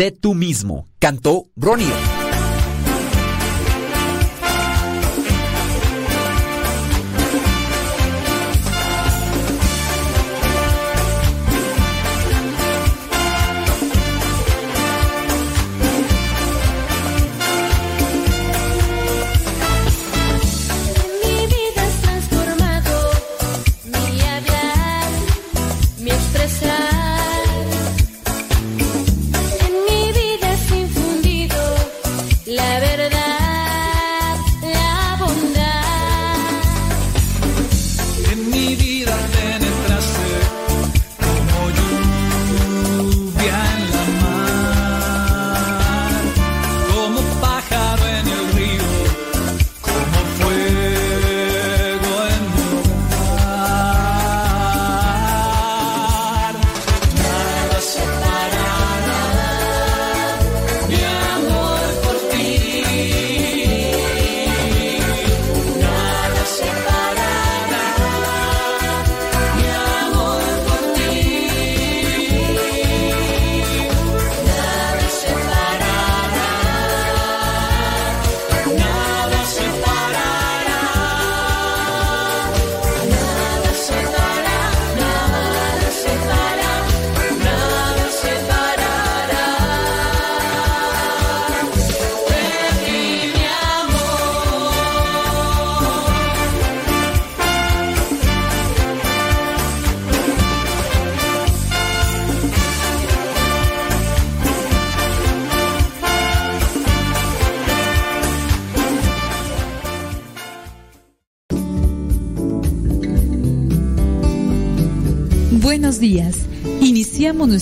Sé tú mismo, cantó Ronnie.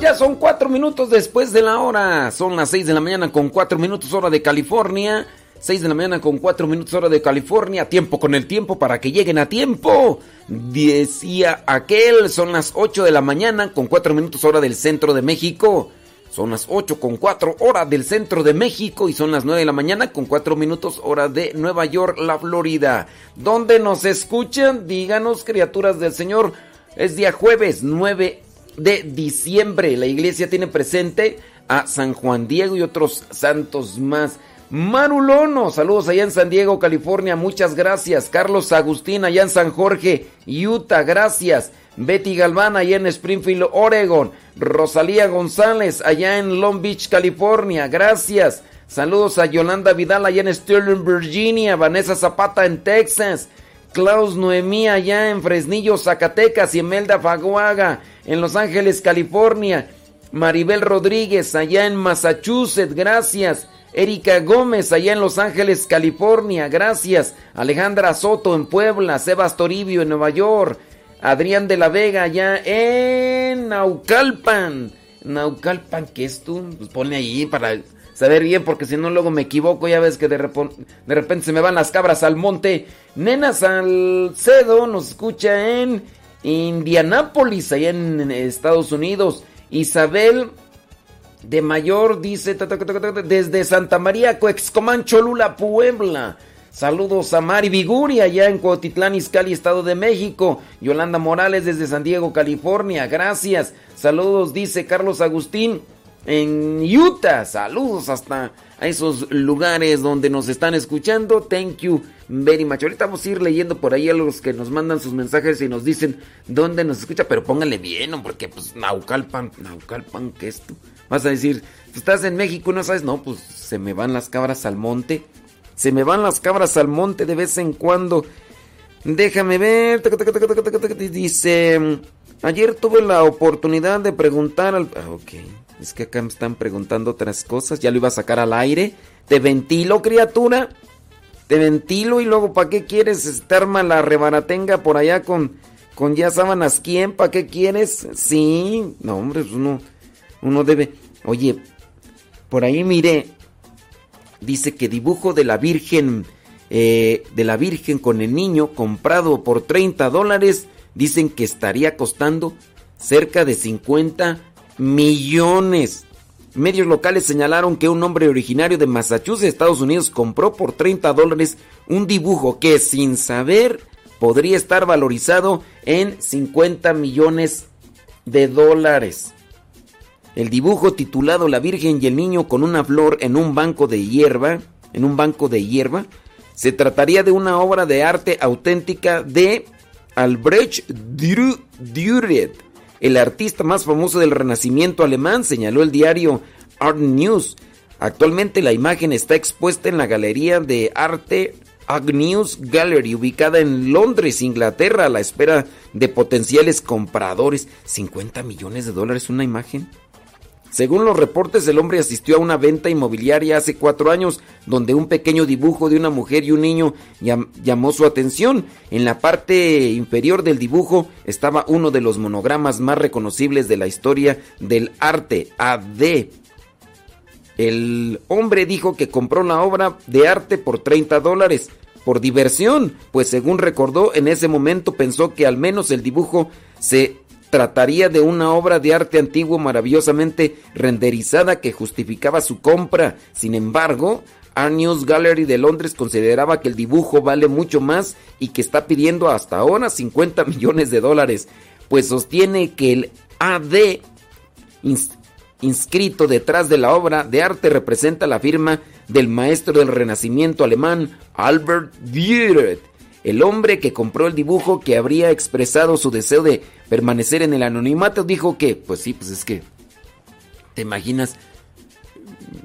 Ya son cuatro minutos después de la hora. Son las seis de la mañana con cuatro minutos hora de California. Seis de la mañana con cuatro minutos hora de California. Tiempo con el tiempo para que lleguen a tiempo. Decía aquel, son las ocho de la mañana con cuatro minutos hora del centro de México. Son las ocho con cuatro horas del centro de México y son las nueve de la mañana con cuatro minutos hora de Nueva York, la Florida. ¿Dónde nos escuchan? Díganos, criaturas del Señor. Es día jueves 9 de diciembre. La iglesia tiene presente a San Juan Diego y otros santos más. Marulono, saludos allá en San Diego, California, muchas gracias. Carlos Agustín allá en San Jorge, Utah, gracias. Betty Galván allá en Springfield, Oregon. Rosalía González allá en Long Beach, California, gracias. Saludos a Yolanda Vidal allá en Sterling, Virginia. Vanessa Zapata en Texas. Klaus Noemí allá en Fresnillo, Zacatecas. Y Emelda Faguaga en Los Ángeles, California. Maribel Rodríguez allá en Massachusetts, gracias. Erika Gómez allá en Los Ángeles, California, gracias. Alejandra Soto en Puebla, Sebas Toribio en Nueva York. Adrián de la Vega allá en Naucalpan. Naucalpan, ¿qué es tú? Pues pone ahí para saber bien, porque si no luego me equivoco, ya ves que de, de repente se me van las cabras al monte. Nena Salcedo nos escucha en Indianápolis, allá en Estados Unidos. Isabel de Mayor dice desde Santa María, Coexcomán, Cholula, Puebla. Saludos a Mari Viguri allá en Cuautitlán, Izcalli, Estado de México. Yolanda Morales desde San Diego, California. Gracias. Saludos, dice Carlos Agustín en Utah. Saludos hasta a esos lugares donde nos están escuchando. Thank you very much. Ahorita vamos a ir leyendo por ahí a los que nos mandan sus mensajes y nos dicen dónde nos escucha, pero póngale bien, ¿no? porque pues Naucalpan, Naucalpan, ¿qué es tú? Vas a decir, estás en México y no sabes, no, pues se me van las cabras al monte. Se me van las cabras al monte de vez en cuando. Déjame ver. Dice, ayer tuve la oportunidad de preguntar al... Ah, ok, es que acá me están preguntando otras cosas. Ya lo iba a sacar al aire. ¿Te ventilo, criatura? ¿Te ventilo y luego para qué quieres estar la rebaratenga por allá con, con ya sábanas quién? ¿Para qué quieres? Sí, no hombre, pues uno, uno debe... Oye, por ahí mire, dice que dibujo de la Virgen, eh, de la Virgen con el niño comprado por 30 dólares, dicen que estaría costando cerca de 50 millones. Medios locales señalaron que un hombre originario de Massachusetts, Estados Unidos, compró por 30 dólares un dibujo que sin saber podría estar valorizado en 50 millones de dólares. El dibujo titulado La Virgen y el Niño con una flor en un banco de hierba, en un banco de hierba, se trataría de una obra de arte auténtica de Albrecht Dürer el artista más famoso del Renacimiento alemán, señaló el diario Art News. Actualmente la imagen está expuesta en la Galería de Arte Agnews Gallery, ubicada en Londres, Inglaterra, a la espera de potenciales compradores. 50 millones de dólares una imagen. Según los reportes, el hombre asistió a una venta inmobiliaria hace cuatro años, donde un pequeño dibujo de una mujer y un niño llamó su atención. En la parte inferior del dibujo estaba uno de los monogramas más reconocibles de la historia del arte, AD. El hombre dijo que compró la obra de arte por 30 dólares, por diversión, pues según recordó, en ese momento pensó que al menos el dibujo se trataría de una obra de arte antiguo maravillosamente renderizada que justificaba su compra. Sin embargo, Arnews Gallery de Londres consideraba que el dibujo vale mucho más y que está pidiendo hasta ahora 50 millones de dólares, pues sostiene que el AD inscrito detrás de la obra de arte representa la firma del maestro del Renacimiento alemán Albert Dürer el hombre que compró el dibujo que habría expresado su deseo de permanecer en el anonimato dijo que, pues sí, pues es que, ¿te imaginas?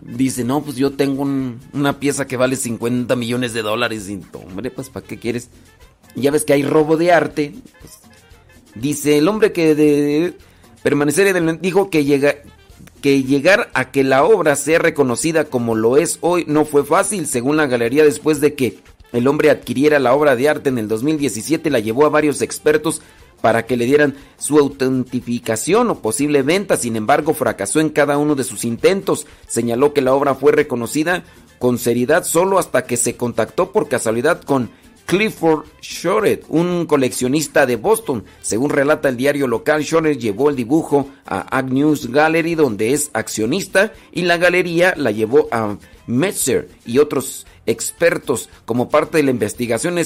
Dice, no, pues yo tengo una pieza que vale 50 millones de dólares. Y, hombre, pues ¿para qué quieres? Ya ves que hay robo de arte. Pues, dice, el hombre que de, permanecer en el... Dijo que, llega, que llegar a que la obra sea reconocida como lo es hoy no fue fácil, según la galería, después de que el hombre adquiriera la obra de arte en el 2017 la llevó a varios expertos para que le dieran su autentificación o posible venta, sin embargo fracasó en cada uno de sus intentos. Señaló que la obra fue reconocida con seriedad solo hasta que se contactó por casualidad con Clifford Shoret, un coleccionista de Boston. Según relata el diario local, Shoret llevó el dibujo a Agnews Gallery, donde es accionista, y la galería la llevó a Metzer y otros expertos. Como parte de la investigación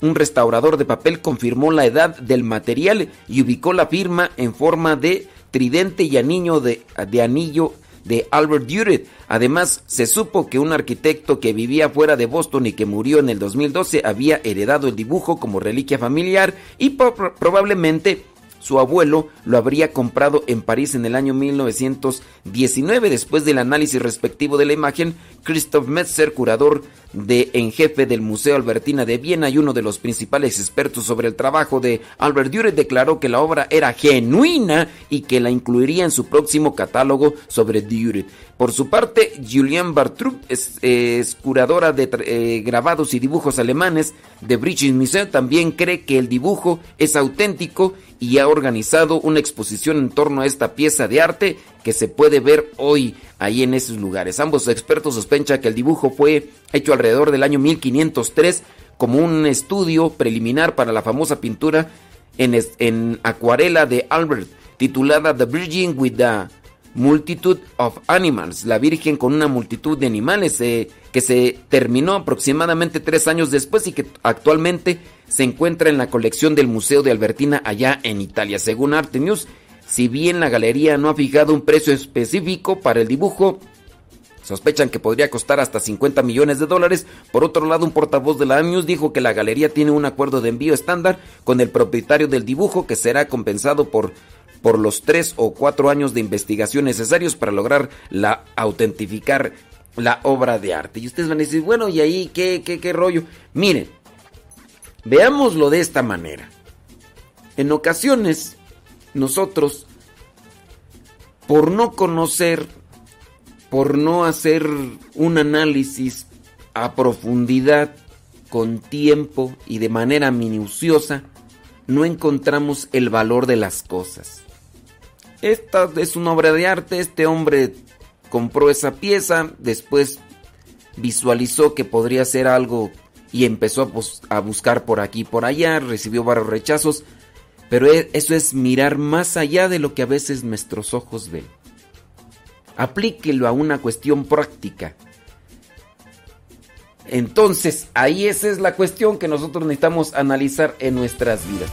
un restaurador de papel confirmó la edad del material y ubicó la firma en forma de tridente y anillo de, de anillo de Albert Duret. Además, se supo que un arquitecto que vivía fuera de Boston y que murió en el 2012 había heredado el dibujo como reliquia familiar y probablemente su abuelo lo habría comprado en París en el año 1919. Después del análisis respectivo de la imagen, Christoph Metzer, curador de en jefe del Museo Albertina de Viena y uno de los principales expertos sobre el trabajo de Albert Dürer, declaró que la obra era genuina y que la incluiría en su próximo catálogo sobre Dürer. Por su parte, Julian Bartrup es, curadora de eh, grabados y dibujos alemanes de British Museum. También cree que el dibujo es auténtico y ha organizado una exposición en torno a esta pieza de arte que se puede ver hoy ahí en esos lugares. Ambos expertos sospechan que el dibujo fue hecho alrededor del año 1503 como un estudio preliminar para la famosa pintura en, en acuarela de Albert titulada The Virgin with the Multitude of Animals, la Virgen con una multitud de animales, eh, que se terminó aproximadamente tres años después y que actualmente se encuentra en la colección del Museo de Albertina allá en Italia. Según Arte News, si bien la galería no ha fijado un precio específico para el dibujo, Sospechan que podría costar hasta 50 millones de dólares. Por otro lado, un portavoz de la News dijo que la galería tiene un acuerdo de envío estándar con el propietario del dibujo que será compensado por por los tres o cuatro años de investigación necesarios para lograr la autentificar la obra de arte. Y ustedes van a decir, bueno, ¿y ahí qué, qué, qué rollo? Miren, Veámoslo de esta manera. En ocasiones, nosotros, por no conocer, por no hacer un análisis a profundidad, con tiempo y de manera minuciosa, no encontramos el valor de las cosas. Esta es una obra de arte, este hombre compró esa pieza, después visualizó que podría ser algo y empezó a, buscar por aquí y por allá, recibió varios rechazos, pero e, eso es mirar más allá de lo que a veces nuestros ojos ven. Aplíquelo a una cuestión práctica. Entonces, ahí esa es la cuestión que nosotros necesitamos analizar en nuestras vidas.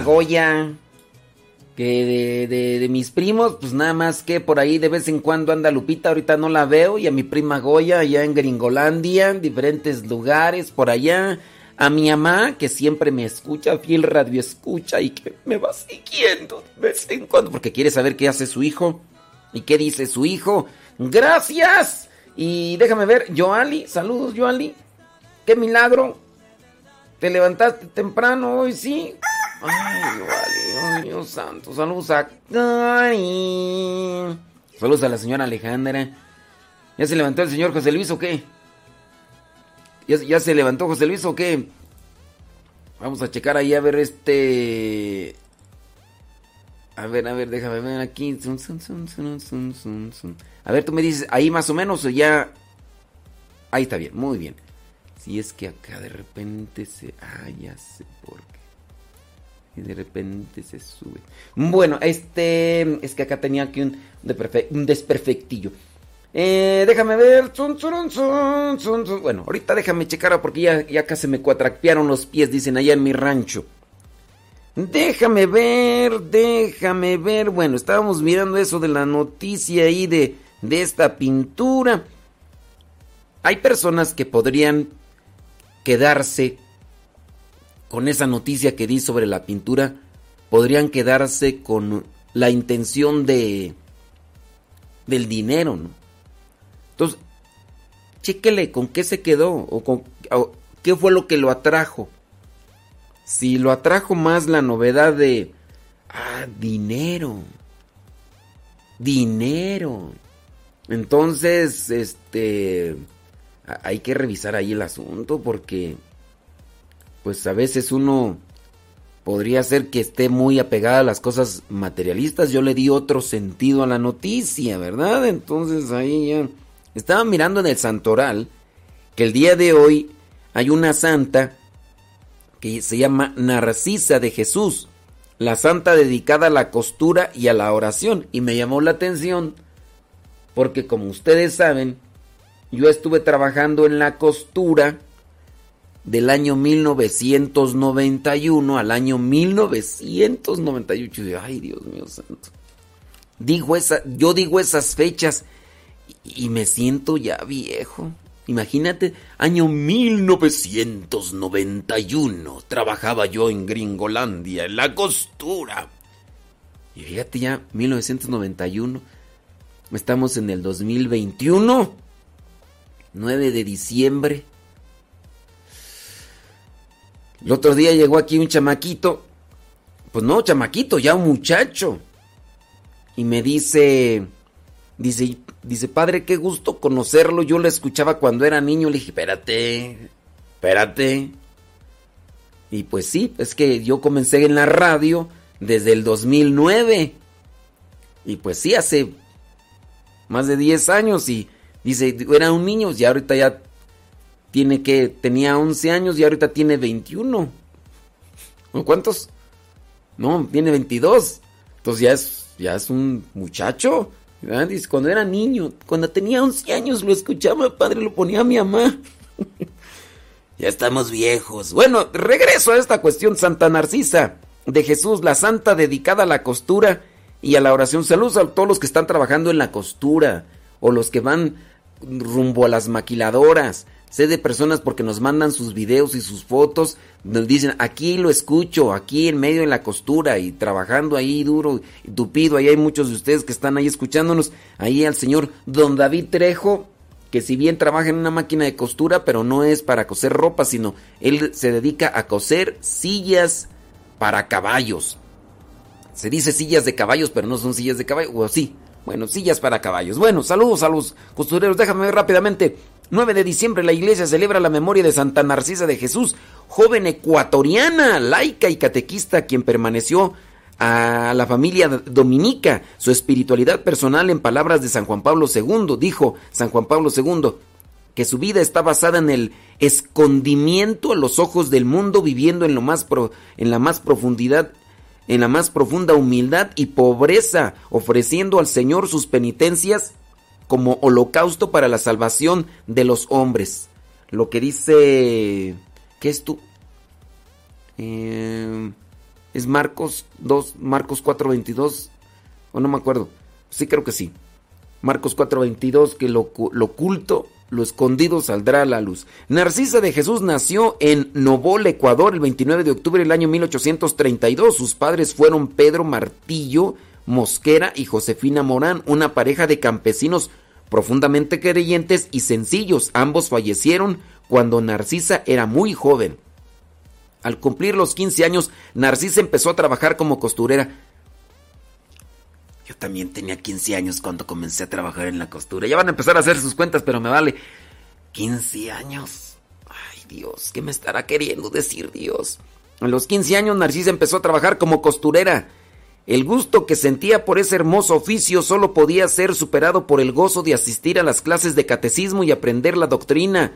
Goya. Que de, de, mis primos, pues nada más que por ahí de vez en cuando anda Lupita, ahorita no la veo. Y a mi prima Goya allá en Gringolandia, en diferentes lugares por allá. A mi mamá, que siempre me escucha, fiel radio escucha y que me va siguiendo de vez en cuando porque quiere saber qué hace su hijo y qué dice su hijo. Gracias. Y déjame ver, Joali, saludos Joali. Qué milagro. Te levantaste temprano hoy, sí. Ay, vale, Dios santo. Saludos a Saludos a la señora Alejandra. ¿Ya se levantó el señor José Luis o qué? ¿Ya, se levantó José Luis o qué? Vamos a checar ahí a ver este. A ver, a ver, déjame ver aquí. A ver, tú me dices, ahí más o menos o ya. Ahí está bien, muy bien. Si es que acá de repente se. Ah, ya sé por qué y de repente se sube. Bueno, este es que acá tenía aquí un, un desperfectillo. Eh, déjame ver. bueno, ahorita déjame checar porque ya, ya casi me cuatrapearon los pies, dicen allá en mi rancho. Déjame ver, déjame ver. Bueno, estábamos mirando eso de la noticia ahí de, de esta pintura. Hay personas que podrían quedarse con esa noticia que di sobre la pintura, podrían quedarse con la intención de del dinero. Entonces, chéquele con qué se quedó o con qué fue lo que lo atrajo. Si lo atrajo más la novedad de ah, dinero. Dinero. Entonces, este hay que revisar ahí el asunto porque pues a veces uno podría ser que esté muy apegada a las cosas materialistas. Yo le di otro sentido a la noticia, ¿verdad? Entonces ahí ya estaba mirando en el santoral que el día de hoy hay una santa que se llama Narcisa de Jesús, la santa dedicada a la costura y a la oración. Y me llamó la atención porque como ustedes saben, yo estuve trabajando en la costura del año 1991 al año 1998. Ay, Dios mío santo. Esa, yo digo esas fechas y, me siento ya viejo. Imagínate, año 1991. Trabajaba yo en Gringolandia, en la costura. Y fíjate ya, 1991. Estamos en el 2021. 9 de diciembre. El otro día llegó aquí un chamaquito, pues no, chamaquito, ya un muchacho. Y me dice, dice, dice, padre, qué gusto conocerlo. Yo lo escuchaba cuando era niño. Le dije, espérate, espérate. Y pues sí, es que yo comencé en la radio desde el 2009. Y pues sí, hace más de 10 años. Y dice, era un niño, y ahorita ya tiene que tenía 11 años y ahorita tiene 21. ¿Cuántos? No, tiene 22. Entonces ya es ya es un muchacho. Dice, cuando era niño, cuando tenía 11 años lo escuchaba, padre, lo ponía a mi mamá. ya estamos viejos. Bueno, regreso a esta cuestión Santa Narcisa de Jesús, la santa dedicada a la costura y a la oración. Saludos a todos los que están trabajando en la costura o los que van rumbo a las maquiladoras. Sé de personas porque nos mandan sus videos y sus fotos, nos dicen, aquí lo escucho, aquí en medio de la costura y trabajando ahí duro y tupido. Ahí hay muchos de ustedes que están ahí escuchándonos. Ahí al señor Don David Trejo, que si bien trabaja en una máquina de costura, pero no es para coser ropa, sino él se dedica a coser sillas para caballos. Se dice sillas de caballos, pero no son sillas de caballos, o sí. Bueno, sillas para caballos. Bueno, saludos a los costureros. Déjame ver rápidamente. 9 de diciembre la iglesia celebra la memoria de Santa Narcisa de Jesús, joven ecuatoriana, laica y catequista, quien permaneció a la familia dominica. Su espiritualidad personal, en palabras de San Juan Pablo II, dijo San Juan Pablo II, que su vida está basada en el escondimiento a los ojos del mundo, viviendo en, lo más en la más profundidad en la más profunda humildad y pobreza, ofreciendo al Señor sus penitencias como holocausto para la salvación de los hombres. Lo que dice... ¿Qué es tú? Eh, es Marcos 2, Marcos 4.22, o no me acuerdo. Sí creo que sí. Marcos 4:22, que lo, lo, oculto, lo escondido saldrá a la luz. Narcisa de Jesús nació en Novol, Ecuador, el 29 de octubre del año 1832. Sus padres fueron Pedro Martillo Mosquera y Josefina Morán, una pareja de campesinos profundamente creyentes y sencillos. Ambos fallecieron cuando Narcisa era muy joven. Al cumplir los 15 años, Narcisa empezó a trabajar como costurera. Yo también tenía 15 años cuando comencé a trabajar en la costura. Ya van a empezar a hacer sus cuentas, pero me vale. 15 años. Ay Dios, ¿qué me estará queriendo decir Dios? A los 15 años Narcisa empezó a trabajar como costurera. El gusto que sentía por ese hermoso oficio solo podía ser superado por el gozo de asistir a las clases de catecismo y aprender la doctrina.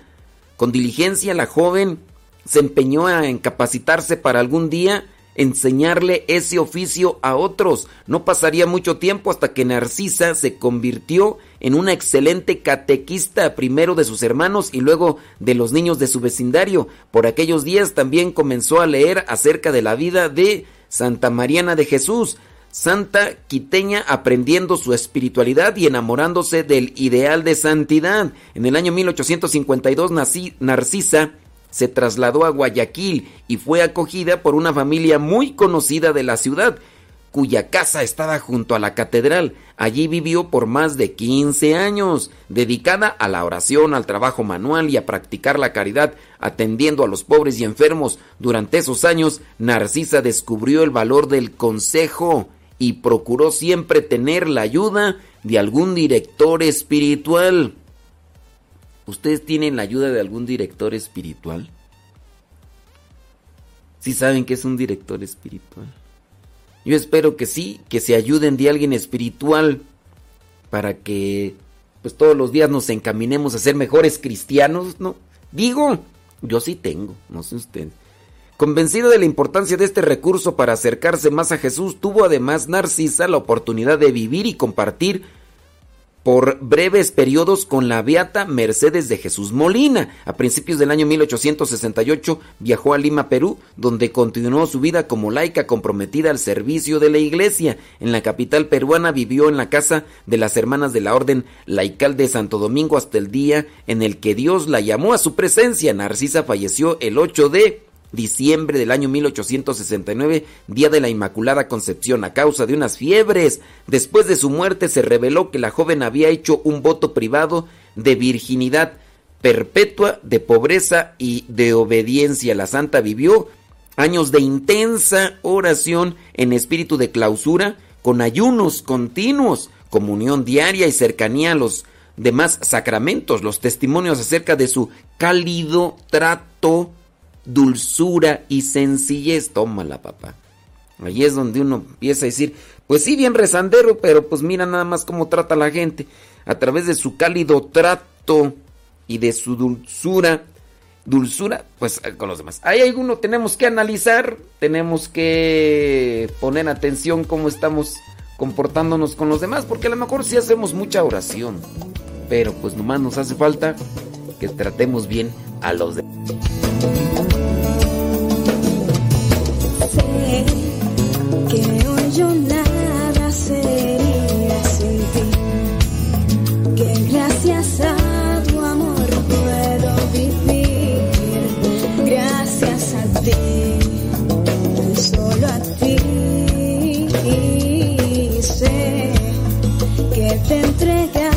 Con diligencia la joven se empeñó en capacitarse para algún día enseñarle ese oficio a otros. No pasaría mucho tiempo hasta que Narcisa se convirtió en una excelente catequista, primero de sus hermanos y luego de los niños de su vecindario. Por aquellos días también comenzó a leer acerca de la vida de Santa Mariana de Jesús, santa quiteña aprendiendo su espiritualidad y enamorándose del ideal de santidad. En el año 1852 nací, Narcisa se trasladó a Guayaquil y fue acogida por una familia muy conocida de la ciudad, cuya casa estaba junto a la catedral. Allí vivió por más de 15 años, dedicada a la oración, al trabajo manual y a practicar la caridad, atendiendo a los pobres y enfermos. Durante esos años, Narcisa descubrió el valor del consejo y procuró siempre tener la ayuda de algún director espiritual. ¿Ustedes tienen la ayuda de algún director espiritual? ¿Sí saben que es un director espiritual? Yo espero que sí, que se ayuden de alguien espiritual para que pues todos los días nos encaminemos a ser mejores cristianos, ¿no? Digo, yo sí tengo, no sé usted. Convencido de la importancia de este recurso para acercarse más a Jesús, tuvo además Narcisa la oportunidad de vivir y compartir por breves periodos con la beata Mercedes de Jesús Molina. A principios del año 1868 viajó a Lima, Perú, donde continuó su vida como laica comprometida al servicio de la iglesia. En la capital peruana vivió en la casa de las hermanas de la Orden Laical de Santo Domingo hasta el día en el que Dios la llamó a su presencia. Narcisa falleció el 8 de diciembre del año 1869, día de la Inmaculada Concepción, a causa de unas fiebres. Después de su muerte se reveló que la joven había hecho un voto privado de virginidad perpetua, de pobreza y de obediencia. La santa vivió años de intensa oración en espíritu de clausura, con ayunos continuos, comunión diaria y cercanía a los demás sacramentos, los testimonios acerca de su cálido trato dulzura y sencillez. Tómala, papá. Ahí es donde uno empieza a decir, pues sí, bien rezandero, pero pues mira nada más cómo trata a la gente. A través de su cálido trato y de su dulzura, dulzura, pues eh, con los demás. Hay alguno tenemos que analizar, tenemos que poner atención cómo estamos comportándonos con los demás, porque a lo mejor sí hacemos mucha oración, pero pues nomás nos hace falta que tratemos bien a los demás. Que hoy yo nada sería así. Que gracias a tu amor puedo vivir. Gracias a ti, solo a ti. Dice que te entregué.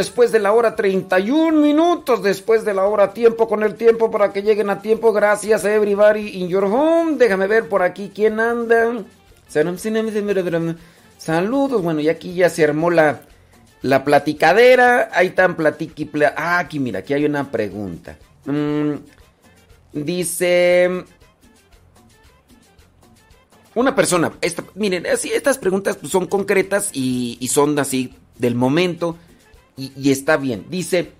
Después de la hora, 31 minutos después de la hora, tiempo con el tiempo para que lleguen a tiempo. Gracias everybody in your home. Déjame ver por aquí quién anda. Saludos, bueno, y aquí ya se armó la, La platicadera, ahí están platiqui. pla- ah, aquí mira, aquí hay una pregunta. Mm, dice. Una persona, miren, así estas preguntas pues, son concretas y son así del momento y, está bien. Dice,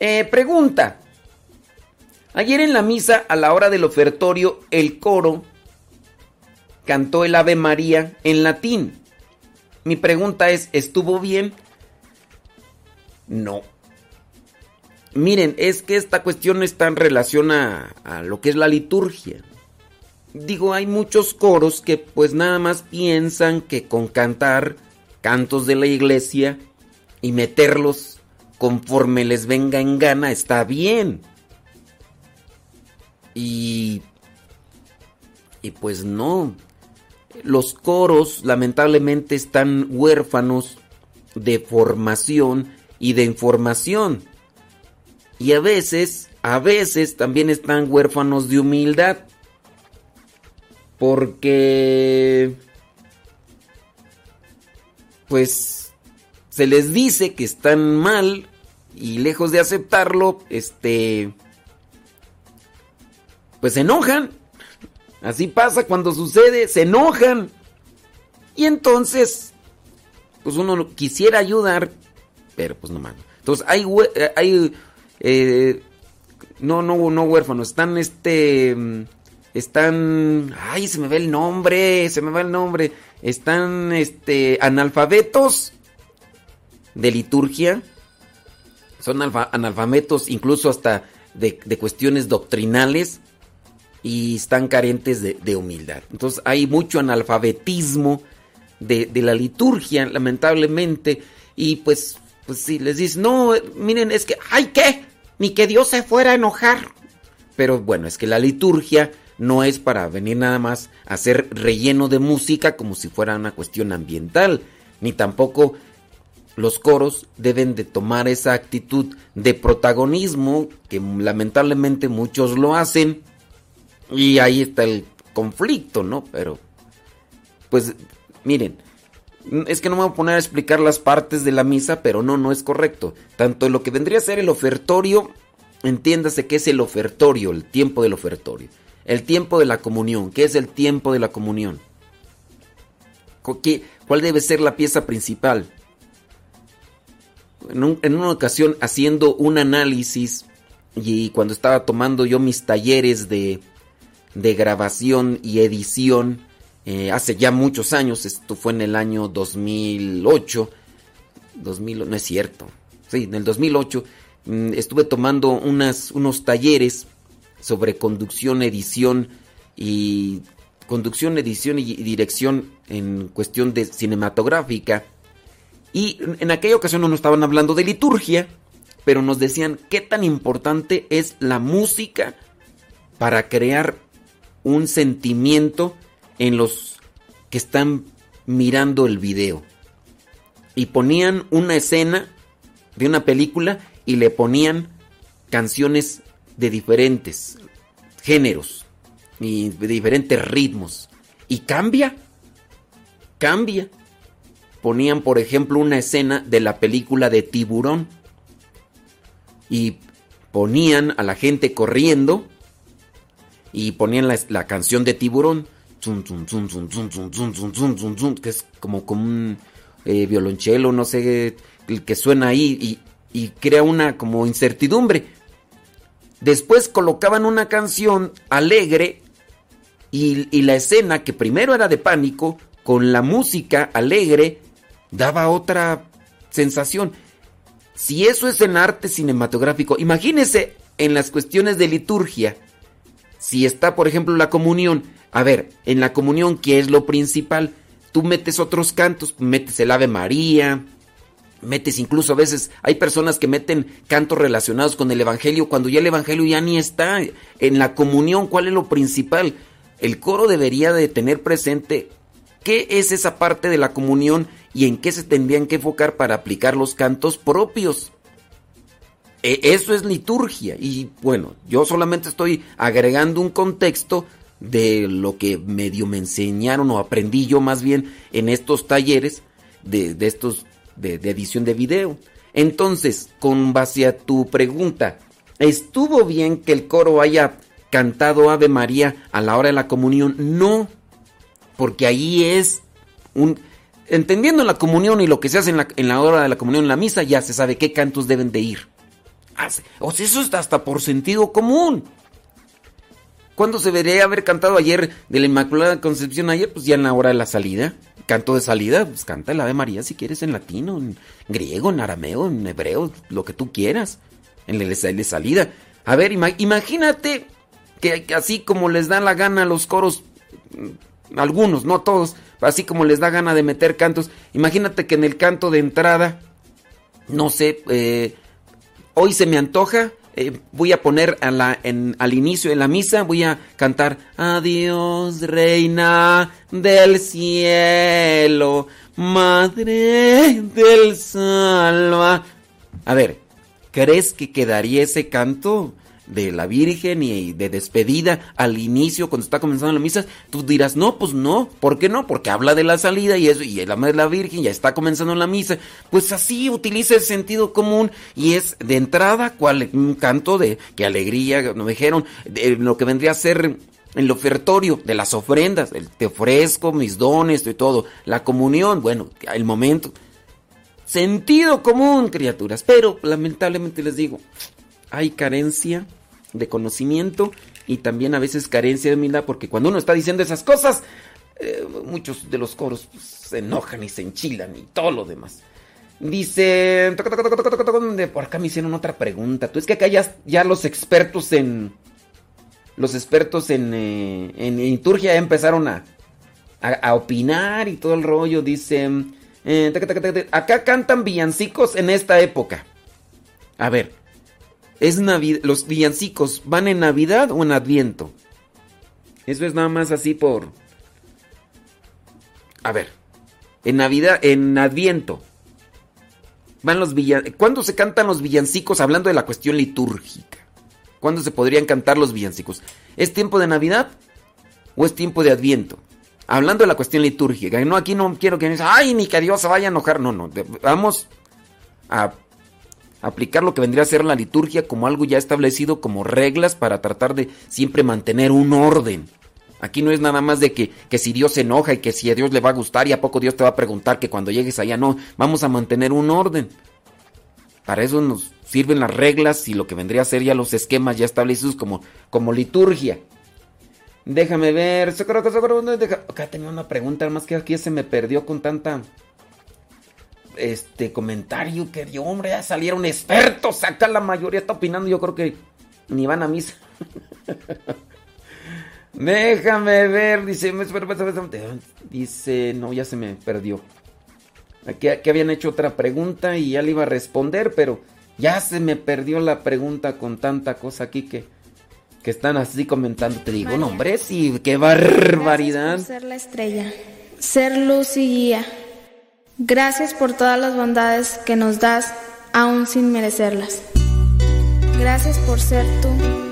eh, pregunta, ayer en la misa a la hora del ofertorio el coro cantó el Ave María en latín. Mi pregunta es, ¿estuvo bien? No. Miren, es que esta cuestión está en relación a lo que es la liturgia. Digo, hay muchos coros que pues nada más piensan que con cantar cantos de la iglesia y meterlos conforme les venga en gana está bien. Y... Y pues no. Los coros lamentablemente están huérfanos de formación y de información. Y a veces, a veces también están huérfanos de humildad. Porque... Pues se les dice que están mal y lejos de aceptarlo, este... Pues se enojan. Así pasa cuando sucede, se enojan. Y entonces, pues uno quisiera ayudar, pero pues no mano. Entonces hay, eh, hay eh, no, no, no huérfanos, están este, están, ay, se me va el nombre, se me va el nombre, están este, analfabetos de liturgia, son alfa- analfabetos incluso hasta de, de cuestiones doctrinales y están carentes de, de humildad. Entonces hay mucho analfabetismo de, de la liturgia, lamentablemente, y pues, pues si les dices, no, miren, es que, ay, ¿qué? Ni que Dios se fuera a enojar. Pero bueno, es que la liturgia no es para venir nada más a hacer relleno de música como si fuera una cuestión ambiental, ni tampoco los coros deben de tomar esa actitud de protagonismo que lamentablemente muchos lo hacen y ahí está el conflicto, ¿no? Pero, pues, miren, es que no me voy a poner a explicar las partes de la misa, pero no, no es correcto. Tanto lo que vendría a ser el ofertorio, entiéndase que es el ofertorio, el tiempo del ofertorio. El tiempo de la comunión, ¿qué es el tiempo de la comunión? ¿Cuál debe ser la pieza principal? En, un- en una ocasión, haciendo un análisis, y cuando estaba tomando yo mis talleres de, de grabación y edición, eh, hace ya muchos años, esto fue en el año 2008, 2000, no es cierto, sí, en el 2008, mm, estuve tomando unas, unos talleres sobre conducción, edición y conducción, edición y dirección en cuestión de cinematográfica. Y en aquella ocasión no nos estaban hablando de liturgia, pero nos decían qué tan importante es la música para crear un sentimiento en los que están mirando el video. Y ponían una escena de una película y le ponían canciones de diferentes géneros y de diferentes ritmos. Y cambia, cambia ponían, por ejemplo, una escena de la película de tiburón y ponían a la gente corriendo y ponían la, la canción de tiburón, que es como, como un violonchelo, no sé, el que suena ahí y, crea una como incertidumbre. Después colocaban una canción alegre y, la escena que primero era de pánico, con la música alegre, daba otra sensación. Si eso es en arte cinematográfico, imagínese en las cuestiones de liturgia, si está, por ejemplo, la comunión, a ver, en la comunión, ¿qué es lo principal? Tú metes otros cantos, metes el Ave María, metes incluso a veces, hay personas que meten cantos relacionados con el Evangelio cuando ya el Evangelio ya ni está. En la comunión, ¿cuál es lo principal? El coro debería de tener presente qué es esa parte de la comunión y en qué se tendrían que enfocar para aplicar los cantos propios. E- Eso es liturgia y bueno, yo solamente estoy agregando un contexto de lo que medio me enseñaron o aprendí yo más bien en estos talleres de, estos de edición de video. Entonces, con base a tu pregunta, ¿estuvo bien que el coro haya cantado Ave María a la hora de la comunión? No, porque ahí es un... Entendiendo la comunión y lo que se hace en la, en la hora de la comunión en la misa, ya se sabe qué cantos deben de ir. O sea, eso está hasta por sentido común. ¿Cuándo se debería haber cantado ayer de la Inmaculada Concepción ayer? Pues ya en la hora de la salida. Canto de salida, pues canta el Ave María si quieres en latino, en griego, en arameo, en hebreo, lo que tú quieras. En el de salida. A ver, imagínate que así como les da la gana a los coros, algunos, no todos, así como les da gana de meter cantos, imagínate que en el canto de entrada, no sé, eh, hoy se me antoja eh, voy a poner a la, al inicio de la misa, voy a cantar Adiós, reina del cielo, madre del salva. A ver, ¿crees que quedaría ese canto? De la Virgen y de despedida al inicio cuando está comenzando la misa, tú dirás, no, pues no, ¿por qué no? Porque habla de la salida y eso, y el de la Virgen ya está comenzando la misa. Pues así utiliza el sentido común y es de entrada, cual un canto de que alegría, nos dijeron, lo que vendría a ser el ofertorio de las ofrendas, el te ofrezco mis dones y todo, la comunión, bueno, el momento. Sentido común, criaturas, pero lamentablemente les digo, hay carencia de conocimiento y también a veces carencia de humildad, porque cuando uno está diciendo esas cosas, eh, muchos de los coros pues, se enojan y se enchilan y todo lo demás. Dice, por acá me hicieron otra pregunta. Tú es que acá ya, los expertos en, los expertos en, eh, en liturgia ya empezaron a, a, opinar y todo el rollo. Dice, eh, acá cantan villancicos en esta época. A ver, es los villancicos van en Navidad o en Adviento. Eso es nada más así por A ver, en Navidad, en Adviento. Van los villancicos. ¿Cuándo se cantan los villancicos hablando de la cuestión litúrgica? ¿Cuándo se podrían cantar los villancicos? ¿Es tiempo de Navidad o es tiempo de Adviento? Hablando de la cuestión litúrgica. No, aquí no quiero que me digan, ay, ni que Dios se vaya a enojar. No, no. Vamos a aplicar lo que vendría a ser la liturgia como algo ya establecido, como reglas para tratar de siempre mantener un orden. Aquí no es nada más de que, que, si Dios se enoja y que si a Dios le va a gustar y a poco Dios te va a preguntar que cuando llegues allá, no, vamos a mantener un orden. Para eso nos sirven las reglas y lo que vendría a ser ya los esquemas ya establecidos como, como liturgia. Déjame ver. Acá tenía una pregunta, más que aquí se me perdió con tanta este comentario que dio, hombre, ya salieron expertos, acá la mayoría está opinando, yo creo que ni van a misa. Déjame ver, dice, dice, no, ya se me perdió. Aquí, aquí, habían hecho otra pregunta y ya le iba a responder, pero ya se me perdió la pregunta con tanta cosa aquí que, que están así comentando. Te digo, no, hombre, sí, qué barbaridad. ser la estrella, ser luz y guía Gracias por todas las bondades que nos das aún sin merecerlas. Gracias por ser tú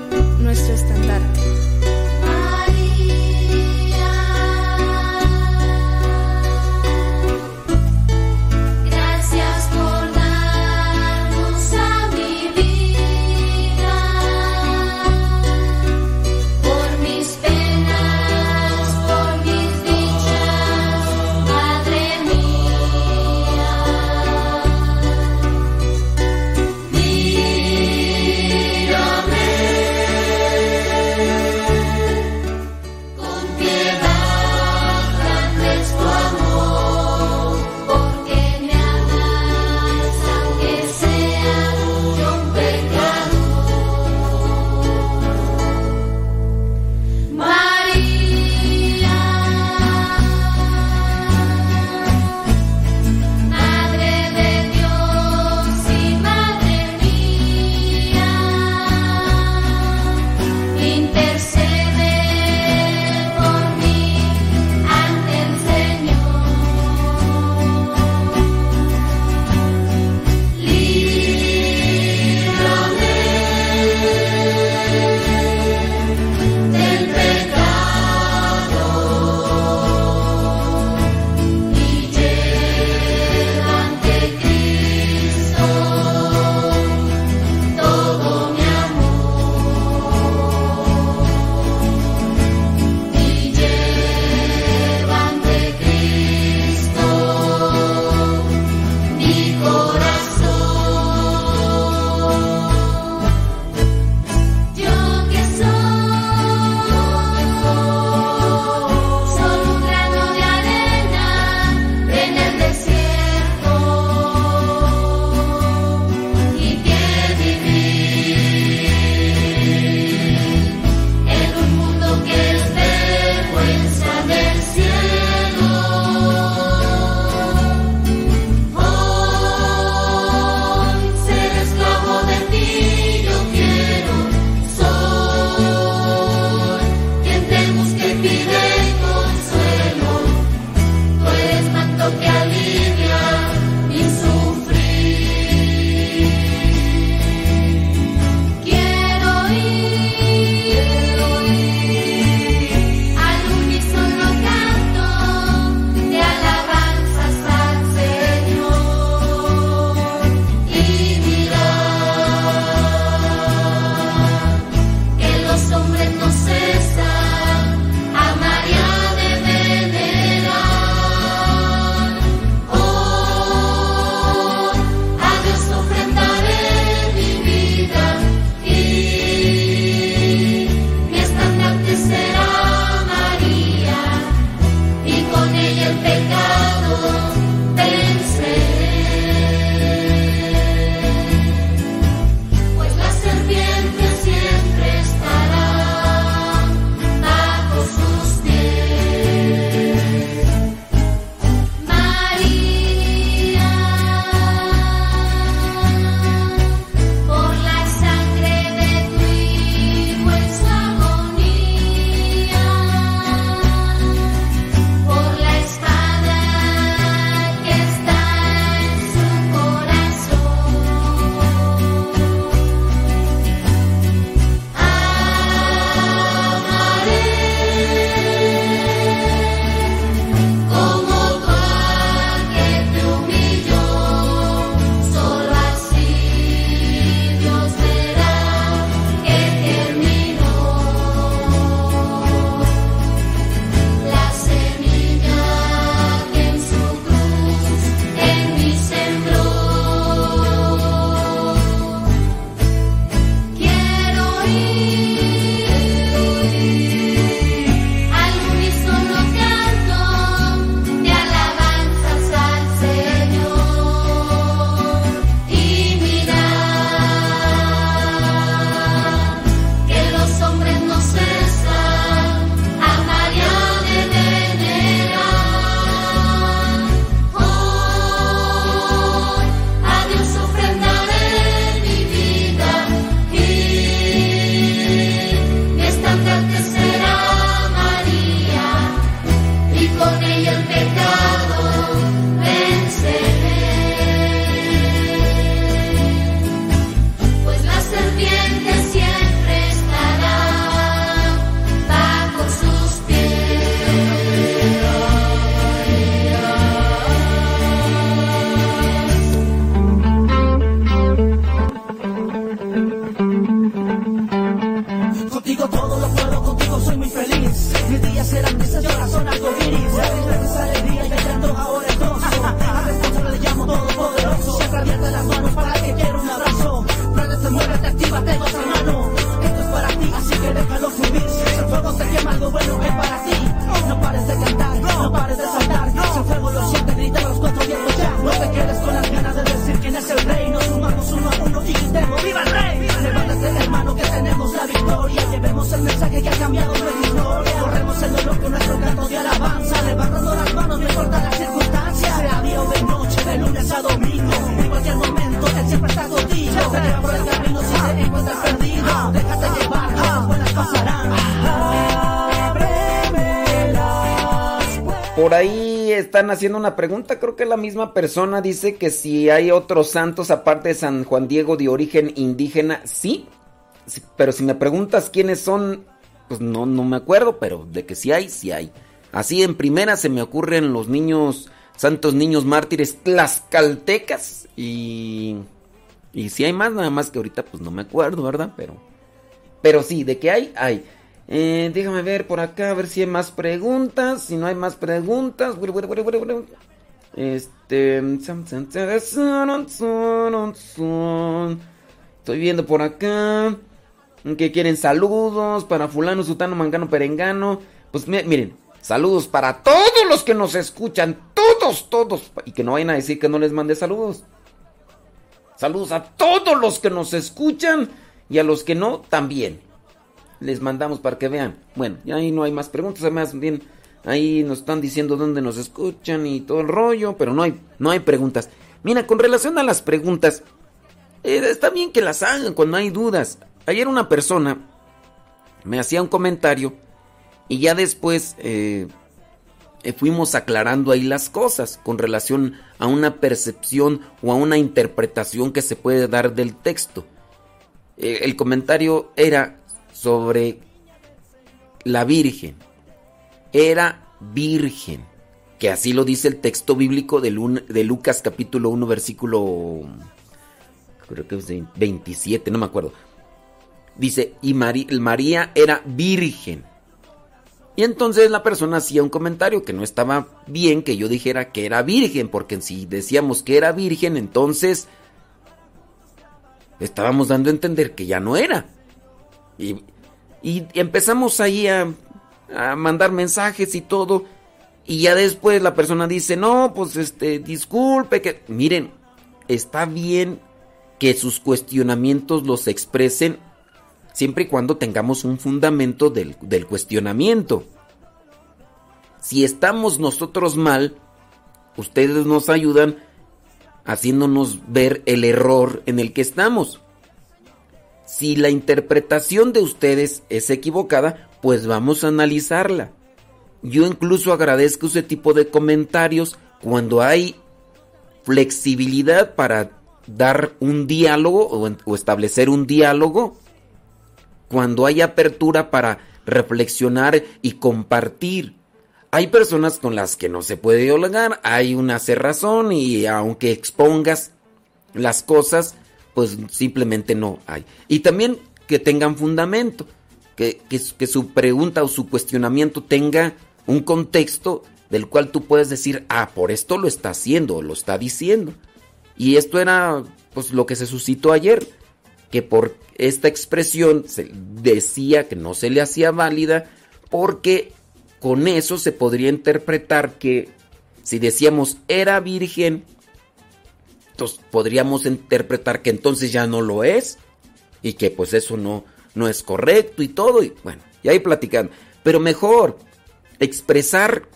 están haciendo una pregunta, creo que la misma persona dice que si hay otros santos aparte de San Juan Diego de origen indígena, sí, pero si me preguntas quiénes son, pues no, no me acuerdo, pero de que sí hay, sí hay. Así en primera se me ocurren los niños, santos niños mártires tlaxcaltecas y... Y si hay más, nada más que ahorita pues no me acuerdo, ¿verdad? Pero... Pero sí, de que hay, hay. Eh, déjame ver por acá, a ver si hay más preguntas. Si no hay más preguntas. Este. Estoy viendo por acá. Que quieren saludos para fulano, sutano, mangano, perengano. Pues miren, saludos para todos los que nos escuchan. Todos, todos. Y que no vayan a decir que no les mande saludos. Saludos a todos los que nos escuchan. Y a los que no, también les mandamos para que vean. Bueno, ya ahí no hay más preguntas, además bien ahí nos están diciendo dónde nos escuchan y todo el rollo, pero no hay no hay preguntas. Mira, con relación a las preguntas, eh, está bien que las hagan cuando hay dudas. Ayer una persona me hacía un comentario y ya después eh, eh, fuimos aclarando ahí las cosas con relación a una percepción o a una interpretación que se puede dar del texto. el comentario era sobre la Virgen. Era virgen, que así lo dice el texto bíblico de, Lucas capítulo 1 versículo creo que es 27, no me acuerdo. Dice, y María era virgen. Y entonces la persona hacía un comentario que no estaba bien que yo dijera que era virgen, porque si decíamos que era virgen, entonces estábamos dando a entender que ya no era. Y, y empezamos ahí a, mandar mensajes y todo. Y ya después la persona dice, no, pues este, disculpe que... Miren, está bien que sus cuestionamientos los expresen siempre y cuando tengamos un fundamento del, del cuestionamiento. Si estamos nosotros mal, ustedes nos ayudan haciéndonos ver el error en el que estamos. Si la interpretación de ustedes es equivocada, pues vamos a analizarla. Yo incluso agradezco ese tipo de comentarios cuando hay flexibilidad para dar un diálogo o, establecer un diálogo, cuando hay apertura para reflexionar y compartir. Hay personas con las que no se puede dialogar, hay una cerrazón y aunque expongas las cosas, pues simplemente no hay. Y también que tengan fundamento, que, que, su pregunta o su cuestionamiento tenga un contexto del cual tú puedes decir, ah, por esto lo está haciendo, lo está diciendo. Y esto era pues lo que se suscitó ayer, que por esta expresión se decía que no se le hacía válida porque con eso se podría interpretar que si decíamos era virgen, entonces podríamos interpretar que entonces ya no lo es y que pues eso no, no es correcto y todo. Y bueno, y ahí platicando. Pero mejor expresar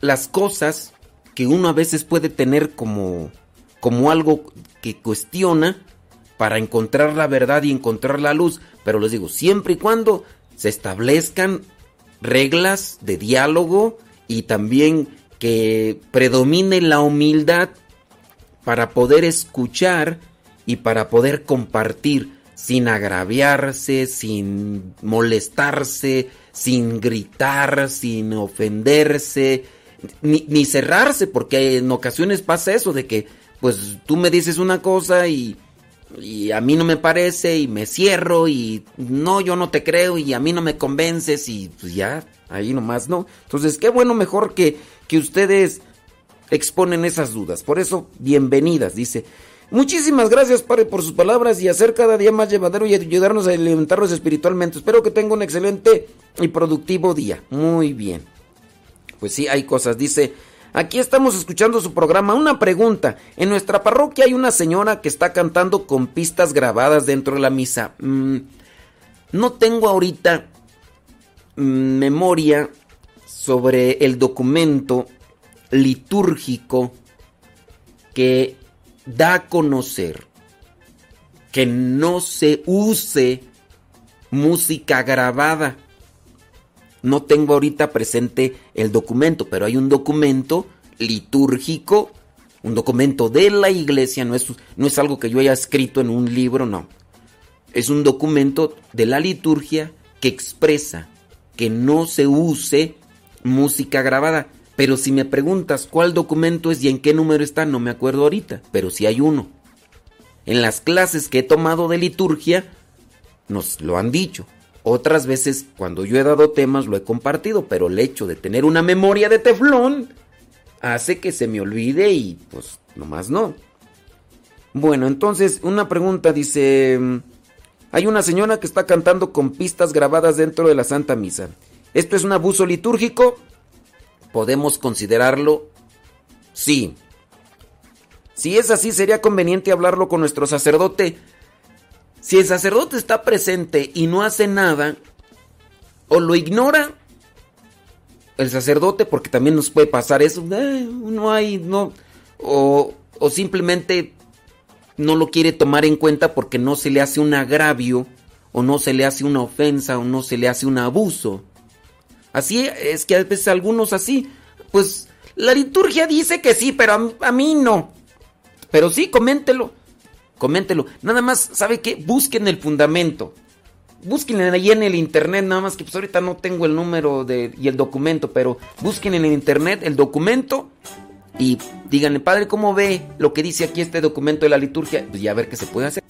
las cosas que uno a veces puede tener como, como algo que cuestiona para encontrar la verdad y encontrar la luz. Pero les digo, siempre y cuando se establezcan reglas de diálogo y también que predomine la humildad para poder escuchar y para poder compartir sin agraviarse, sin molestarse, sin gritar, sin ofenderse, ni, cerrarse, porque en ocasiones pasa eso de que pues tú me dices una cosa y, y a mí no me parece y me cierro y no, yo no te creo y a mí no me convences y pues ya, ahí nomás no. Entonces, qué bueno mejor que, que ustedes exponen esas dudas. Por eso, bienvenidas, dice. Muchísimas gracias, Padre, por sus palabras y hacer cada día más llevadero y ayudarnos a alimentarnos espiritualmente. Espero que tenga un excelente y productivo día. Muy bien. Pues sí, hay cosas. Dice, aquí estamos escuchando su programa. Una pregunta. En nuestra parroquia hay una señora que está cantando con pistas grabadas dentro de la misa. Mm, no tengo ahorita mm, memoria sobre el documento litúrgico que da a conocer que no se use música grabada. no tengo ahorita presente el documento, pero hay un documento litúrgico, un documento de la iglesia, no es, no es algo que yo haya escrito en un libro, no. Es un documento de la liturgia que expresa que no se use música grabada. Pero si me preguntas cuál documento es y en qué número está, no me acuerdo ahorita, pero sí hay uno. En las clases que he tomado de liturgia, nos lo han dicho. Otras veces, cuando yo he dado temas, lo he compartido, pero el hecho de tener una memoria de teflón hace que se me olvide y pues nomás no. Bueno, entonces una pregunta dice, hay una señora que está cantando con pistas grabadas dentro de la Santa Misa. ¿Esto es un abuso litúrgico? ¿Podemos considerarlo? Sí. Si es así, sería conveniente hablarlo con nuestro sacerdote. Si el sacerdote está presente y no hace nada, o lo ignora el sacerdote, porque también nos puede pasar eso, eh, no hay, no, o, o simplemente no lo quiere tomar en cuenta porque no se le hace un agravio, o no se le hace una ofensa, o no se le hace un abuso. Así es que a veces algunos así, pues la liturgia dice que sí, pero a, mí no. Pero sí, coméntelo. Coméntelo. Nada más, ¿sabe qué? Busquen el fundamento. Busquen ahí en el internet, nada más que pues ahorita no tengo el número de, y el documento, pero busquen en el internet el documento y díganle, padre, ¿cómo ve lo que dice aquí este documento de la liturgia? Pues ya a ver qué se puede hacer.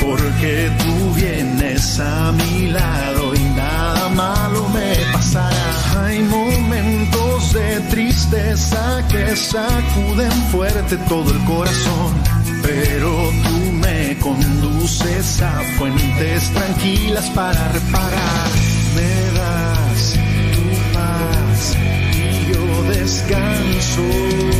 Porque tú vienes a mi lado y nada malo me pasará. tristeza que sacuden fuerte todo el corazón. Pero tú me conduces a fuentes tranquilas para reparar. Me das tu paz y yo descanso.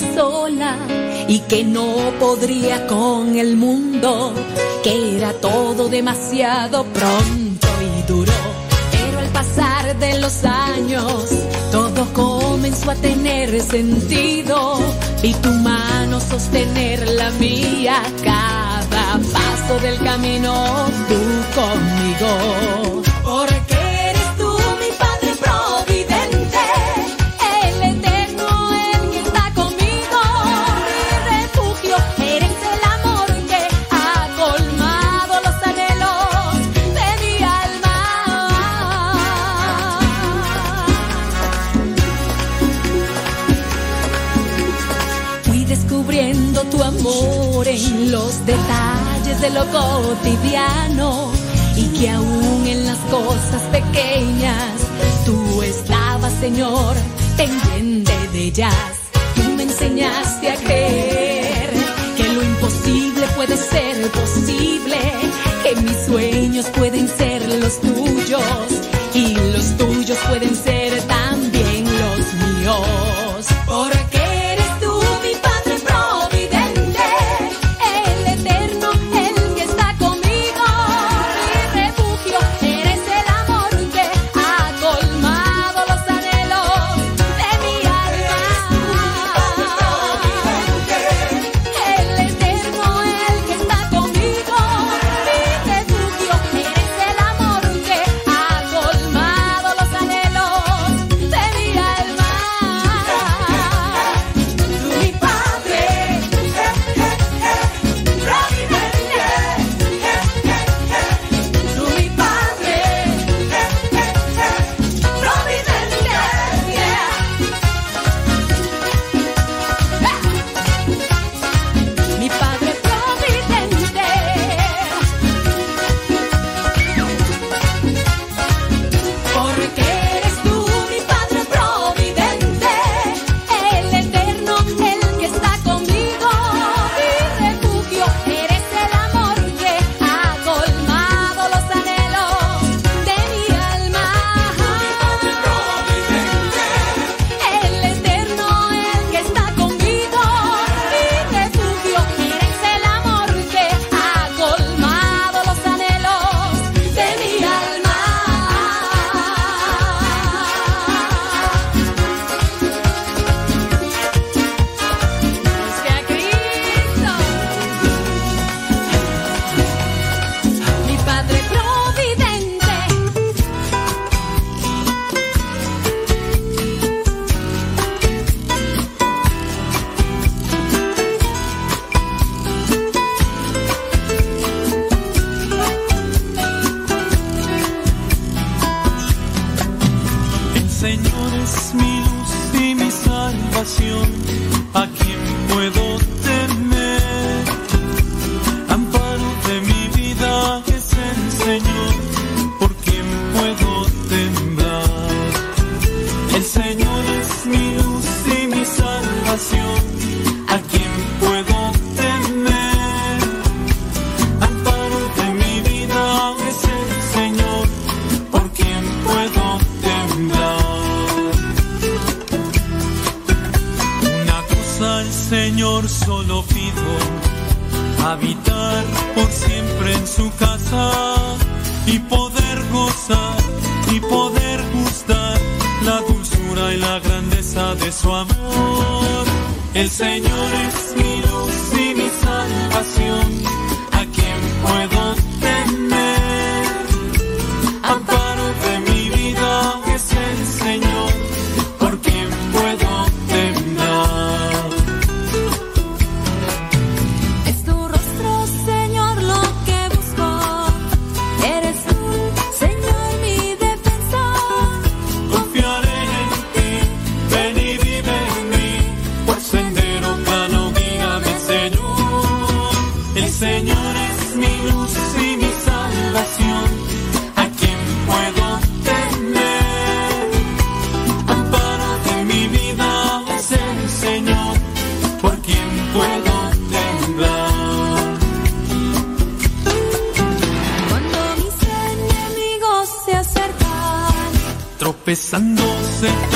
Sola y que no podría con el mundo, que era todo demasiado pronto y duro. Pero al pasar de los años, todo comenzó a tener sentido y tu mano sostener la mía cada paso del camino, tú conmigo. Cotidiano y que aún en las cosas pequeñas tú estabas, Señor, pendiente de ellas. Tú me enseñaste a creer que lo imposible puede ser posible, al Señor solo pido habitar por siempre en su casa y poder gozar y poder gustar la dulzura y la grandeza de su amor. El Señor es mi luz y mi salvación, a quien puedo tener. besándose.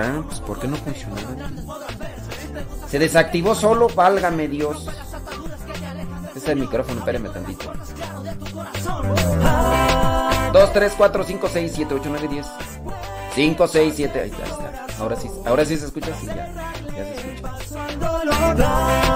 está, pues ¿por qué no funcionaba? Se desactivó solo, válgame Dios. Este es el micrófono, espéreme tantito. 2, 3, 4, 5, 6, 7, 8, 9, 10. 5, 6, 7, ahí está. Ahora sí, ahora sí se escucha, sí, ya, ya se escucha.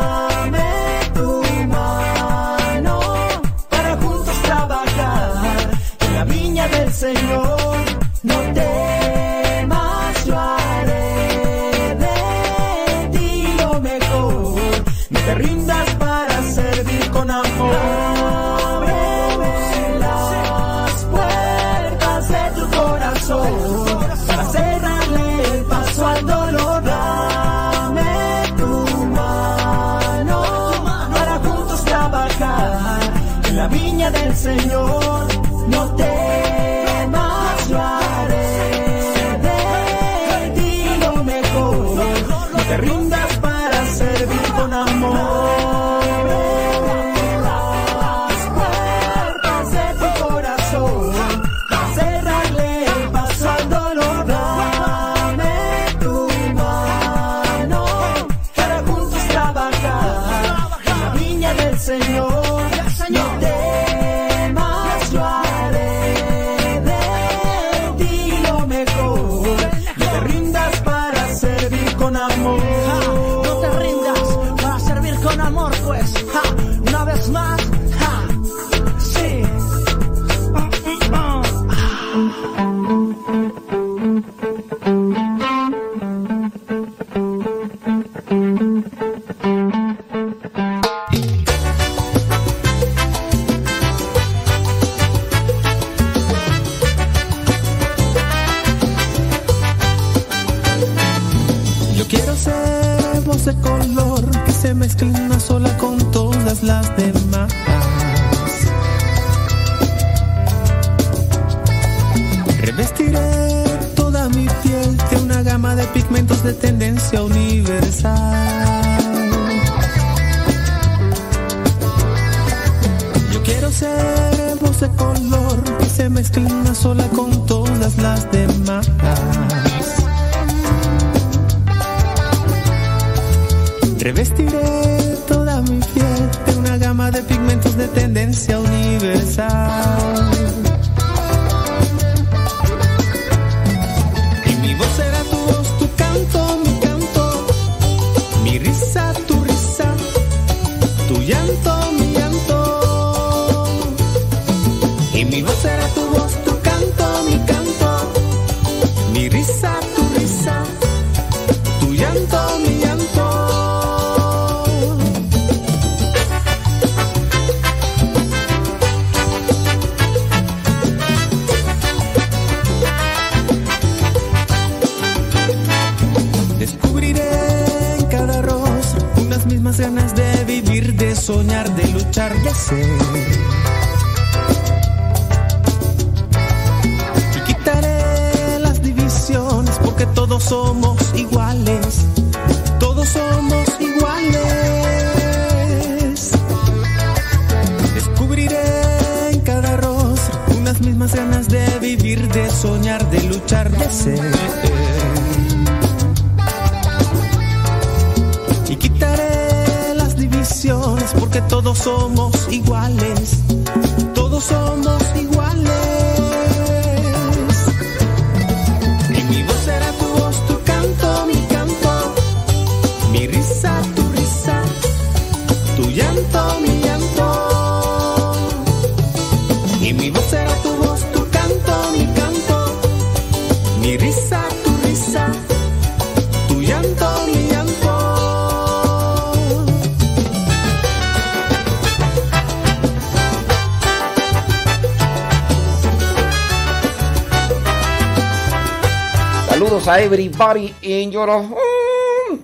A everybody in your home.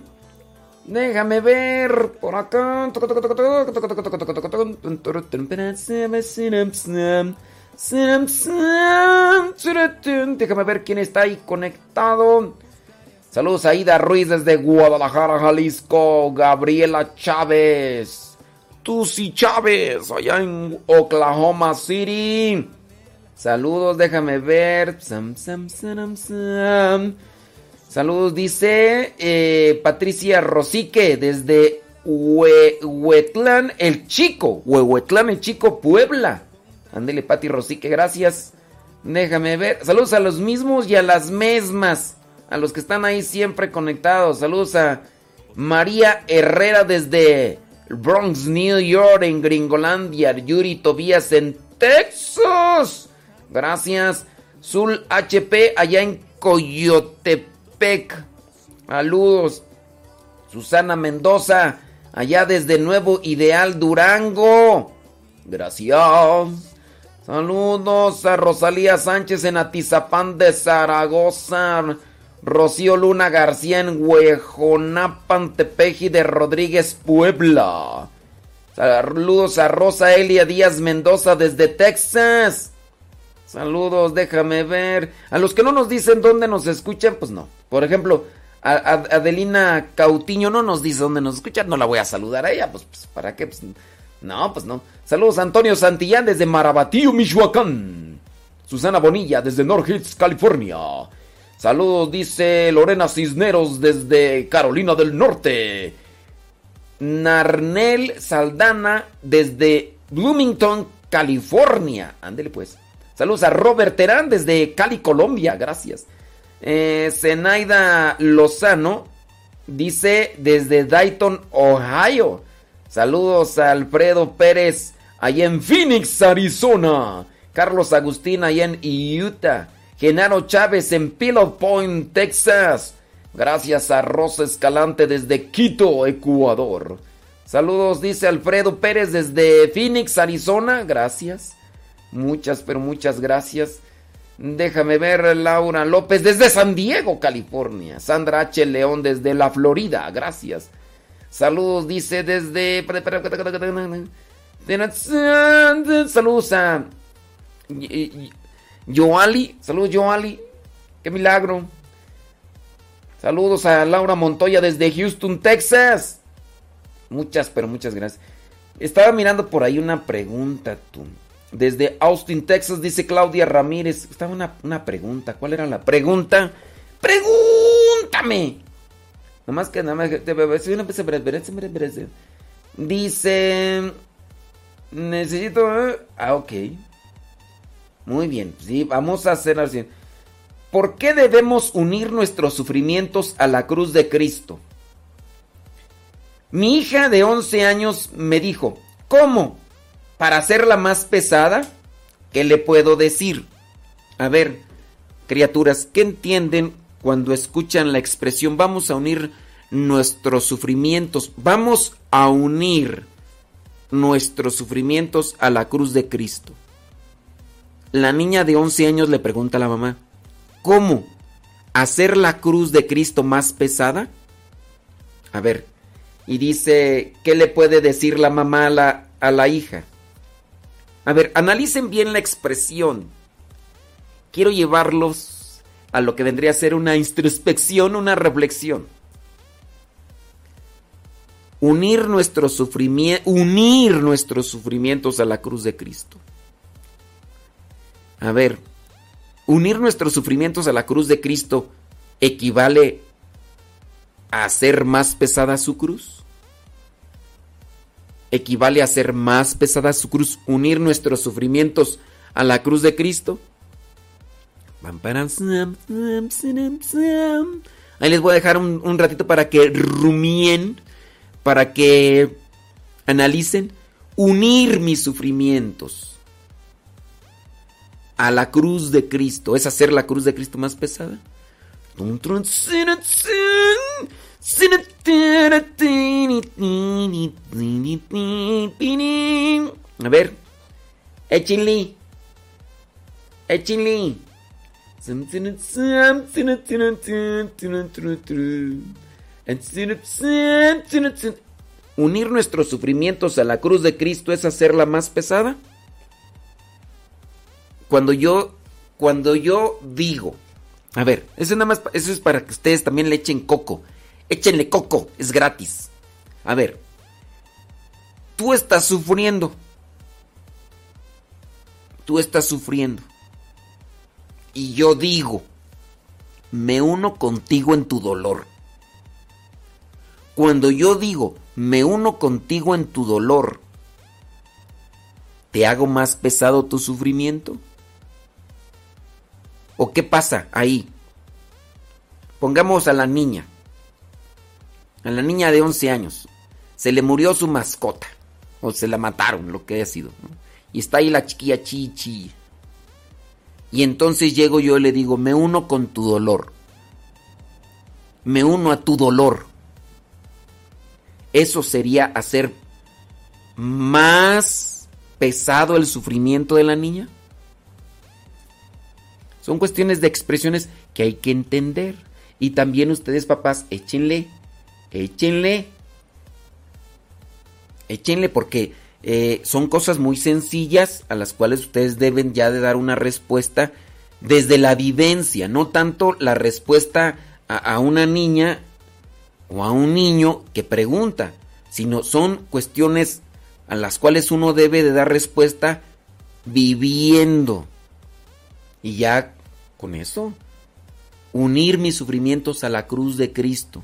Déjame ver por acá. Déjame ver quién está ahí conectado. Saludos a Ida Ruiz desde Guadalajara, Jalisco. Gabriela Chávez. Tusi Chávez, allá en Oklahoma City. Saludos, déjame ver. Sam. Saludos, dice eh, Patricia Rosique desde Hue- Huetlán el Chico. Huehuetlán el Chico, Puebla. Ándele, Pati Rosique, gracias. Déjame ver. Saludos a los mismos y a las mismas. A los que están ahí siempre conectados. Saludos a María Herrera desde Bronx, New York, en Gringolandia. Yuri Tobías en Texas. Gracias. Zul HP allá en Coyotepec. Saludos. Susana Mendoza allá desde Nuevo Ideal Durango. Gracias. Saludos a Rosalía Sánchez en Atizapán de Zaragoza. Rocío Luna García en Huejonapan, Tepeji de Rodríguez, Puebla. Saludos a Rosa Elia Díaz Mendoza desde Texas. Saludos, déjame ver. A los que no nos dicen dónde nos escuchan, pues no. Por ejemplo, Adelina Cautiño no nos dice dónde nos escuchan, no la voy a saludar a ella, pues, pues, ¿para qué? Pues, no, pues no. Saludos a Antonio Santillán desde Marabatío, Michoacán. Susana Bonilla desde North Hills, California. Saludos, dice Lorena Cisneros desde Carolina del Norte. Narnel Saldana desde Bloomington, California. Ándele pues. Saludos a Robert Terán desde Cali, Colombia. Gracias. Eh, Zenaida Lozano dice desde Dayton, Ohio. Saludos a Alfredo Pérez allá en Phoenix, Arizona. Carlos Agustín allá en Utah. Genaro Chávez en Pillow Point, Texas. Gracias a Rosa Escalante desde Quito, Ecuador. Saludos, dice Alfredo Pérez desde Phoenix, Arizona. Gracias. Muchas, pero muchas gracias. Déjame ver Laura López desde San Diego, California. Sandra H. León desde la Florida. Gracias. Saludos, dice desde... Saludos a... Yoali. Saludos, Yoali. Qué milagro. Saludos a Laura Montoya desde Houston, Texas. Muchas, pero muchas gracias. Estaba mirando por ahí una pregunta, tú. Desde Austin, Texas, dice Claudia Ramírez. Estaba una, una pregunta. ¿Cuál era la pregunta? ¡Pregúntame! Nomás que nada más. Dice. Necesito. eh, Ah, ok. Muy bien. Sí, vamos a hacer así. ¿Por qué debemos unir nuestros sufrimientos a la cruz de Cristo? Mi hija de 11 años me dijo, ¿cómo? ¿Para hacerla más pesada? ¿Qué le puedo decir? A ver, criaturas, ¿qué entienden cuando escuchan la expresión vamos a unir nuestros sufrimientos? Vamos a unir nuestros sufrimientos a la cruz de Cristo. La niña de 11 años le pregunta a la mamá, ¿cómo? ¿Hacer la cruz de Cristo más pesada? A ver, y dice, ¿qué le puede decir la mamá a la, a la hija? A ver, analicen bien la expresión. Quiero llevarlos a lo que vendría a ser una introspección, una reflexión. Unir unir nuestros sufrimientos a la cruz de Cristo. A ver, unir nuestros sufrimientos a la cruz de Cristo equivale a hacer más pesada su cruz. Equivale a hacer más pesada su cruz, unir nuestros sufrimientos a la cruz de Cristo. Ahí les voy a dejar un, un ratito para que rumien, para que analicen. Unir mis sufrimientos a la cruz de Cristo. ¿Es hacer la cruz de Cristo más pesada? A ver, échenle. Échenle. Unir nuestros sufrimientos a la cruz de Cristo es hacerla más pesada. Cuando yo, cuando yo digo, a ver, eso nada más, eso es para que ustedes también le echen coco. Échenle coco, es gratis. A ver, tú estás sufriendo. Tú estás sufriendo. Y yo digo, me uno contigo en tu dolor. Cuando yo digo, me uno contigo en tu dolor, ¿te hago más pesado tu sufrimiento? ¿O qué pasa ahí? Pongamos a la niña, a la niña de 11 años, se le murió su mascota, o se la mataron, lo que haya sido, y está ahí la chiquilla chichi. Y entonces llego yo y le digo, me uno con tu dolor, me uno a tu dolor. Eso sería hacer más pesado el sufrimiento de la niña. Son cuestiones de expresiones que hay que entender. Y también ustedes, papás, échenle, échenle, Échenle porque eh, son cosas muy sencillas a las cuales ustedes deben ya de dar una respuesta desde la vivencia, no tanto la respuesta a, a una niña o a un niño que pregunta, sino son cuestiones a las cuales uno debe de dar respuesta viviendo. Y ya con eso, unir mis sufrimientos a la cruz de Cristo.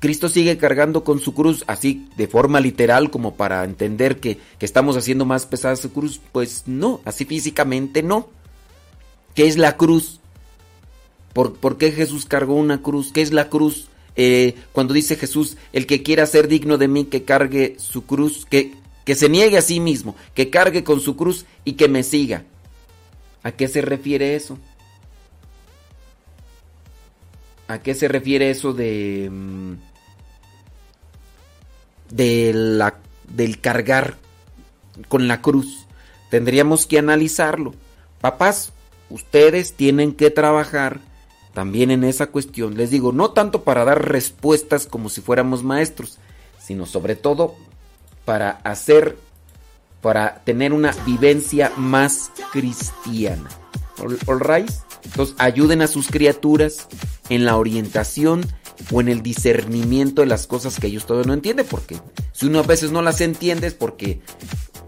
Cristo sigue cargando con su cruz así de forma literal como para entender que, que, estamos haciendo más pesada su cruz. Pues no, así físicamente no. ¿Qué es la cruz? ¿Por, por qué Jesús cargó una cruz? ¿Qué es la cruz? Eh, cuando dice Jesús, el que quiera ser digno de mí, que cargue su cruz, que, que se niegue a sí mismo, que cargue con su cruz y que me siga. ¿A qué se refiere eso? ¿A qué se refiere eso de... de la, del cargar con la cruz? Tendríamos que analizarlo. Papás, ustedes tienen que trabajar también en esa cuestión. Les digo, no tanto para dar respuestas como si fuéramos maestros, sino sobre todo para hacer, para tener una vivencia más cristiana. All? Entonces ayuden a sus criaturas en la orientación o en el discernimiento de las cosas que ellos todavía no entienden, porque si uno a veces no las entiende es porque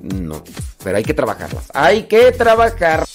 no, pero hay que trabajarlas. Hay que trabajar.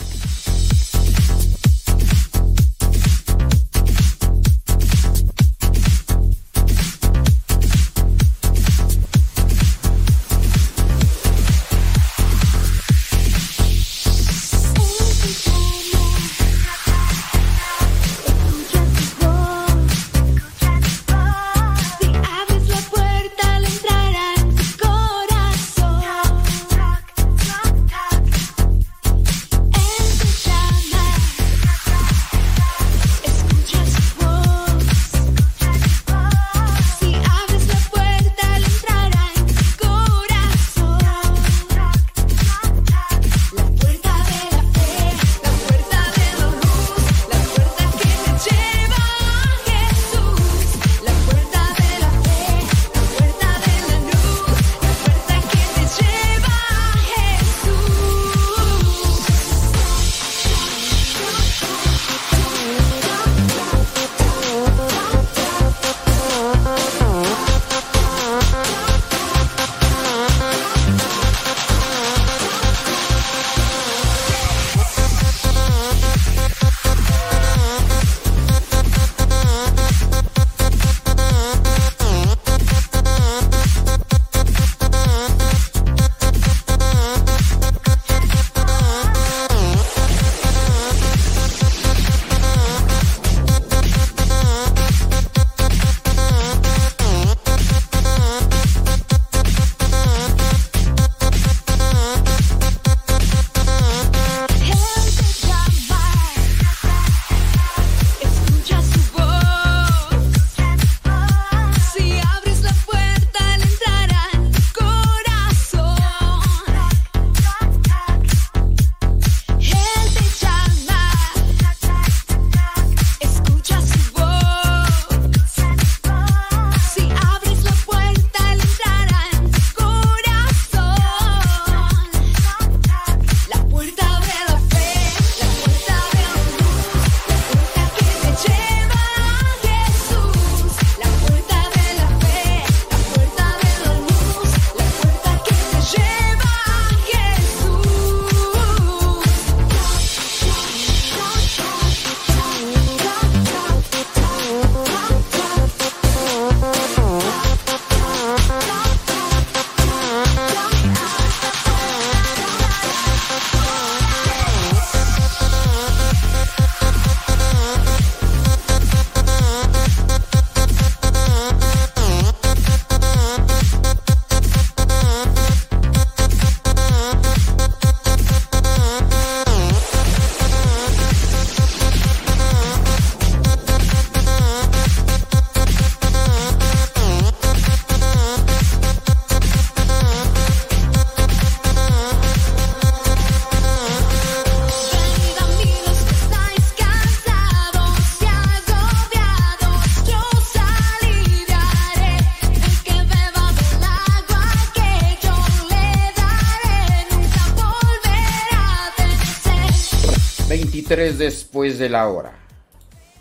23 después de la hora.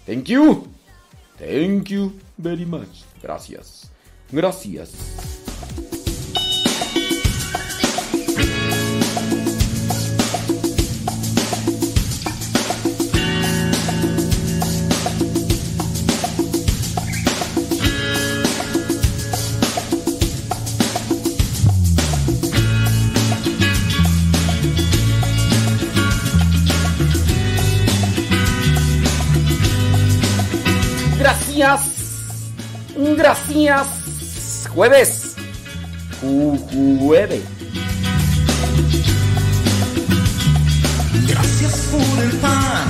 Thank you. Thank you very much. Gracias. Gracias. Gracias. Jueves. Ju- Jueves. Gracias por el pan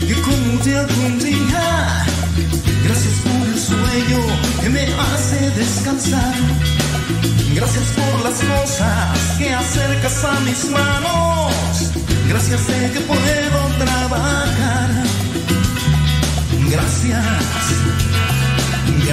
que como te algún día. Gracias por el sueño que me hace descansar. Gracias por las cosas que acercas a mis manos. Gracias de que puedo trabajar. Gracias.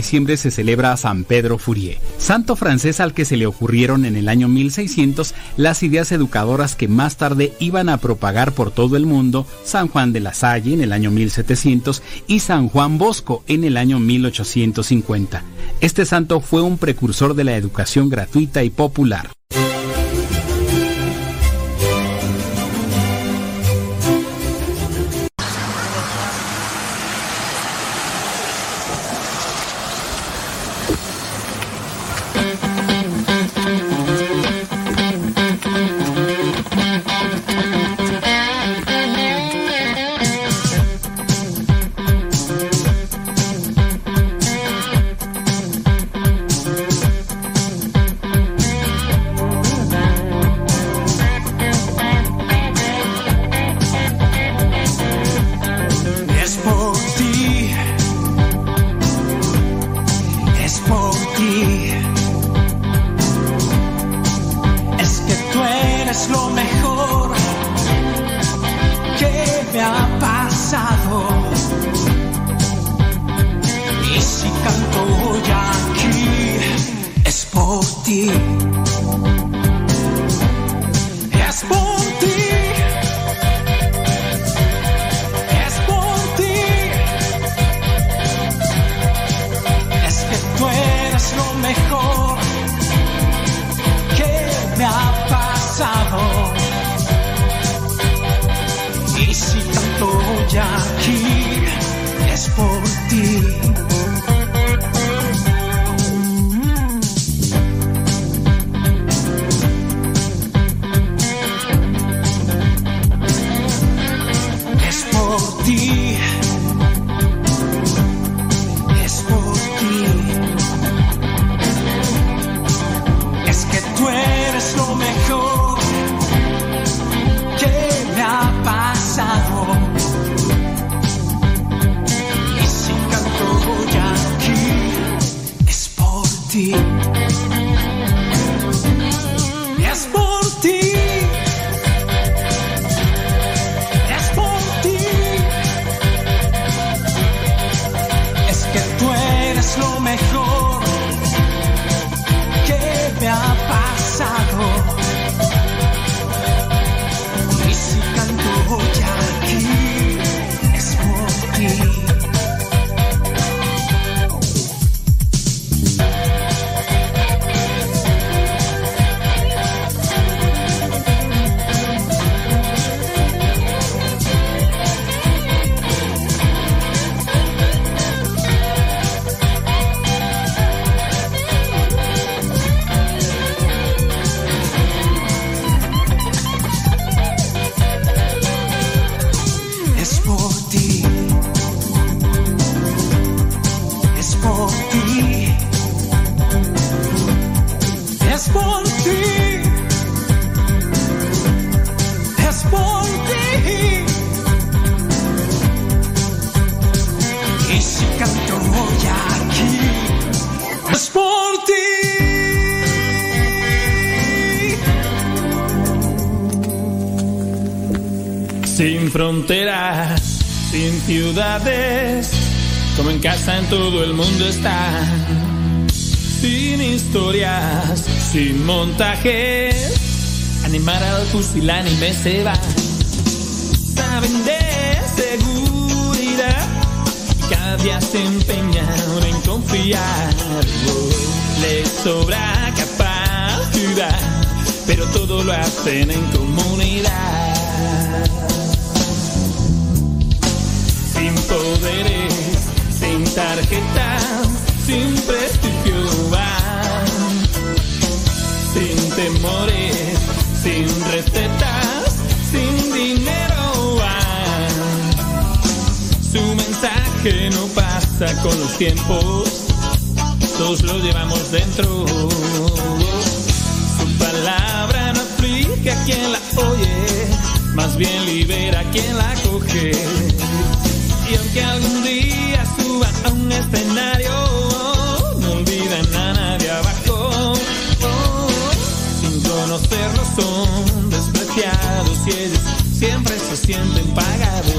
Diciembre se celebra a San Pedro Fourier, santo francés al que se le ocurrieron en el año 1600 las ideas educadoras que más tarde iban a propagar por todo el mundo San Juan de la Salle en el año 1700 y San Juan Bosco en el año 1850. Este santo fue un precursor de la educación gratuita y popular. Sin fronteras, sin ciudades, como en casa en todo el mundo está. Sin historias, sin montajes, animar al pusilánime se va. Saben de seguridad cada día se empeñan en confiar. Les sobra capacidad, pero todo lo hacen en comunidad. Sin poderes, sin tarjetas, sin prestigio van, sin temores, sin recetas, sin dinero. Su mensaje no pasa con los tiempos, todos lo llevamos dentro. Su palabra no aflige a quien la oye, más bien libera a quien la coge. Aunque algún día suba a un escenario, no olvidan a nadie abajo. Sin conocerlos son despreciados y ellos siempre se sienten pagados.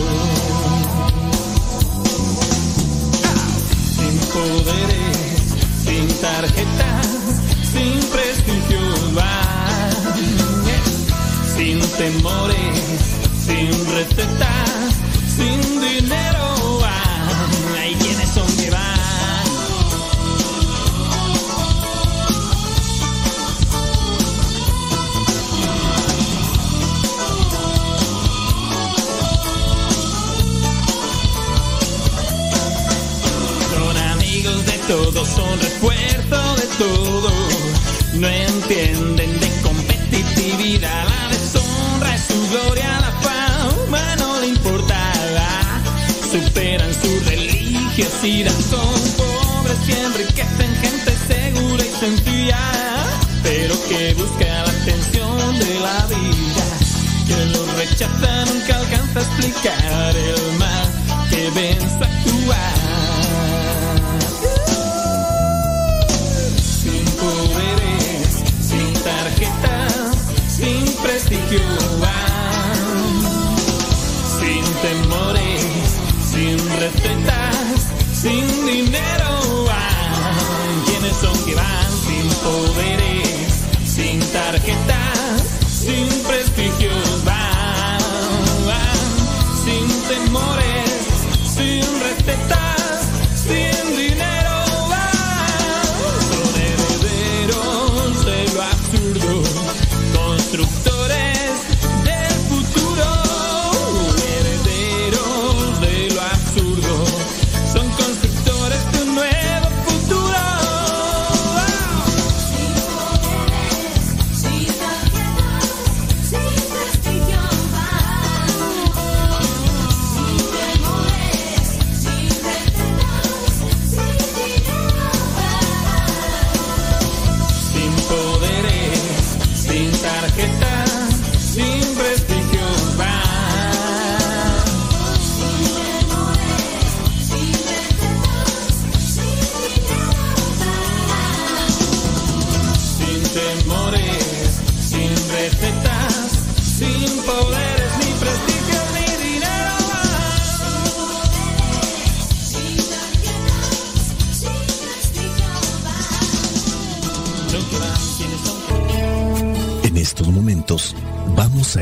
Sin tarjeta, sin prestigio van, sin temores, sin receta, son refuerzo de todo. No entienden de competitividad. La deshonra es su gloria, la fama no le importa. Superan su religiosidad, son pobres y enriquecen gente segura y sencilla. Pero que busca la atención de la vida. Que lo rechaza nunca alcanza a explicar el mal que ven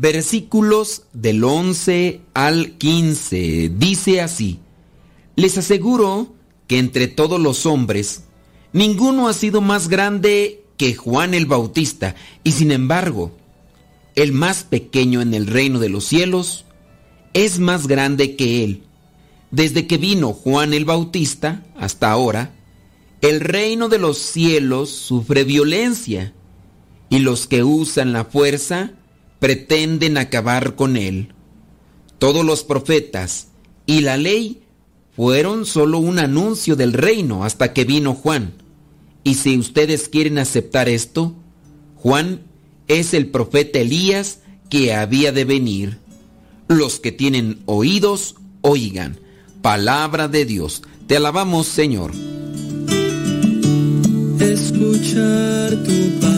versículos del 11 al 15. Dice así, les aseguro que entre todos los hombres, ninguno ha sido más grande que Juan el Bautista, y sin embargo, el más pequeño en el reino de los cielos es más grande que él. Desde que vino Juan el Bautista hasta ahora, el reino de los cielos sufre violencia y los que usan la fuerza pretenden acabar con él. Todos los profetas y la ley fueron solo un anuncio del reino hasta que vino Juan. Y si ustedes quieren aceptar esto, Juan es el profeta Elías que había de venir. Los que tienen oídos, oigan. Palabra de Dios. Te alabamos, Señor. escuchar tu palabra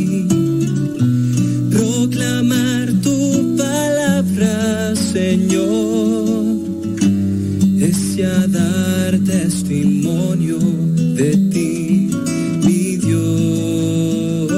Señor, es dar testimonio de ti, mi Dios.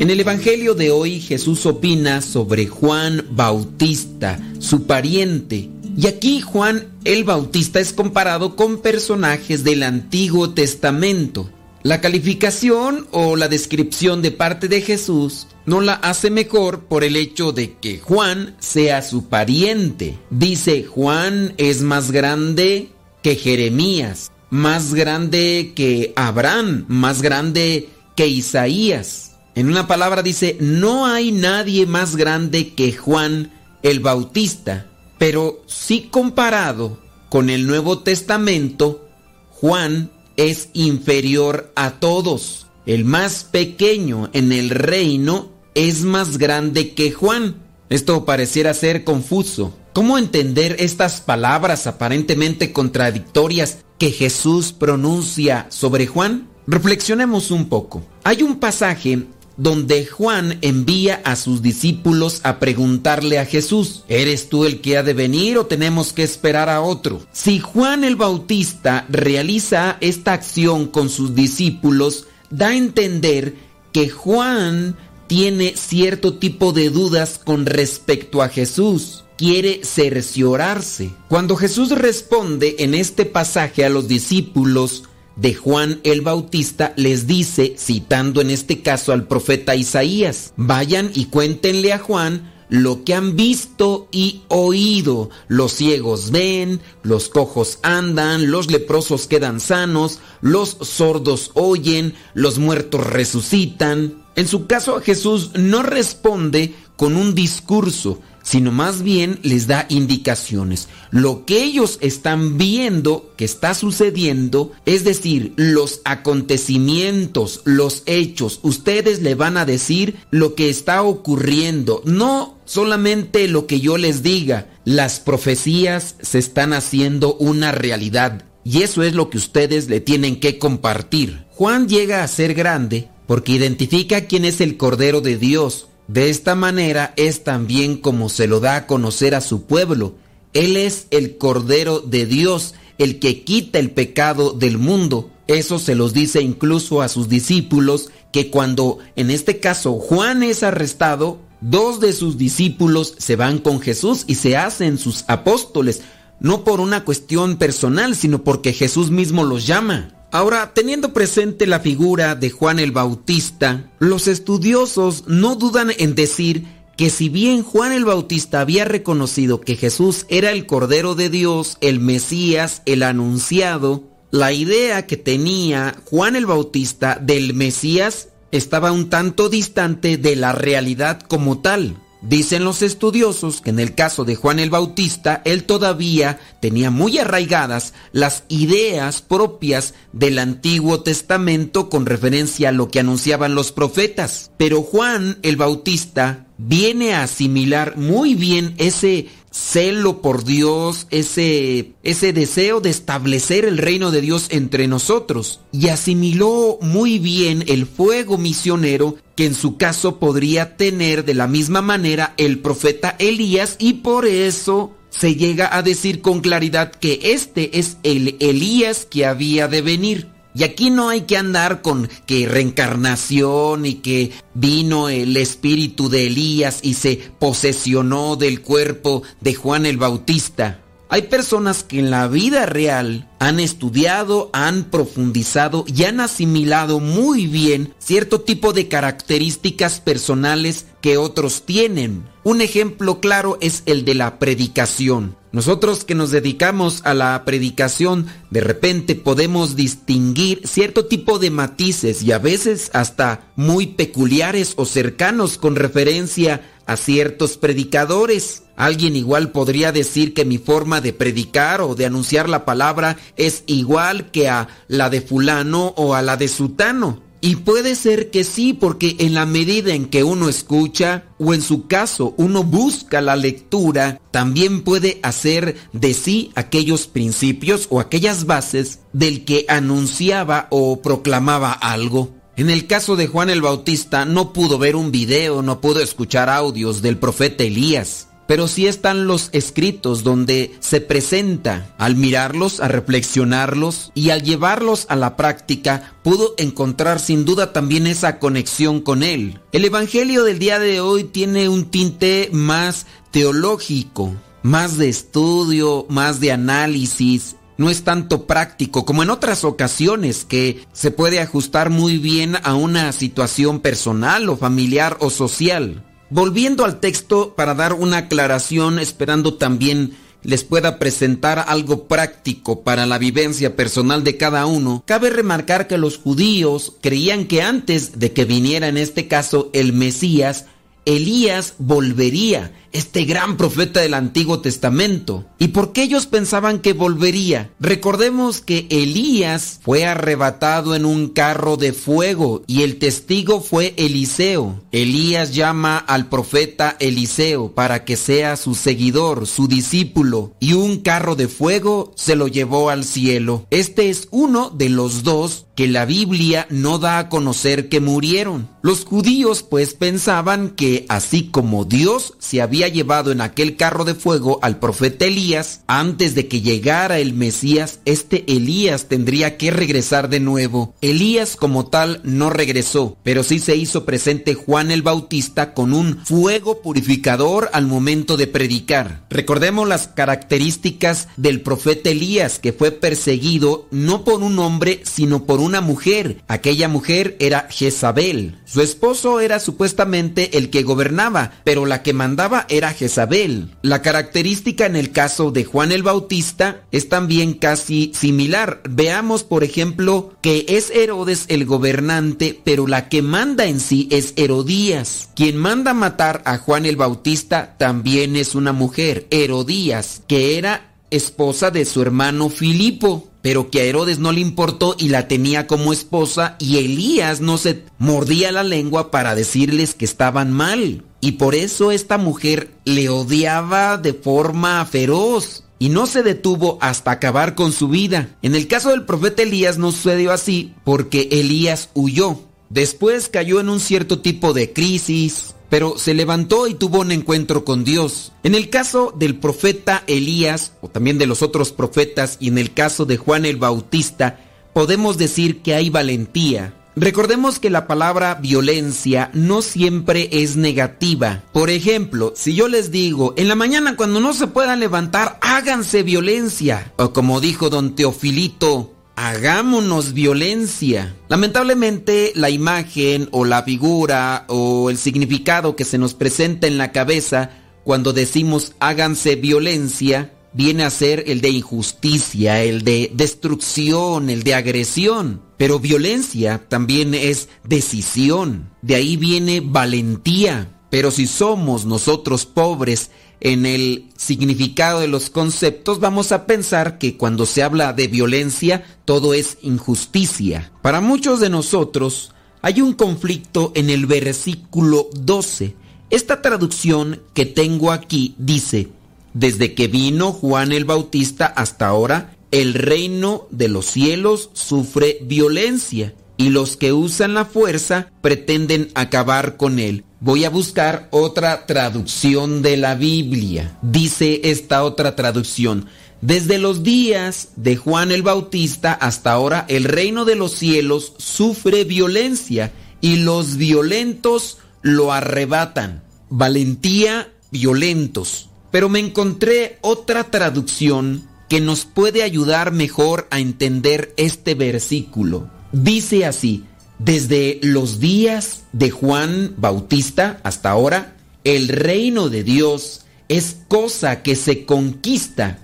En el Evangelio de hoy Jesús opina sobre Juan Bautista, su pariente, Y aquí Juan el Bautista es comparado con personajes del Antiguo Testamento. La calificación o la descripción de parte de Jesús no la hace mejor por el hecho de que Juan sea su pariente. Dice, Juan es más grande que Jeremías, más grande que Abraham, más grande que Isaías. En una palabra dice, no hay nadie más grande que Juan el Bautista, pero sí comparado con el Nuevo Testamento, Juan es inferior a todos. El más pequeño en el reino es más grande que Juan. Esto pareciera ser confuso. ¿Cómo entender estas palabras aparentemente contradictorias que Jesús pronuncia sobre Juan? Reflexionemos un poco. Hay un pasaje donde Juan envía a sus discípulos a preguntarle a Jesús, ¿eres tú el que ha de venir o tenemos que esperar a otro? Si Juan el Bautista realiza esta acción con sus discípulos, da a entender que Juan tiene cierto tipo de dudas con respecto a Jesús. Quiere cerciorarse. Cuando Jesús responde en este pasaje a los discípulos, de Juan el Bautista les dice, citando en este caso al profeta Isaías, vayan y cuéntenle a Juan lo que han visto y oído. Los ciegos ven, los cojos andan, los leprosos quedan sanos, los sordos oyen, los muertos resucitan. En su caso Jesús no responde con un discurso, sino más bien les da indicaciones. Lo que ellos están viendo que está sucediendo, es decir, los acontecimientos, los hechos, ustedes le van a decir lo que está ocurriendo, no solamente lo que yo les diga. Las profecías se están haciendo una realidad y eso es lo que ustedes le tienen que compartir. Juan llega a ser grande porque identifica quién es el Cordero de Dios, de esta manera es también como se lo da a conocer a su pueblo. Él es el Cordero de Dios, el que quita el pecado del mundo. Eso se los dice incluso a sus discípulos, que cuando en este caso Juan es arrestado, dos de sus discípulos se van con Jesús y se hacen sus apóstoles, no por una cuestión personal, sino porque Jesús mismo los llama. Ahora, teniendo presente la figura de Juan el Bautista, los estudiosos no dudan en decir que si bien Juan el Bautista había reconocido que Jesús era el Cordero de Dios, el Mesías, el anunciado, la idea que tenía Juan el Bautista del Mesías estaba un tanto distante de la realidad como tal. Dicen los estudiosos que en el caso de Juan el Bautista, él todavía tenía muy arraigadas las ideas propias del Antiguo Testamento con referencia a lo que anunciaban los profetas. Pero Juan el Bautista viene a asimilar muy bien ese celo por Dios, ese, ese deseo de establecer el reino de Dios entre nosotros. Y asimiló muy bien el fuego misionero que en su caso podría tener de la misma manera el profeta Elías y por eso se llega a decir con claridad que este es el Elías que había de venir. Y aquí no hay que andar con que reencarnación y que vino el espíritu de Elías y se posesionó del cuerpo de Juan el Bautista. Hay personas que en la vida real han estudiado, han profundizado y han asimilado muy bien cierto tipo de características personales que otros tienen. Un ejemplo claro es el de la predicación. Nosotros que nos dedicamos a la predicación, de repente podemos distinguir cierto tipo de matices y a veces hasta muy peculiares o cercanos con referencia a ciertos predicadores. Alguien igual podría decir que mi forma de predicar o de anunciar la palabra es igual que a la de fulano o a la de sutano. Y puede ser que sí, porque en la medida en que uno escucha, o en su caso uno busca la lectura, también puede hacer de sí aquellos principios o aquellas bases del que anunciaba o proclamaba algo. En el caso de Juan el Bautista no pudo ver un video, no pudo escuchar audios del profeta Elías, pero sí están los escritos donde se presenta. Al mirarlos, a reflexionarlos y al llevarlos a la práctica, pudo encontrar sin duda también esa conexión con él. El Evangelio del día de hoy tiene un tinte más teológico. más de estudio, más de análisis. No es tanto práctico como en otras ocasiones que se puede ajustar muy bien a una situación personal o familiar o social. Volviendo al texto para dar una aclaración, esperando también les pueda presentar algo práctico para la vivencia personal de cada uno, cabe remarcar que los judíos creían que antes de que viniera en este caso el Mesías, Elías volvería, este gran profeta del Antiguo Testamento. ¿Y por qué ellos pensaban que volvería? Recordemos que Elías fue arrebatado en un carro de fuego y el testigo fue Eliseo. Elías llama al profeta Eliseo para que sea su seguidor, su discípulo, y un carro de fuego se lo llevó al cielo. Este es uno de los dos que la Biblia no da a conocer que murieron. Los judíos pues pensaban que así como Dios se había llevado en aquel carro de fuego al profeta Elías, antes de que llegara el Mesías, este Elías tendría que regresar de nuevo. Elías como tal no regresó, pero sí se hizo presente Juan el Bautista con un fuego purificador al momento de predicar. Recordemos las características del profeta Elías, que fue perseguido no por un hombre, sino por una mujer. Aquella mujer era Jezabel. Su esposo era supuestamente el que gobernaba, pero la que mandaba era Jezabel. La característica en el caso de Juan el Bautista es también casi similar. Veamos, por ejemplo, que es Herodes el gobernante, pero la que manda en sí es Herodías. Quien manda matar a Juan el Bautista también es una mujer, Herodías, que era esposa de su hermano Filipo pero que a Herodes no le importó y la tenía como esposa y Elías no se mordía la lengua para decirles que estaban mal. Y por eso esta mujer le odiaba de forma feroz y no se detuvo hasta acabar con su vida. En el caso del profeta Elías no sucedió así porque Elías huyó. Después cayó en un cierto tipo de crisis, pero se levantó y tuvo un encuentro con Dios. En el caso del profeta Elías, o también de los otros profetas, y en el caso de Juan el Bautista, podemos decir que hay valentía. Recordemos que la palabra violencia no siempre es negativa. Por ejemplo, si yo les digo, en la mañana cuando no se puedan levantar, háganse violencia. O como dijo don Teofilito, hagámonos violencia. Lamentablemente la imagen o la figura o el significado que se nos presenta en la cabeza cuando decimos háganse violencia viene a ser el de injusticia, el de destrucción, el de agresión. Pero violencia también es decisión. De ahí viene valentía. Pero si somos nosotros pobres en el significado de los conceptos, vamos a pensar que cuando se habla de violencia, todo es injusticia. Para muchos de nosotros hay un conflicto en el versículo 12. Esta traducción que tengo aquí dice, desde que vino Juan el Bautista hasta ahora, el reino de los cielos sufre violencia y los que usan la fuerza pretenden acabar con él. Voy a buscar otra traducción de la Biblia. Dice esta otra traducción. Desde los días de Juan el Bautista hasta ahora, el reino de los cielos sufre violencia y los violentos lo arrebatan. Valentía, violentos. Pero me encontré otra traducción que nos puede ayudar mejor a entender este versículo. Dice así, desde los días de Juan Bautista hasta ahora, el reino de Dios es cosa que se conquista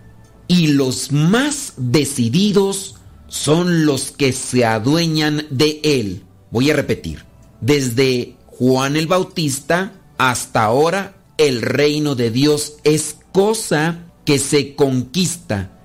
y los más decididos son los que se adueñan de él. Voy a repetir, desde Juan el Bautista hasta ahora, el reino de Dios es cosa que se conquista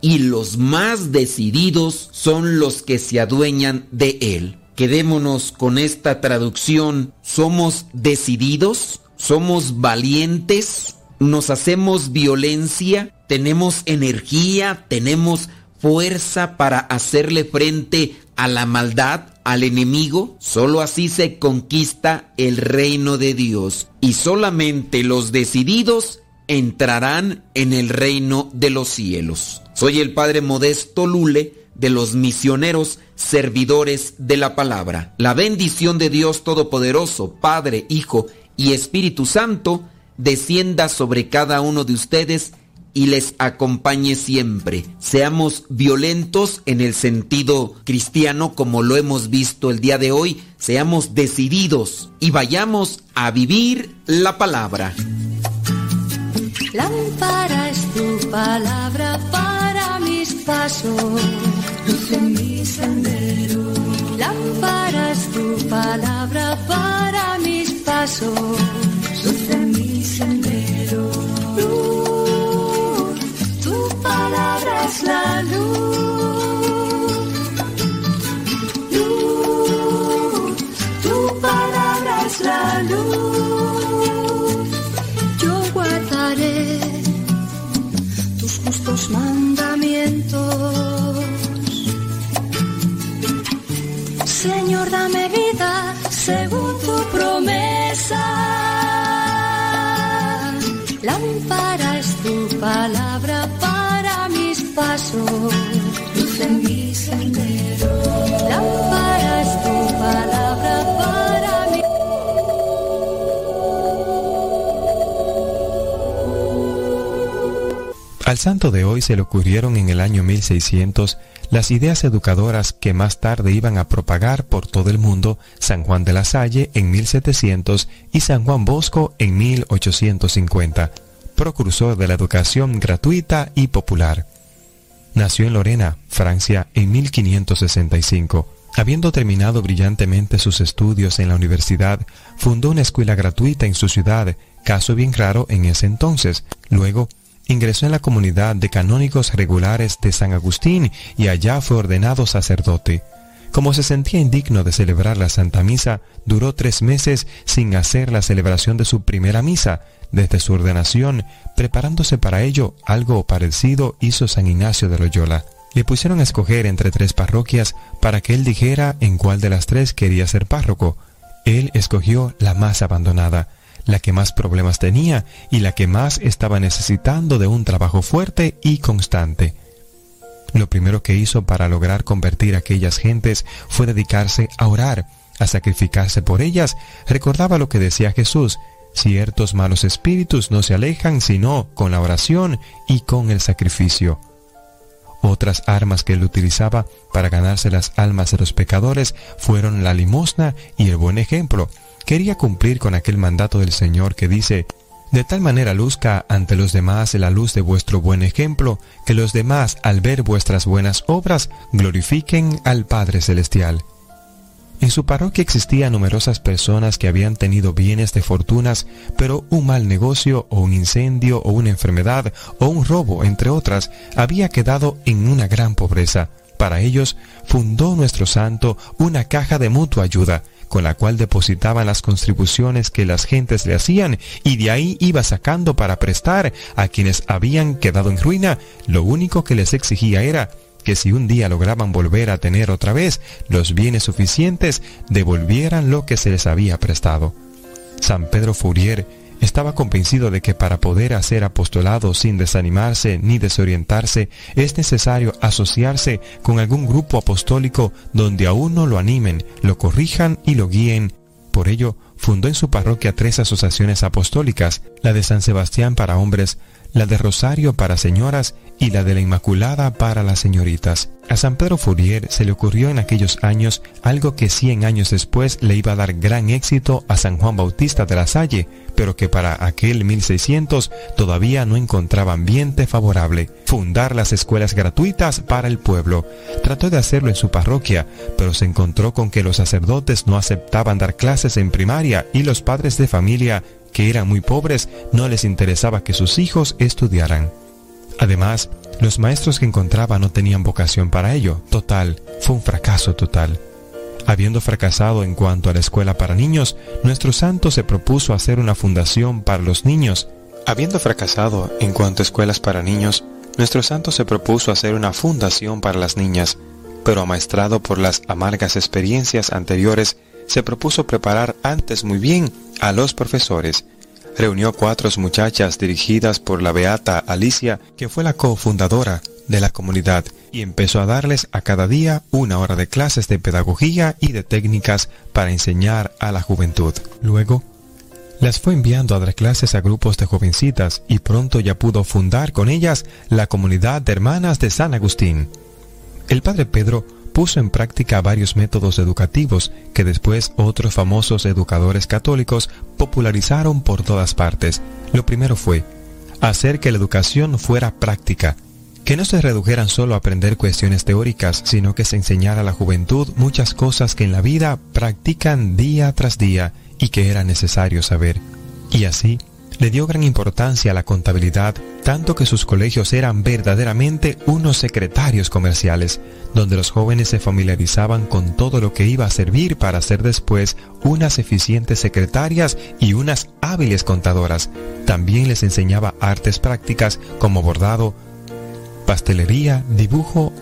y los más decididos son los que se adueñan de él. Quedémonos con esta traducción. ¿Somos decididos? ¿Somos valientes? ¿Nos hacemos violencia? ¿Tenemos energía? ¿Tenemos fuerza para hacerle frente a la maldad, al enemigo? Solo así se conquista el reino de Dios. Y solamente los decididos entrarán en el reino de los cielos. Soy el Padre Modesto Lule de los misioneros servidores de la palabra. La bendición de Dios Todopoderoso, Padre, Hijo y Espíritu Santo, descienda sobre cada uno de ustedes y les acompañe siempre. Seamos violentos en el sentido cristiano como lo hemos visto el día de hoy. Seamos decididos y vayamos a vivir la palabra. Lámpara es tu palabra mis pasos, luz en mi sendero. Lámpara es tu palabra para mis pasos, luz en mi sendero. Luz, tu palabra es la luz. Luz, tu palabra es la luz. Yo guardaré tus mandamientos. Señor, dame vida según tu promesa. Lámpara es tu palabra para mis pasos, luz en mi sendero. Lámpara Al santo de hoy se le ocurrieron en el año 1600 las ideas educadoras que más tarde iban a propagar por todo el mundo San Juan de la Salle en 1700 y San Juan Bosco en 1850, procursor de la educación gratuita y popular. Nació en Lorena, Francia, en 1565. Habiendo terminado brillantemente sus estudios en la universidad, fundó una escuela gratuita en su ciudad, caso bien raro en ese entonces. Luego, ingresó en la comunidad de canónigos regulares de San Agustín y allá fue ordenado sacerdote. Como se sentía indigno de celebrar la Santa Misa, duró tres meses sin hacer la celebración de su primera misa. Desde su ordenación, preparándose para ello, algo parecido hizo San Ignacio de Loyola. Le pusieron a escoger entre tres parroquias para que él dijera en cuál de las tres quería ser párroco. Él escogió la más abandonada, la que más problemas tenía y la que más estaba necesitando de un trabajo fuerte y constante. Lo primero que hizo para lograr convertir a aquellas gentes fue dedicarse a orar, a sacrificarse por ellas. Recordaba lo que decía Jesús, ciertos malos espíritus no se alejan sino con la oración y con el sacrificio. Otras armas que él utilizaba para ganarse las almas de los pecadores fueron la limosna y el buen ejemplo. Quería cumplir con aquel mandato del Señor que dice, de tal manera luzca ante los demás la luz de vuestro buen ejemplo, que los demás al ver vuestras buenas obras glorifiquen al Padre Celestial. En su parroquia existían numerosas personas que habían tenido bienes de fortunas, pero un mal negocio o un incendio o una enfermedad o un robo, entre otras, había quedado en una gran pobreza. Para ellos fundó nuestro santo una caja de mutua ayuda, con la cual depositaban las contribuciones que las gentes le hacían y de ahí iba sacando para prestar a quienes habían quedado en ruina. Lo único que les exigía era que si un día lograban volver a tener otra vez los bienes suficientes, devolvieran lo que se les había prestado. San Pedro Fourier estaba convencido de que para poder hacer apostolado sin desanimarse ni desorientarse, es necesario asociarse con algún grupo apostólico donde a uno lo animen, lo corrijan y lo guíen. Por ello, fundó en su parroquia tres asociaciones apostólicas, la de San Sebastián para hombres, la de Rosario para señoras y la de la Inmaculada para las señoritas. A San Pedro Fourier se le ocurrió en aquellos años algo que cien años después le iba a dar gran éxito a San Juan Bautista de la Salle, pero que para aquel 1600 todavía no encontraba ambiente favorable. Fundar las escuelas gratuitas para el pueblo. Trató de hacerlo en su parroquia, pero se encontró con que los sacerdotes no aceptaban dar clases en primaria y los padres de familia que eran muy pobres, no les interesaba que sus hijos estudiaran. Además, los maestros que encontraba no tenían vocación para ello. Total, fue un fracaso total. Habiendo fracasado en cuanto a la escuela para niños, nuestro santo se propuso hacer una fundación para los niños. Habiendo fracasado en cuanto a escuelas para niños, nuestro santo se propuso hacer una fundación para las niñas, pero amaestrado por las amargas experiencias anteriores, se propuso preparar antes muy bien a los profesores. Reunió cuatro muchachas dirigidas por la beata Alicia, que fue la cofundadora de la comunidad, y empezó a darles a cada día una hora de clases de pedagogía y de técnicas para enseñar a la juventud. Luego, Las fue enviando a dar clases a grupos de jovencitas y pronto ya pudo fundar con ellas la comunidad de hermanas de San Agustín. El padre Pedro puso en práctica varios métodos educativos que después otros famosos educadores católicos popularizaron por todas partes. Lo primero fue hacer que la educación fuera práctica, que no se redujeran solo a aprender cuestiones teóricas, sino que se enseñara a la juventud muchas cosas que en la vida practican día tras día y que era necesario saber. Y así, le dio gran importancia a la contabilidad, tanto que sus colegios eran verdaderamente unos secretarios comerciales, donde los jóvenes se familiarizaban con todo lo que iba a servir para ser después unas eficientes secretarias y unas hábiles contadoras. También les enseñaba artes prácticas como bordado, pastelería, dibujo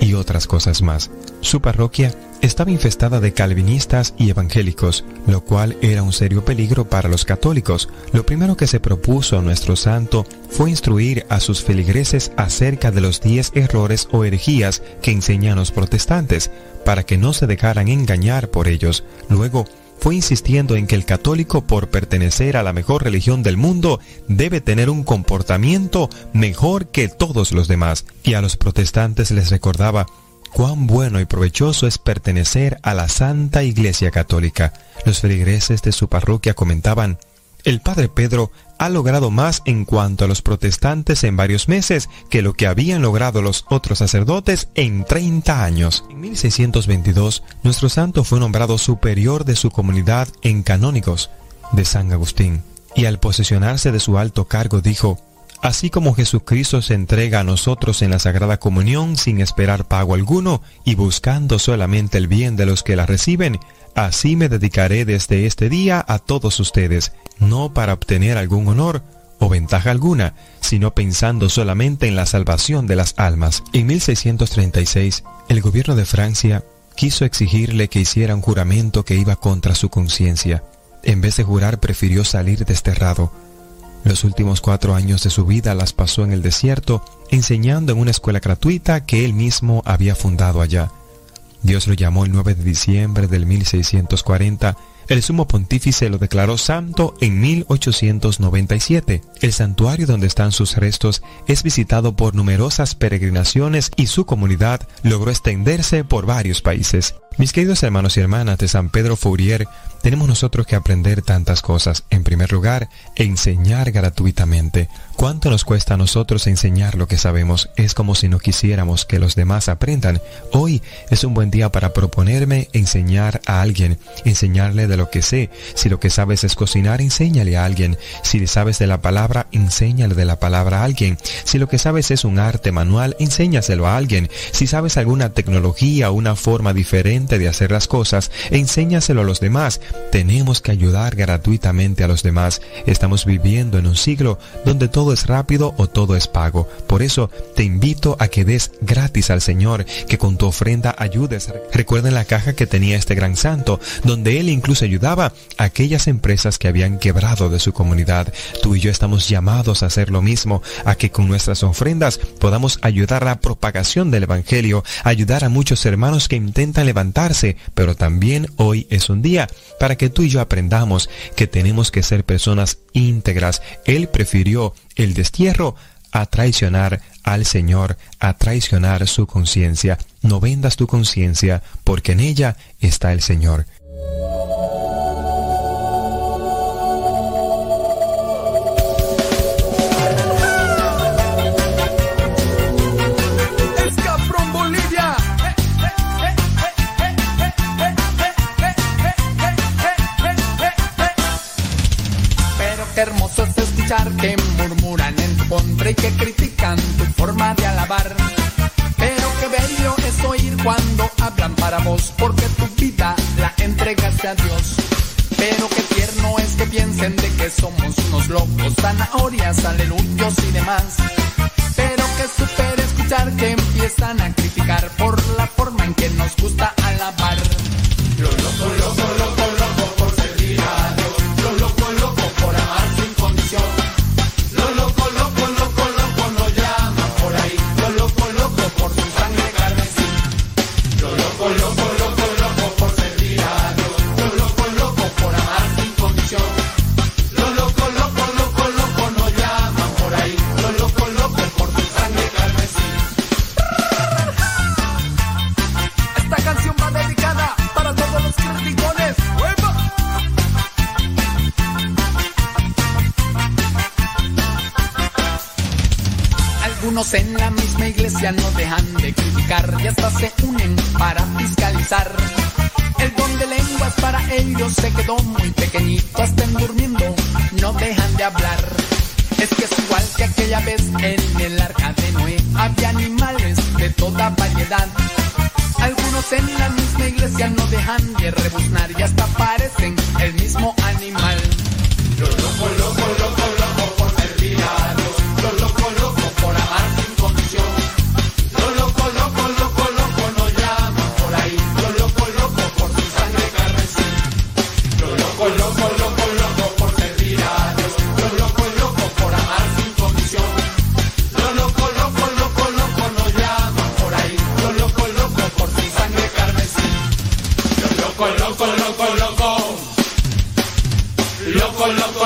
y otras cosas más. Su parroquia estaba infestada de calvinistas y evangélicos, lo cual era un serio peligro para los católicos. Lo primero que se propuso a nuestro santo fue instruir a sus feligreses acerca de los diez errores o herejías que enseñan los protestantes, para que no se dejaran engañar por ellos. Luego, fue insistiendo en que el católico, por pertenecer a la mejor religión del mundo, debe tener un comportamiento mejor que todos los demás. Y a los protestantes les recordaba cuán bueno y provechoso es pertenecer a la Santa Iglesia Católica. Los feligreses de su parroquia comentaban, el padre Pedro ha logrado más en cuanto a los protestantes en varios meses que lo que habían logrado los otros sacerdotes en 30 años. En 1622, nuestro santo fue nombrado superior de su comunidad en canónigos de San Agustín, y al posesionarse de su alto cargo dijo, Así como Jesucristo se entrega a nosotros en la Sagrada Comunión sin esperar pago alguno y buscando solamente el bien de los que la reciben, así me dedicaré desde este día a todos ustedes, no para obtener algún honor o ventaja alguna, sino pensando solamente en la salvación de las almas. En 1636, el gobierno de Francia quiso exigirle que hiciera un juramento que iba contra su conciencia. En vez de jurar, prefirió salir desterrado. Los últimos cuatro años de su vida las pasó en el desierto, enseñando en una escuela gratuita que él mismo había fundado allá. Dios lo llamó el 9 de diciembre del 1640. El sumo pontífice lo declaró santo en 1897. El santuario donde están sus restos es visitado por numerosas peregrinaciones y su comunidad logró extenderse por varios países. Mis queridos hermanos y hermanas de San Pedro Fourier, tenemos nosotros que aprender tantas cosas. En primer lugar, enseñar gratuitamente. ¿Cuánto nos cuesta a nosotros enseñar lo que sabemos? Es como si no quisiéramos que los demás aprendan. Hoy es un buen día para proponerme enseñar a alguien, enseñarle de lo que sé. Si lo que sabes es cocinar, enséñale a alguien. Si sabes de la palabra, enséñale de la palabra a alguien. Si lo que sabes es un arte manual, enséñaselo a alguien. Si sabes alguna tecnología o una forma diferente de hacer las cosas, enséñaselo a los demás. Tenemos que ayudar gratuitamente a los demás. Estamos viviendo en un siglo donde todo es rápido o todo es pago. Por eso te invito a que des gratis al Señor, que con tu ofrenda ayudes. Recuerden la caja que tenía este gran santo, donde él incluso ayudaba a aquellas empresas que habían quebrado de su comunidad. Tú y yo estamos llamados a hacer lo mismo, a que con nuestras ofrendas podamos ayudar a la propagación del Evangelio, ayudar a muchos hermanos que intentan levantarse, pero también hoy es un día para que tú y yo aprendamos que tenemos que ser personas íntegras. Él prefirió el destierro a traicionar al Señor, a traicionar su conciencia. No vendas tu conciencia, porque en ella está el Señor. Que murmuran en tu contra y que critican tu forma de alabar. Pero qué bello es oír cuando hablan para vos, porque tu vida la entregaste a Dios. Pero qué tierno es que piensen de que somos unos locos, zanahorias, aleluyos y demás. Pero que super escuchar que empiezan a criticar por la forma en que nos gusta alabar. Lo loco, loco Algunos en la misma iglesia no dejan de criticar y hasta se unen para fiscalizar. El don de lenguas para ellos se quedó muy pequeñito, en durmiendo no dejan de hablar. Es que es igual que aquella vez en el arca de Noé, había animales de toda variedad. Algunos en la misma iglesia no dejan de rebuznar y hasta parecen el mismo animal.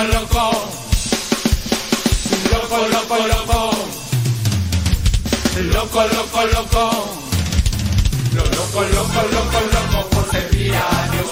Loco, loco, loco. Loco, loco, loco. Loco, loco, loco. Lo loco, loco, loco, loco por servir a Dios.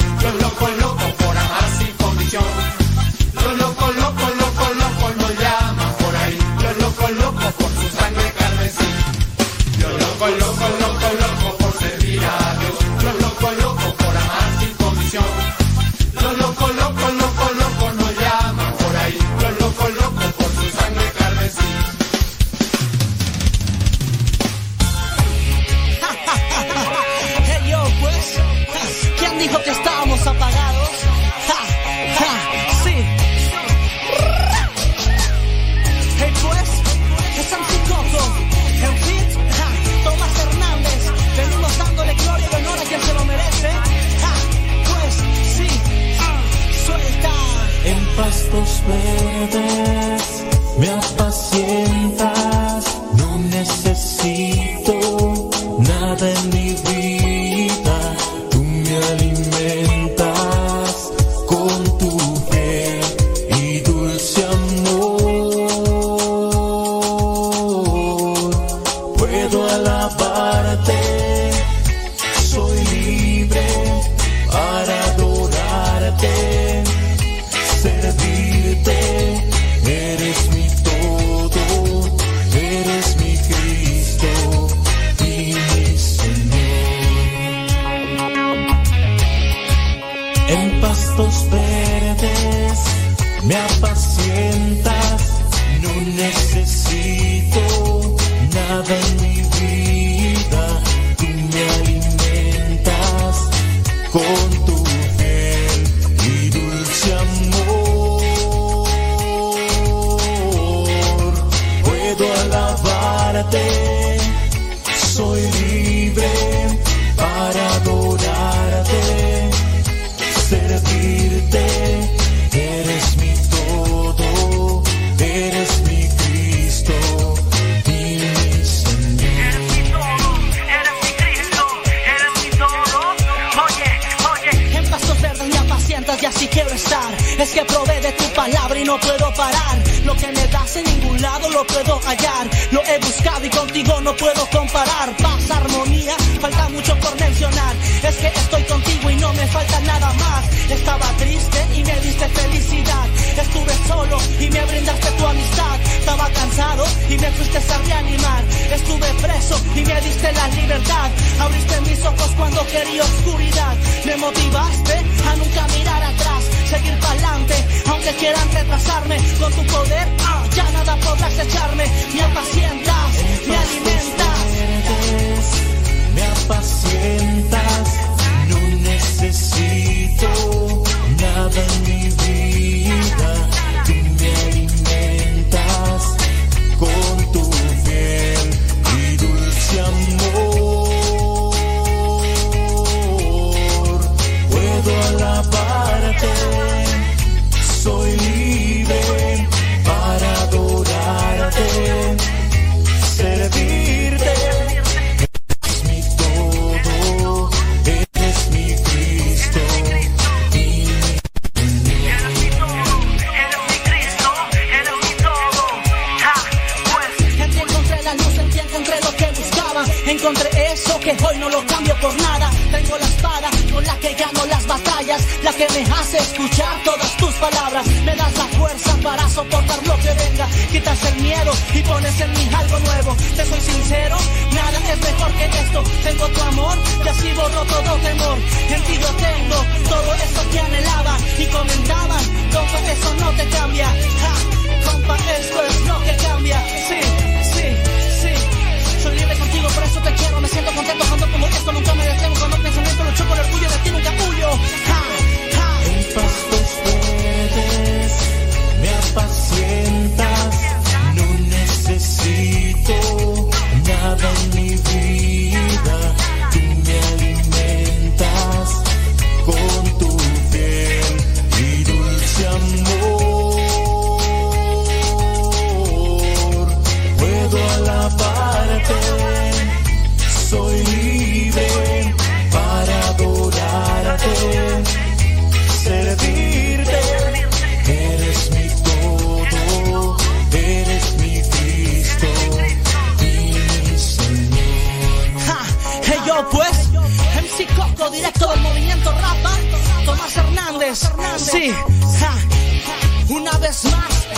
Lo puedo hallar. Lo he buscado y contigo no puedo comparar. Paz, armonía, falta mucho por mencionar. Es que estoy contigo y no me falta nada más. Estaba triste y me diste felicidad. Estuve solo y me brindaste tu amistad. Estaba cansado y me fuiste a reanimar. Estuve preso y me diste la libertad. Abriste mis ojos cuando quería oscuridad. Me motivaste a nunca mirar atrás. Seguir pa'lante, aunque quieran retrasarme. Con tu poder, ah, ya nada podrás echarme. Me apacientas, me alimentas. me apacientas, no necesito nada en mi vida, tú me alimentas con tu fiel y dulce amor. Puedo alabarte, soy Tengo la espada con la que gano las batallas, la que me hace escuchar todas tus palabras. Me das la fuerza para soportar lo que venga. Quitas el miedo y pones en mí algo nuevo. Te soy sincero, nada es mejor que esto. Tengo tu amor y así borro todo temor. En ti yo tengo todo eso que anhelaba y comentaba. Compa, eso no te cambia. Ja, compa, esto es lo que cambia. Sí. Te quiero. Me siento contento cuando como esto nunca me detengo. Cuando pensamiento lucho por el orgullo de ti nunca huyo. Ja, ja. En pastos verdes me apacientas, no necesito nada en mi vida. Tú me alimentas con tu fiel y dulce amor. Puedo alabarte, soy libre para adorarte servirte. Eres mi todo, eres mi Cristo mi Señor. Ja, hey yo pues, MC Coco, directo del movimiento Rapa, Tomás Hernández, sí, ja, una vez más.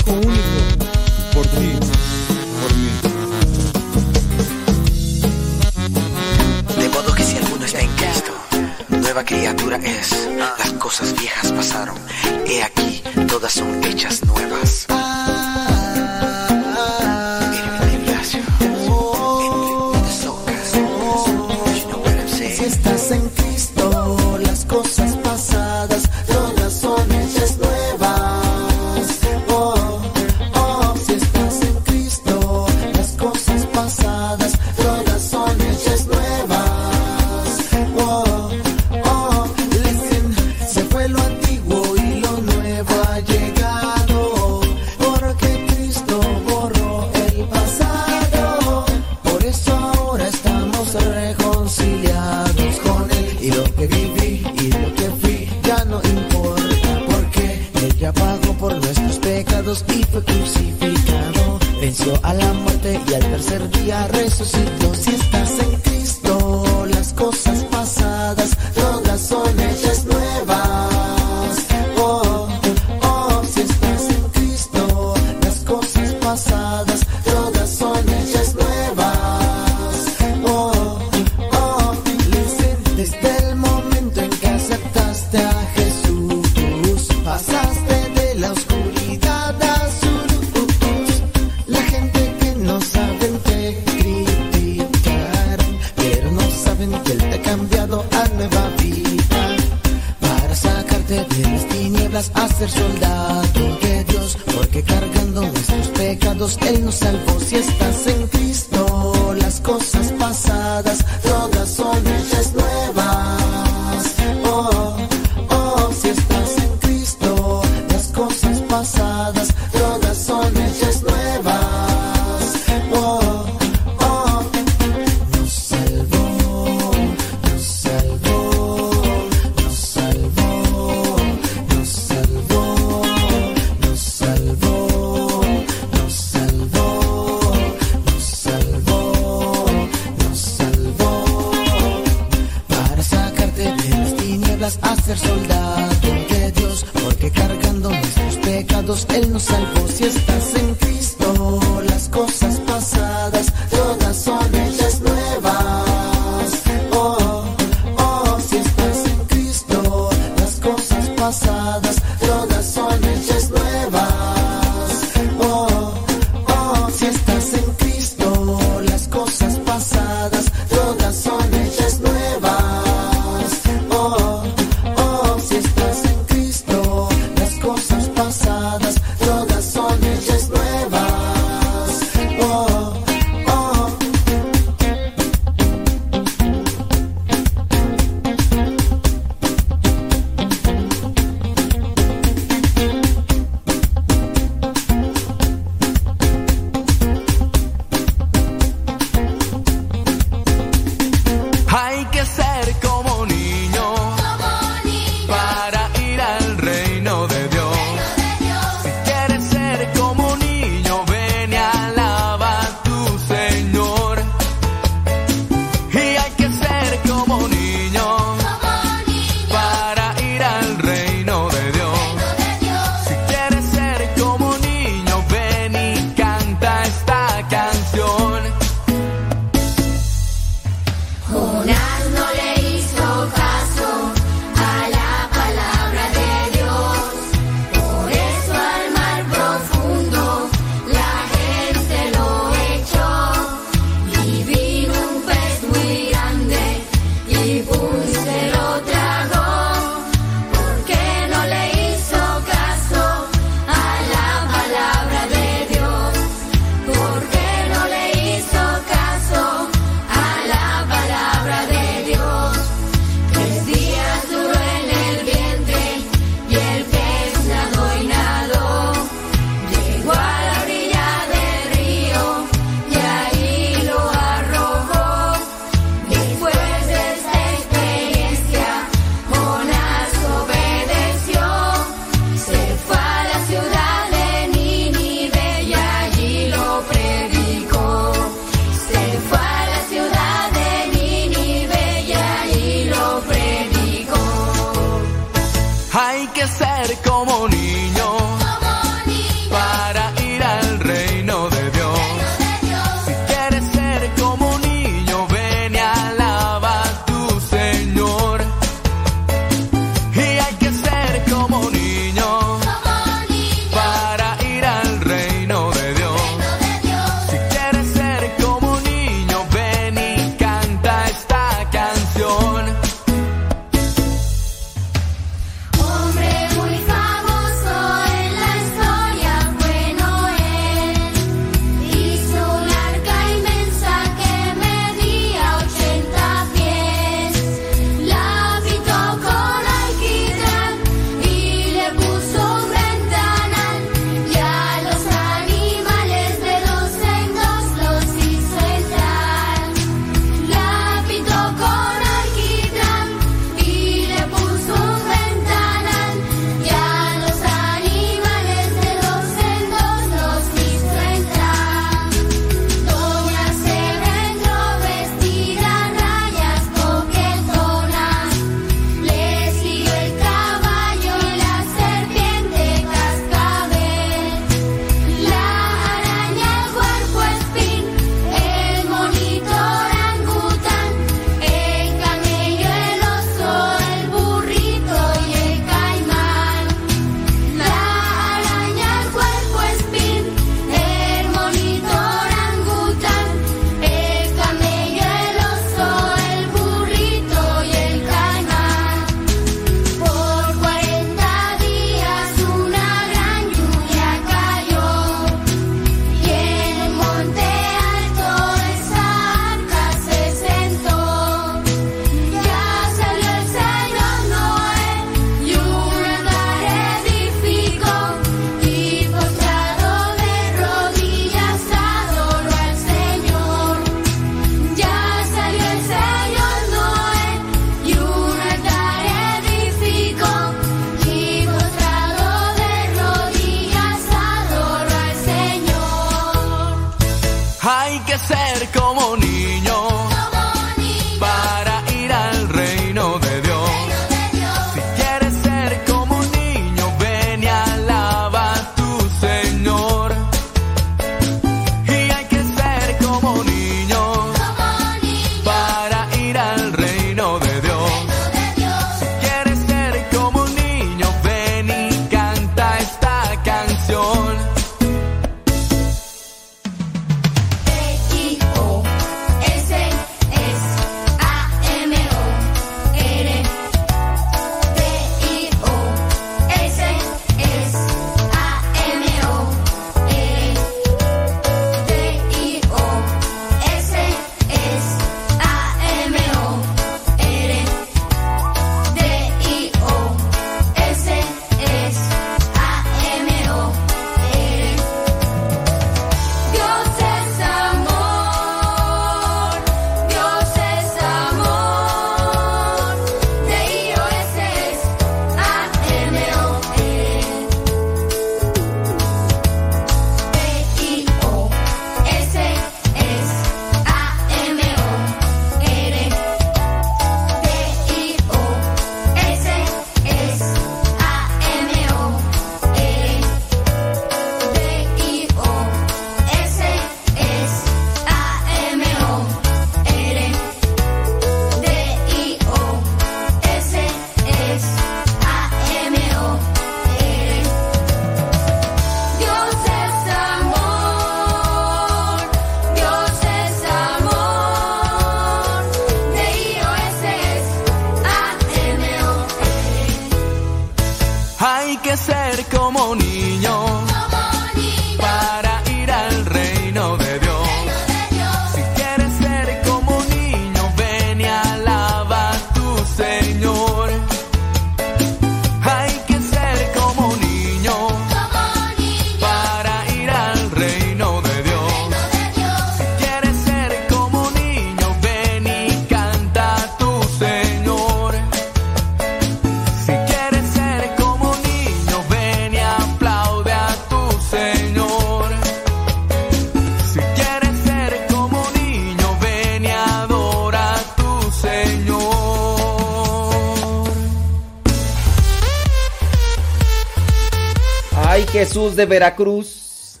De Veracruz.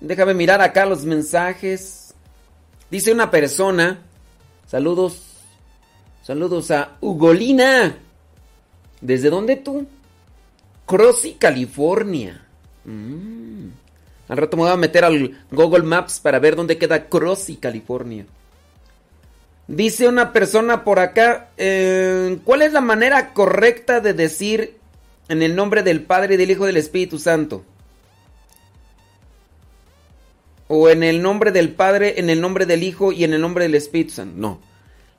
Déjame mirar acá los mensajes. Dice una persona. Saludos. Saludos a Ugolina. ¿Desde dónde tú? Crossy, California. Mm. Al rato me voy a meter al Google Maps para ver dónde queda Crossy, California. Dice una persona por acá, eh, ¿cuál es la manera correcta de decir en el nombre del Padre, del Hijo y del Espíritu Santo? O en el nombre del Padre, en el nombre del Hijo y en el nombre del Espíritu Santo. No.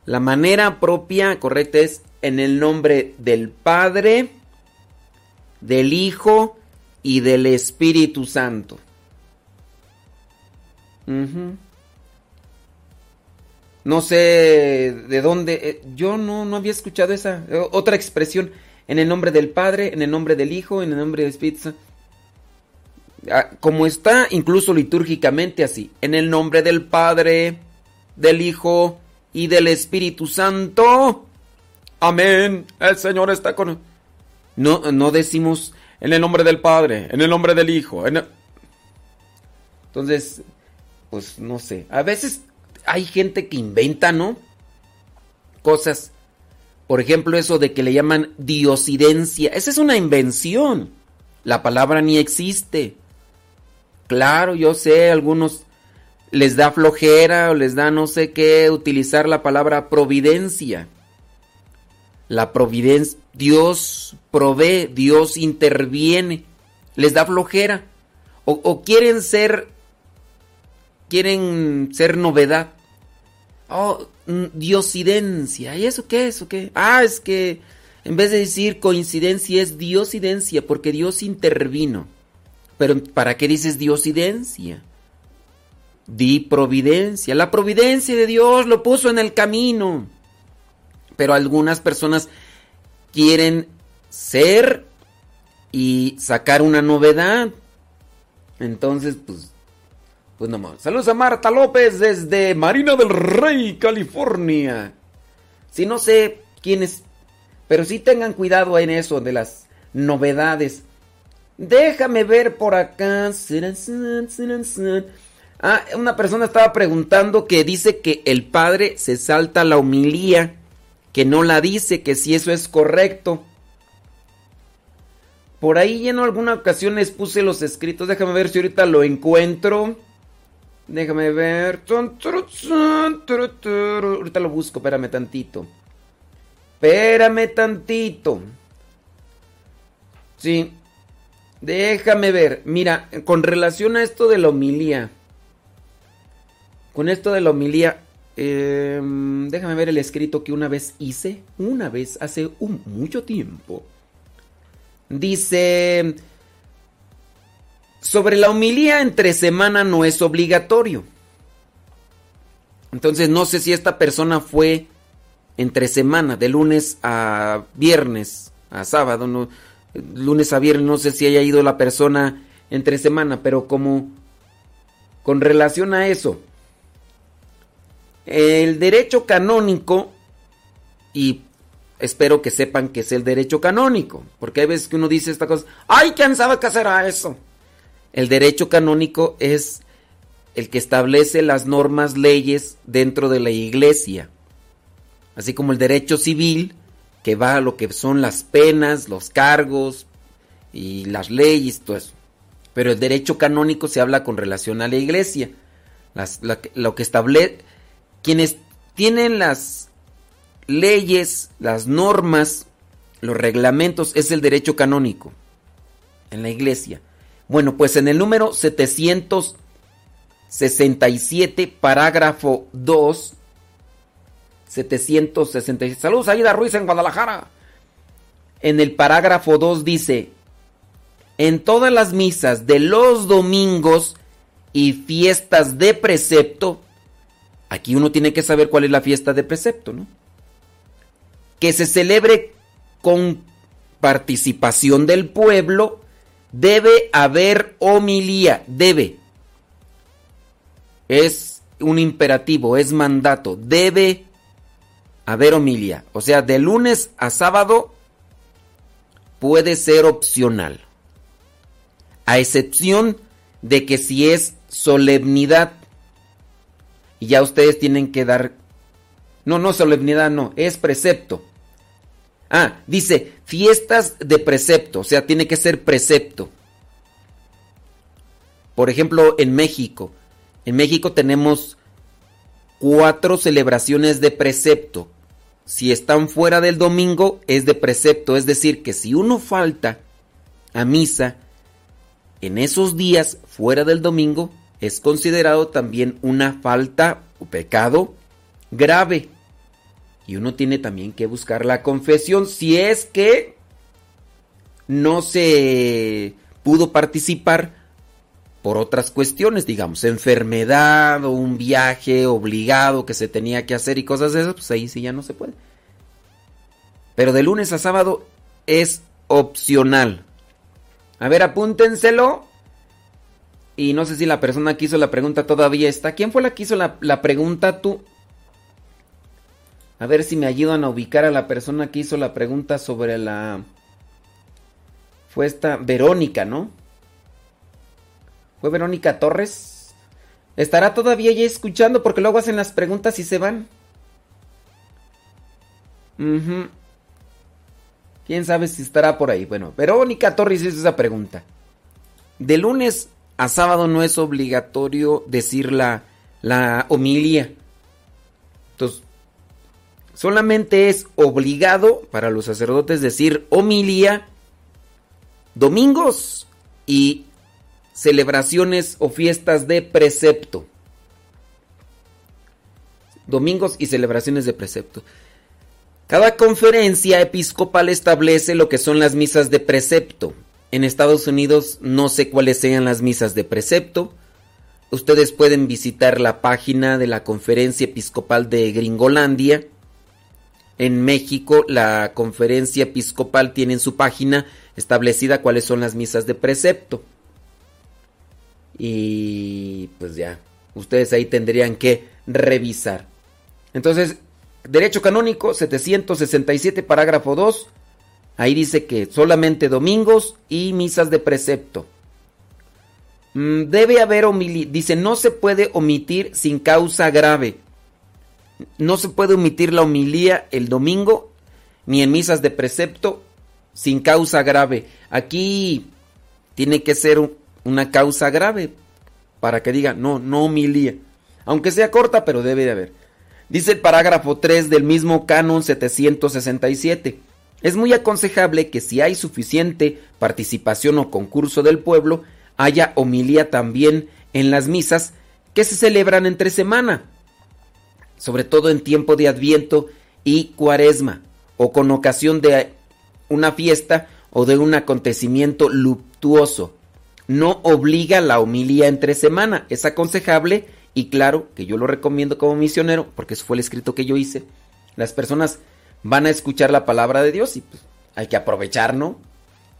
La manera propia, correcta, es en el nombre del Padre, del Hijo y del Espíritu Santo. No sé de dónde. eh, Yo no, no había escuchado esa eh, otra expresión. En el nombre del Padre, en el nombre del Hijo, en el nombre del Espíritu. Ah, Como está incluso litúrgicamente así. En el nombre del Padre, del Hijo y del Espíritu Santo. Amén. El Señor está con. No, no decimos en el nombre del Padre, en el nombre del Hijo. Entonces, pues no sé. A veces hay gente que inventa, ¿no? Cosas. Por ejemplo, eso de que le llaman diosidencia. Esa es una invención. La palabra ni existe. Claro, yo sé, algunos les da flojera o les da no sé qué utilizar la palabra providencia. La providencia, Dios provee, Dios interviene. Les da flojera. O quieren ser quieren ser novedad. Oh, mm, diosidencia. ¿Y eso qué es? ¿O qué? Ah, es que en vez de decir coincidencia es diosidencia, porque Dios intervino. Pero ¿para qué dices diosidencia? Di providencia. La providencia de Dios lo puso en el camino. Pero algunas personas quieren ser y sacar una novedad. Entonces, pues, pues. Saludos a Marta López desde Marina del Rey, California. Si no sé quién es, pero sí tengan cuidado en eso de las novedades. Déjame ver por acá. Ah, una persona estaba preguntando que dice que el padre se salta la humilía, que no la dice, que si eso es correcto. Por ahí en alguna ocasión les puse los escritos. Déjame ver si ahorita lo encuentro. Déjame ver. Ahorita lo busco, espérame tantito. Espérame tantito. Sí. Déjame ver. Mira, con relación a esto de la homilía. Con esto de la homilía. eh, déjame ver el escrito que una vez hice. Una vez, hace un, mucho tiempo. Dice. Sobre la homilía entre semana no es obligatorio. Entonces no sé si esta persona fue entre semana, de lunes a viernes, a sábado, no, lunes a viernes, no sé si haya ido la persona entre semana, pero como con relación a eso, el derecho canónico, y espero que sepan que es el derecho canónico, porque hay veces que uno dice esta cosa, ¡ay, quién sabe qué será eso! El derecho canónico es el que establece las normas, leyes dentro de la iglesia. Así como el derecho civil, que va a lo que son las penas, los cargos y las leyes, todo eso. Pero el derecho canónico se habla con relación a la iglesia. Las- la- lo que establece. Quienes tienen las, leyes, las normas, los reglamentos es el derecho canónico en la iglesia. Bueno, pues en el número 767, parágrafo 2, 767. Saludos, Aida Ruiz en Guadalajara. En el parágrafo 2 dice, en todas las misas de los domingos y fiestas de precepto, aquí uno tiene que saber cuál es la fiesta de precepto, ¿no? Que se celebre con participación del pueblo, debe haber homilía, debe. Es un imperativo, es mandato, debe haber homilía. O sea, de lunes a sábado puede ser opcional. A excepción de que si es solemnidad, y ya ustedes tienen que dar... No, no, solemnidad no, es precepto. Ah, dice fiestas de precepto, o sea, tiene que ser precepto. Por ejemplo, en México. En México tenemos cuatro celebraciones de precepto. Si están fuera del domingo, es de precepto. Es decir, que si uno falta a misa en esos días fuera del domingo, es considerado también una falta o pecado grave. Y uno tiene también que buscar la confesión si es que no se pudo participar por otras cuestiones, digamos, enfermedad o un viaje obligado que se tenía que hacer y cosas de esas, pues ahí sí ya no se puede. Pero de lunes a sábado es opcional. A ver, apúntenselo. Y no sé si la persona que hizo la pregunta todavía está. ¿Quién fue la que hizo la, la pregunta tú? A ver si me ayudan a ubicar a la persona que hizo la pregunta sobre la... Esta Verónica, ¿no? ¿Fue Verónica Torres? ¿Estará todavía ya escuchando? Porque luego hacen las preguntas y se van. Ujú. ¿Quién sabe si estará por ahí? Bueno, Verónica Torres hizo esa pregunta. De lunes a sábado no es obligatorio decir la, la homilia. Entonces, solamente es obligado para los sacerdotes decir homilia domingos y celebraciones o fiestas de precepto. Domingos y celebraciones de precepto. Cada conferencia episcopal establece lo que son las misas de precepto. En Estados Unidos no sé cuáles sean las misas de precepto. Ustedes pueden visitar la página de la Conferencia Episcopal de Gringolandia. En México la Conferencia Episcopal tiene en su página establecida cuáles son las misas de precepto. Y pues ya, ustedes ahí tendrían que revisar. Entonces, Derecho Canónico 767, parágrafo 2. Ahí dice que solamente domingos y misas de precepto. Mm, Debe haber. Dice, no se puede omitir sin causa grave. No se puede omitir la homilía el domingo ni en misas de precepto sin causa grave. Aquí tiene que ser un- una causa grave para que diga, no, no homilía. Aunque sea corta, pero debe de haber. Dice el parágrafo 3 del mismo canon 767. Es muy aconsejable que si hay suficiente participación o concurso del pueblo, haya homilía también en las misas que se celebran entre semana, sobre todo en tiempo de Adviento y Cuaresma, o con ocasión de una fiesta o de un acontecimiento luctuoso. No obliga la homilía entre semana, es aconsejable y claro que yo lo recomiendo como misionero, porque eso fue el escrito que yo hice. Las personas van a escuchar la palabra de Dios y pues hay que aprovechar, ¿no?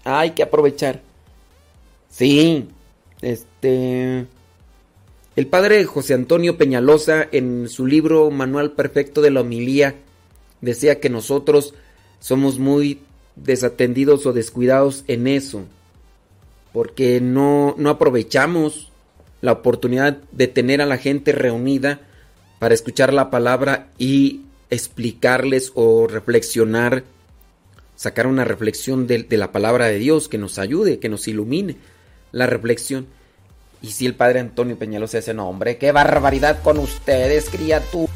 Hay que aprovechar. Sí, este... El padre José Antonio Peñalosa en su libro Manual Perfecto de la Homilía decía que nosotros somos muy desatendidos o descuidados en eso, porque no, no aprovechamos la oportunidad de tener a la gente reunida para escuchar la palabra y explicarles o reflexionar, sacar una reflexión de, de la palabra de Dios que nos ayude, que nos ilumine la reflexión. Y si el padre Antonio Peñalosa dice, no hombre, qué barbaridad con ustedes, criatura.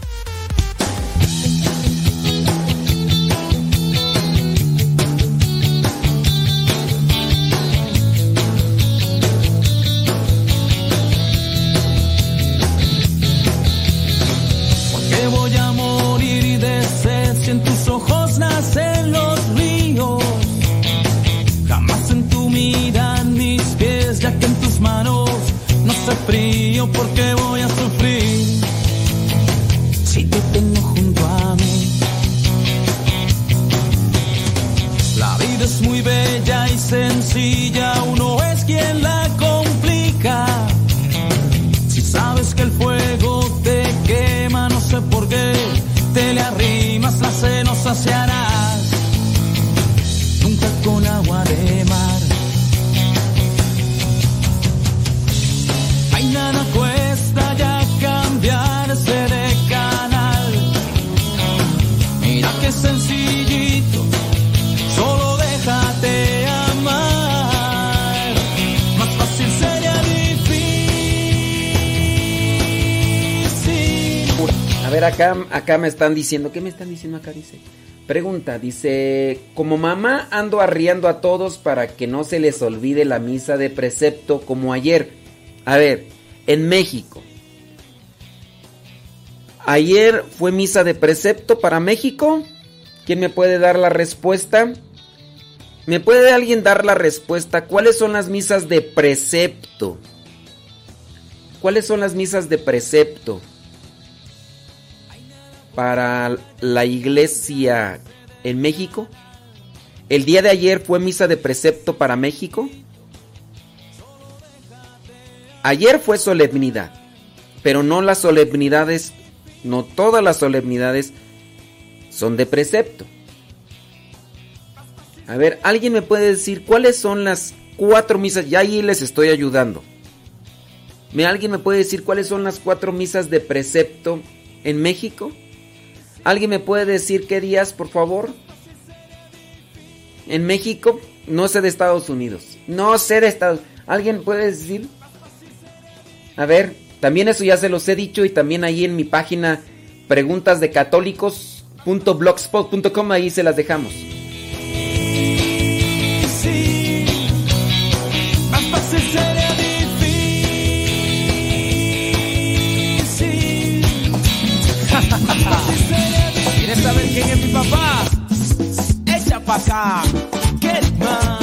Acá, me están diciendo. ¿Qué me están diciendo acá? Dice. Pregunta, dice, como mamá ando arriando a todos para que no se les olvide la misa de precepto como ayer. A ver, en México. Ayer fue misa de precepto para México. ¿Quién me puede dar la respuesta? ¿Me puede alguien dar la respuesta? ¿Cuáles son las misas de precepto? ¿Cuáles son las misas de precepto? Para la iglesia en México. El día de ayer fue misa de precepto para México. Ayer fue solemnidad, pero no las solemnidades, no todas las solemnidades son de precepto. A ver, ¿alguien me puede decir cuáles son las cuatro misas? Ya ahí les estoy ayudando. ¿Me, ¿Alguien me puede decir cuáles son las cuatro misas de precepto en México? ¿Alguien me puede decir qué días, por favor? En México, no sé de Estados Unidos. No sé de Estados ¿Alguien puede decir? A ver, también eso ya se los he dicho y también ahí en mi página preguntas de católicos.blogspot.com ahí se las dejamos. Echa pa' acá.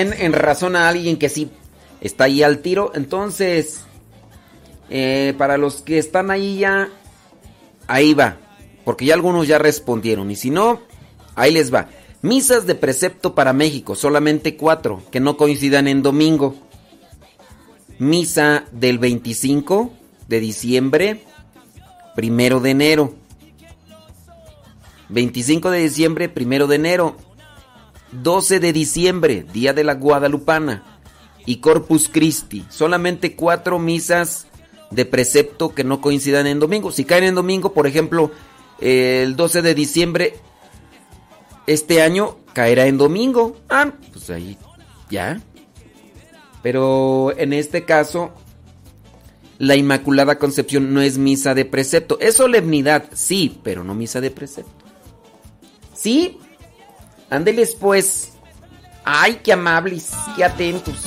En razón a alguien que sí está ahí al tiro. Entonces, eh, para los que están ahí ya, ahí va. Porque ya algunos ya respondieron. Y si no, ahí les va. Misas de precepto para México, solamente cuatro, que no coincidan en domingo. Misa del 25 de diciembre, primero de enero. 25 de diciembre, primero de enero. 12 de diciembre, Día de la Guadalupana. Y Corpus Christi. Solamente cuatro misas de precepto que no coincidan en domingo. Si caen en domingo, por ejemplo, el 12 de diciembre, este año caerá en domingo. Ah, pues ahí ya. Pero en este caso, la Inmaculada Concepción no es misa de precepto. Es solemnidad, sí, pero no misa de precepto. ¿Sí? Ándeles pues. Ay, qué amables, qué atentos.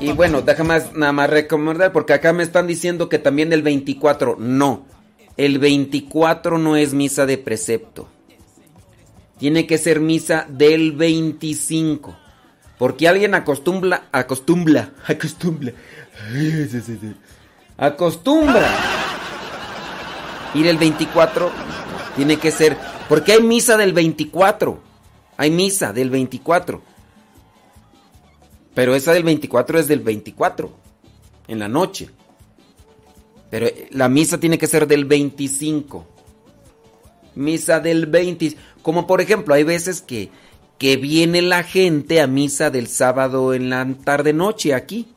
Y bueno, déjame nada más recomendar, porque acá me están diciendo que también el 24. No, el 24 no es misa de precepto. Tiene que ser misa del 25. Porque alguien acostumbra, acostumbra, acostumbra, acostumbra ir el 24. Tiene que ser, porque hay misa del 24. Hay misa del 24. Pero esa del 24 es del 24, en la noche. Pero la misa tiene que ser del 25. Misa del 20. Como por ejemplo, hay veces que, que viene la gente a misa del sábado en la tarde-noche aquí.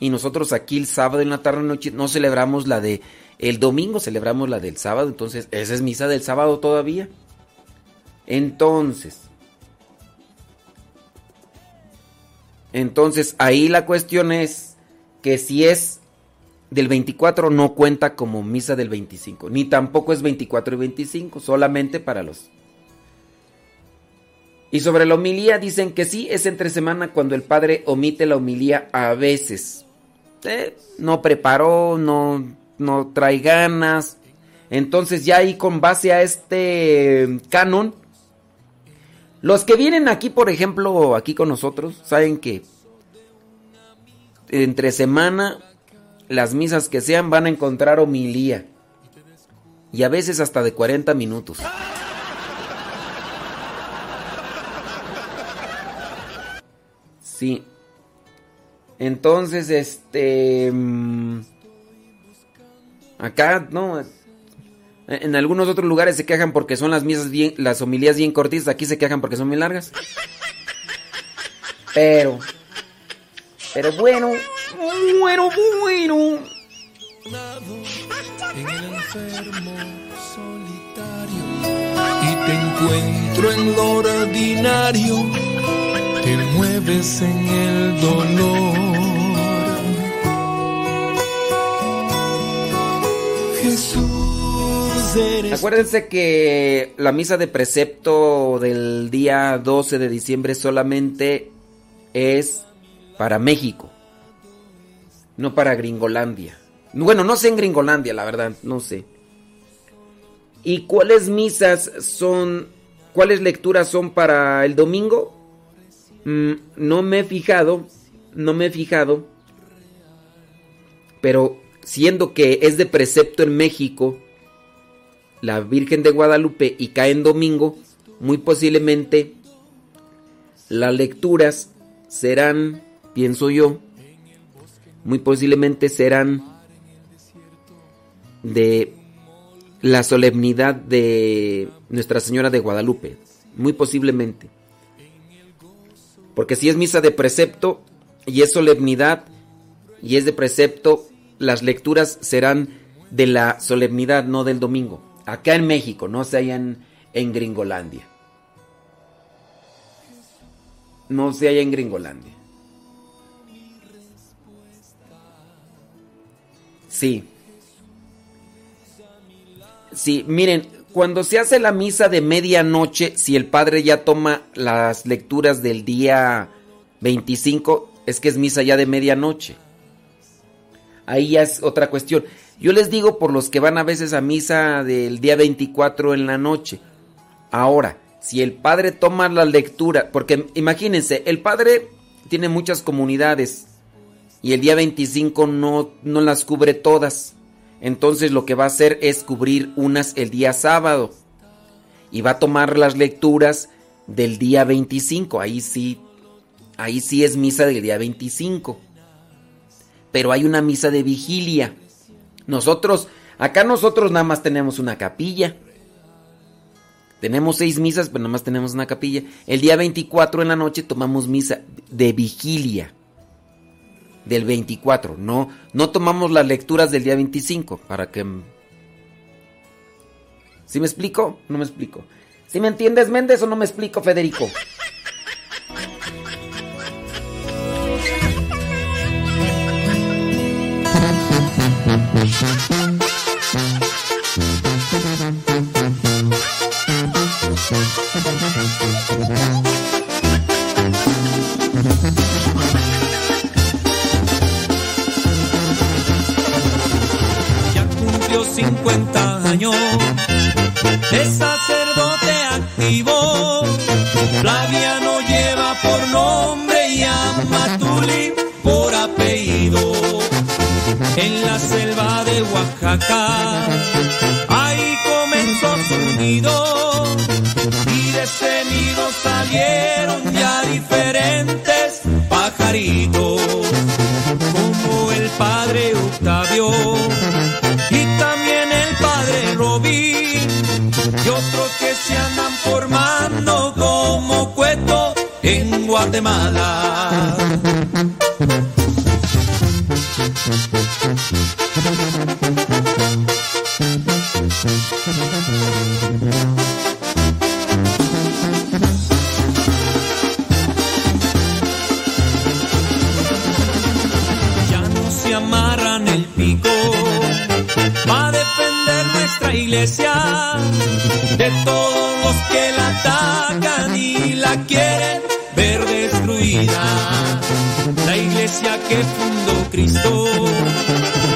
Y nosotros aquí el sábado en la tarde-noche no celebramos la de el domingo, celebramos la del sábado. Entonces, esa es misa del sábado todavía. Entonces, Entonces ahí la cuestión es que si es del 24 no cuenta como misa del 25, ni tampoco es 24 y 25, solamente para los... Y sobre la homilía dicen que sí, es entre semana cuando el padre omite la homilía a veces. Eh, no preparó, no, no trae ganas. Entonces ya ahí con base a este canon, los que vienen aquí, por ejemplo, aquí con nosotros, saben que entre semana, las misas que sean van a encontrar homilía. Y a veces hasta de 40 minutos. Sí. Entonces, este... mm, Acá, no. En algunos otros lugares se quejan porque son las misas bien, las homilías bien cortitas. Aquí se quejan porque son muy largas. Pero, pero bueno, bueno, bueno. En el enfermo solitario y te encuentro en lo ordinario, te mueves en el dolor. Jesús eres Acuérdense que la misa de precepto del día 12 de diciembre solamente es para México, no para Gringolandia. Bueno, no sé en Gringolandia, la verdad, no sé. ¿Y cuáles misas son, cuáles lecturas son para el domingo? Mm, no me he fijado, no me he fijado, pero siendo que es de precepto en México, la Virgen de Guadalupe y cae en domingo, muy posiblemente las lecturas serán, pienso yo, muy posiblemente serán de la solemnidad de Nuestra Señora de Guadalupe, muy posiblemente. Porque si es misa de precepto y es solemnidad y es de precepto, las lecturas serán de la solemnidad, no del domingo. Acá en México, no se allá en, Gringolandia. No se halla en Gringolandia. Sí. Sí, miren, cuando se hace la misa de medianoche, si el padre ya toma las lecturas del día 25, es que es misa ya de medianoche. Ahí ya es otra cuestión. Yo les digo por los que van a veces a misa del día 24 en la noche. Ahora, si el padre toma la lectura, porque imagínense, el padre tiene muchas comunidades y el día 25 no, no las cubre todas. Entonces lo que va a hacer es cubrir unas el día sábado y va a tomar las lecturas del día 25. Ahí sí, ahí sí es misa del día 25. Pero hay una misa de vigilia. Nosotros, acá nosotros nada más tenemos una capilla. Tenemos seis misas, pero nada más tenemos una capilla. El día 24 en la noche tomamos misa de vigilia. Del 24. No, no tomamos las lecturas del día 25. Para que... ¿Sí me explico? No me explico. ¿Sí me entiendes, Méndez, o no me explico, Federico? 50 años, es sacerdote activo, Flaviano lleva por nombre y Amatuli por apellido. En la selva de Oaxaca, ahí comenzó su nido y de ese nido salieron ya diferentes pajaritos, como el padre Octavio. Guatemala. Ya no se amarran el pico para defender nuestra iglesia de todos los que fundó Cristo.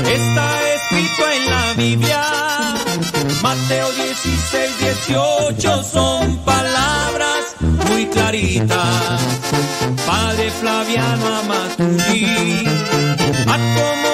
Está escrito en la Biblia, Mateo 16, 18 son palabras muy claritas. Padre Flaviano Amaturi, a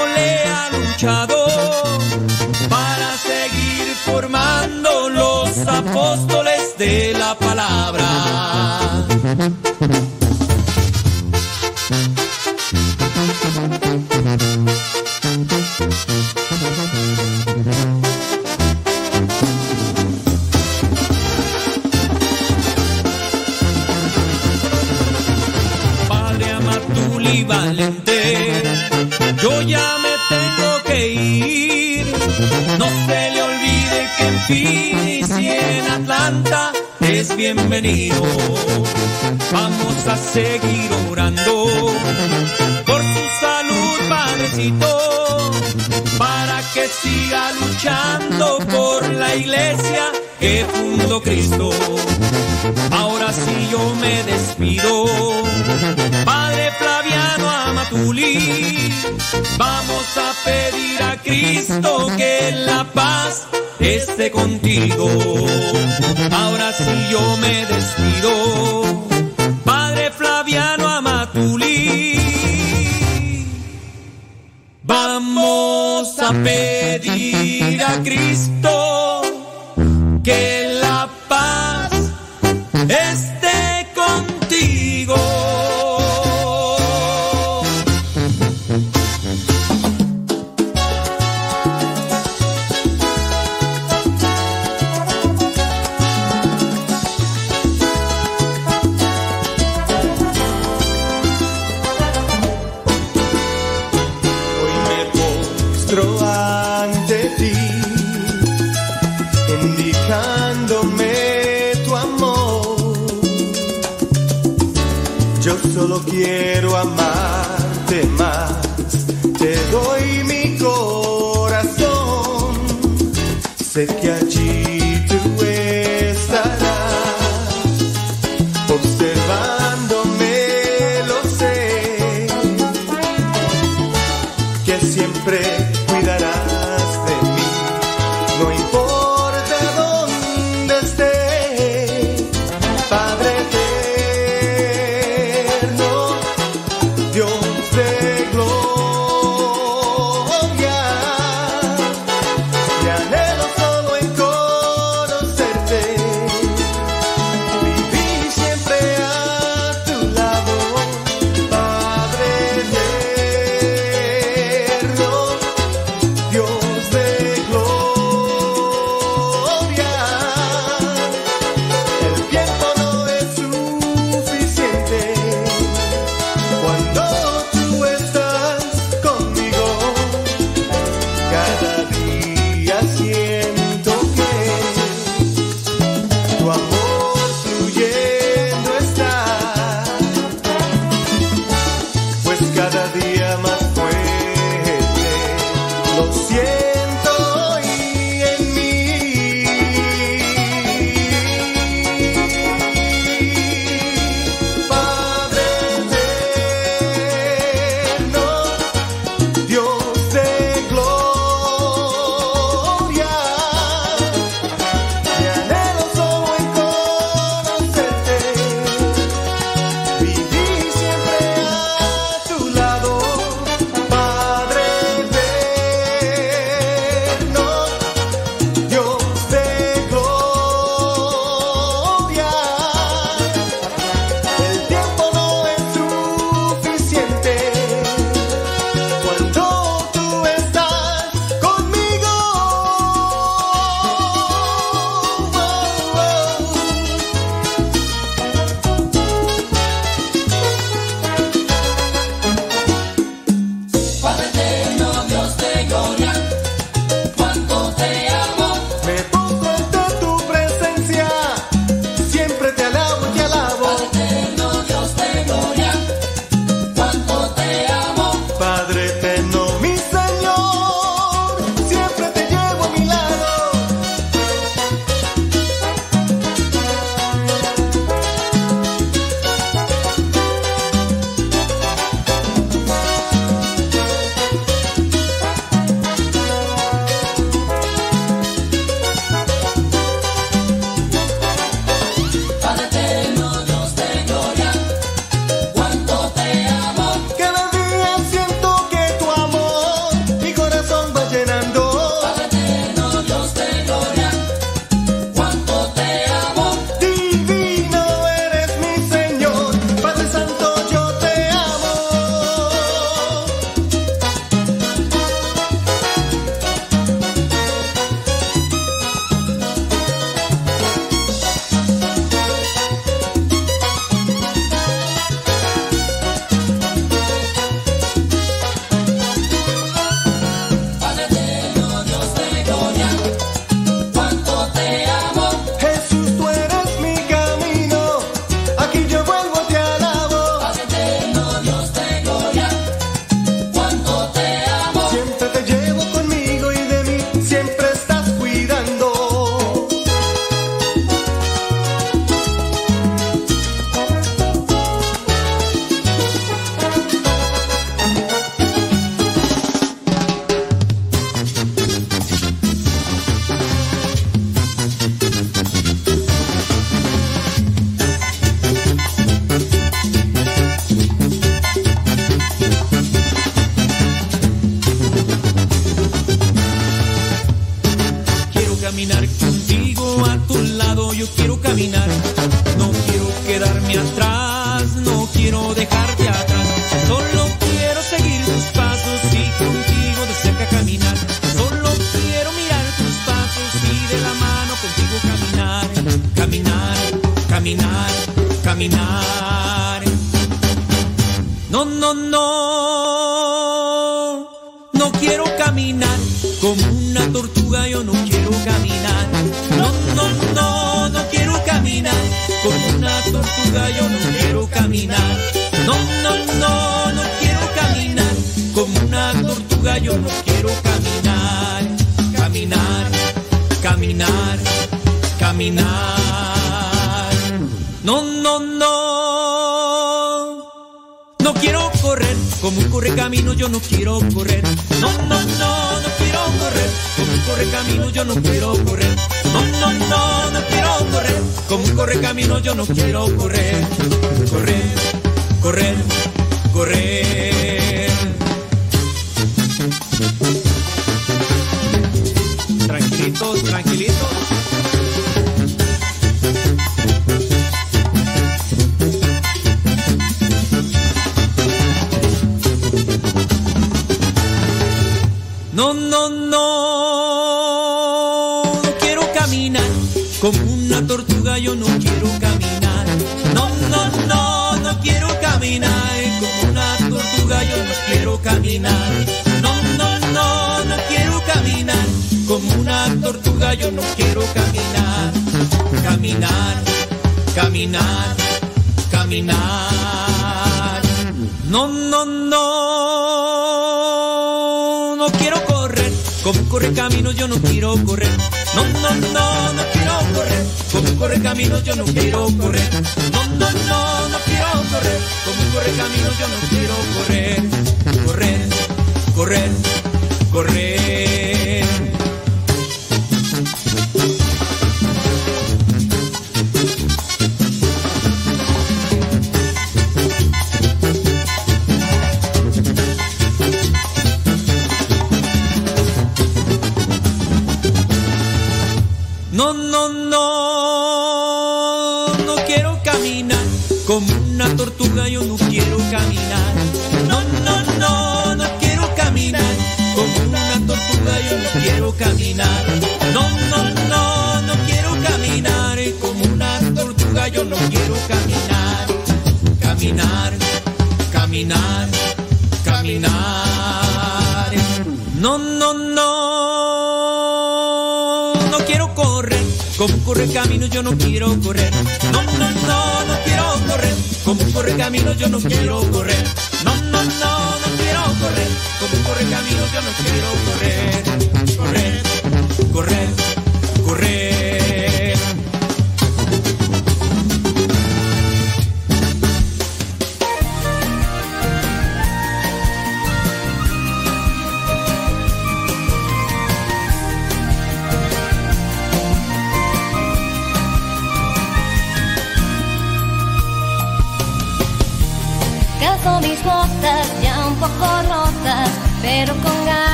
Que la paz esté contigo.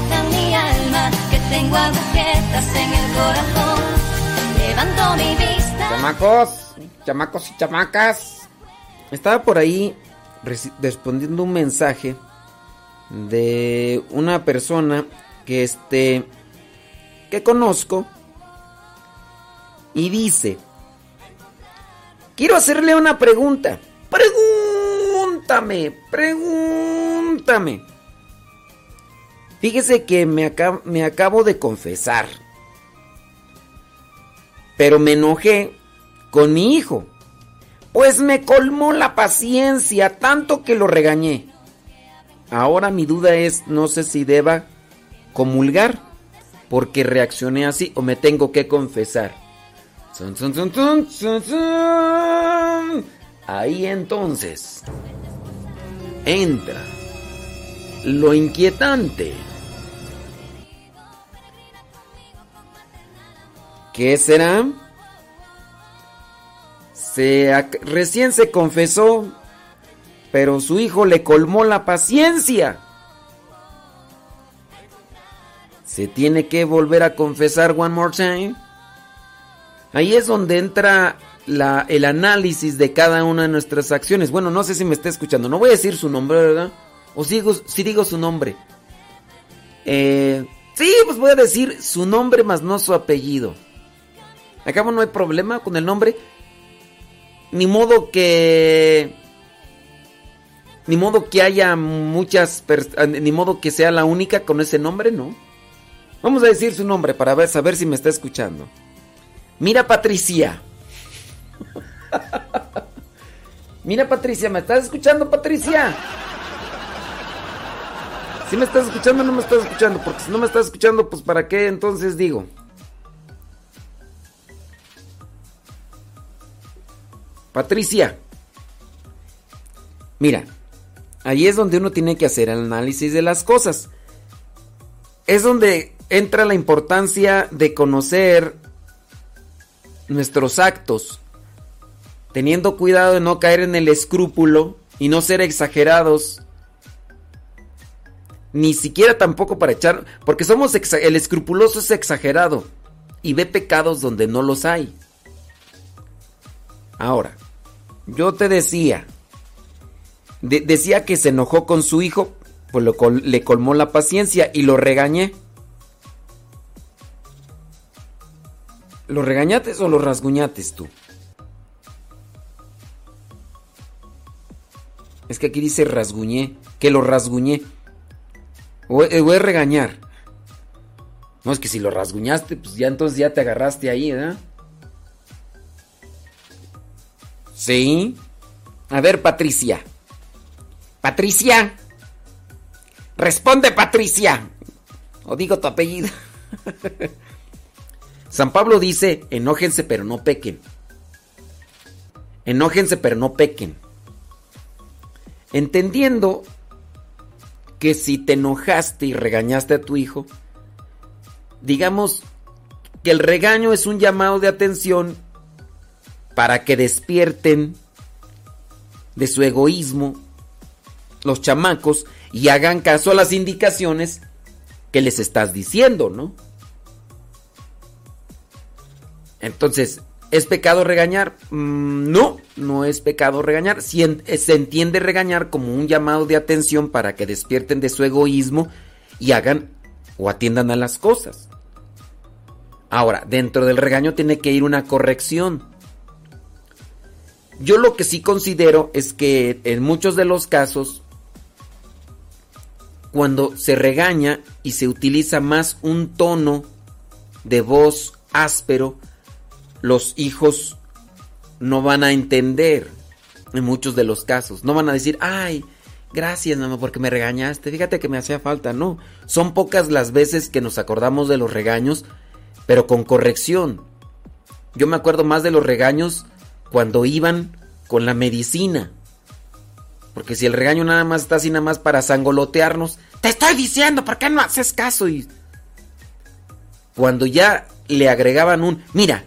mi alma, que tengo agujetas en el corazón. Levanto mi vista. Chamacos, chamacos y chamacas. Estaba por ahí respondiendo un mensaje de una persona que este que conozco y dice quiero hacerle una pregunta pregúntame pregúntame Fíjese que me, acab- me acabo de confesar. Pero me enojé con mi hijo. Pues me colmó la paciencia tanto que lo regañé. Ahora mi duda es, no sé si deba comulgar porque reaccioné así o me tengo que confesar. Ahí entonces entra lo inquietante. ¿Qué será? Se recién se confesó, pero su hijo le colmó la paciencia. Se tiene que volver a confesar one more time. Ahí es donde entra la- el análisis de cada una de nuestras acciones. Bueno, no sé si me está escuchando. No voy a decir su nombre, ¿verdad? O si digo, si digo su nombre. Eh, sí, pues voy a decir su nombre más no su apellido. Acabo no hay problema con el nombre. Ni modo que... Ni modo que haya muchas... ah, Ni modo que sea la única con ese nombre, ¿no? Vamos a decir su nombre para ver, saber si me está escuchando. Mira Patricia. Mira Patricia, ¿me estás escuchando Patricia? Si me estás escuchando no me estás escuchando, porque si no me estás escuchando, pues para qué entonces digo. Patricia. Mira, ahí es donde uno tiene que hacer el análisis de las cosas. Es donde entra la importancia de conocer nuestros actos, teniendo cuidado de no caer en el escrúpulo y no ser exagerados, ni siquiera tampoco para echar, porque somos el escrupuloso es exagerado y ve pecados donde no los hay. Ahora, yo te decía, de- decía que se enojó con su hijo, pues lo le colmó la paciencia y lo regañé. ¿Lo regañates o lo rasguñates tú? Es que aquí dice rasguñé, que lo rasguñé. O, eh, o es regañar. No, es que si lo rasguñaste, pues ya entonces ya te agarraste ahí, ¿verdad? Sí. A ver, Patricia. Patricia. Responde, Patricia. O digo tu apellido. San Pablo dice, enójense pero no pequen. Enójense pero no pequen. Entendiendo que si te enojaste y regañaste a tu hijo, digamos que el regaño es un llamado de atención para que despierten de su egoísmo los chamacos y hagan caso a las indicaciones que les estás diciendo, ¿no? Entonces, ¿es pecado regañar? Mm, no, no es pecado regañar. Se entiende regañar como un llamado de atención para que despierten de su egoísmo y hagan o atiendan a las cosas. Ahora, dentro del regaño tiene que ir una corrección. Yo lo que sí considero es que en muchos de los casos, cuando se regaña y se utiliza más un tono de voz áspero, los hijos no van a entender en muchos de los casos. No van a decir, ay, gracias mamá porque me regañaste, fíjate que me hacía falta. No, son pocas las veces que nos acordamos de los regaños, pero con corrección. Yo me acuerdo más de los regaños cuando iban con la medicina. Porque si el regaño nada más está así nada más para sangolotearnos, te estoy diciendo, ¿por qué no haces caso? Y cuando ya le agregaban un, mira,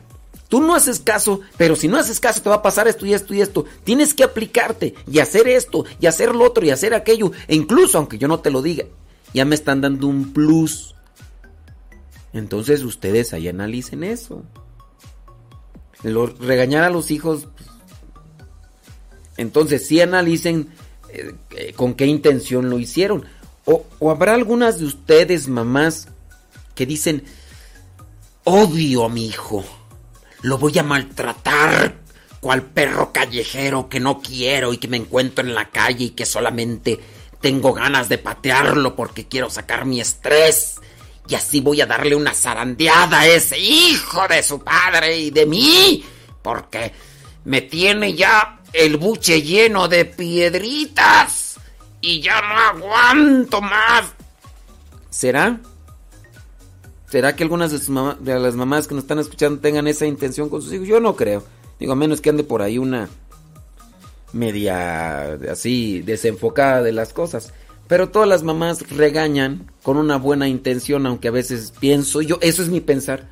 tú no haces caso, pero si no haces caso te va a pasar esto y esto y esto. Tienes que aplicarte y hacer esto y hacer lo otro y hacer aquello. E incluso aunque yo no te lo diga, ya me están dando un plus. Entonces ustedes ahí analicen eso. Lo- regañar a los hijos. Entonces sí analicen eh, eh, con qué intención lo hicieron. O, o habrá algunas de ustedes, mamás, que dicen, odio a mi hijo, lo voy a maltratar cual perro callejero que no quiero y que me encuentro en la calle y que solamente tengo ganas de patearlo porque quiero sacar mi estrés. Y así voy a darle una zarandeada a ese hijo de su padre y de mí. Porque me tiene ya el buche lleno de piedritas. Y ya no aguanto más. ¿Será? ¿Será que algunas de, sus de las mamás que nos están escuchando tengan esa intención con sus hijos? Yo no creo. Digo, a menos que ande por ahí una media así desenfocada de las cosas. Pero todas las mamás regañan con una buena intención, aunque a veces pienso yo, eso es mi pensar,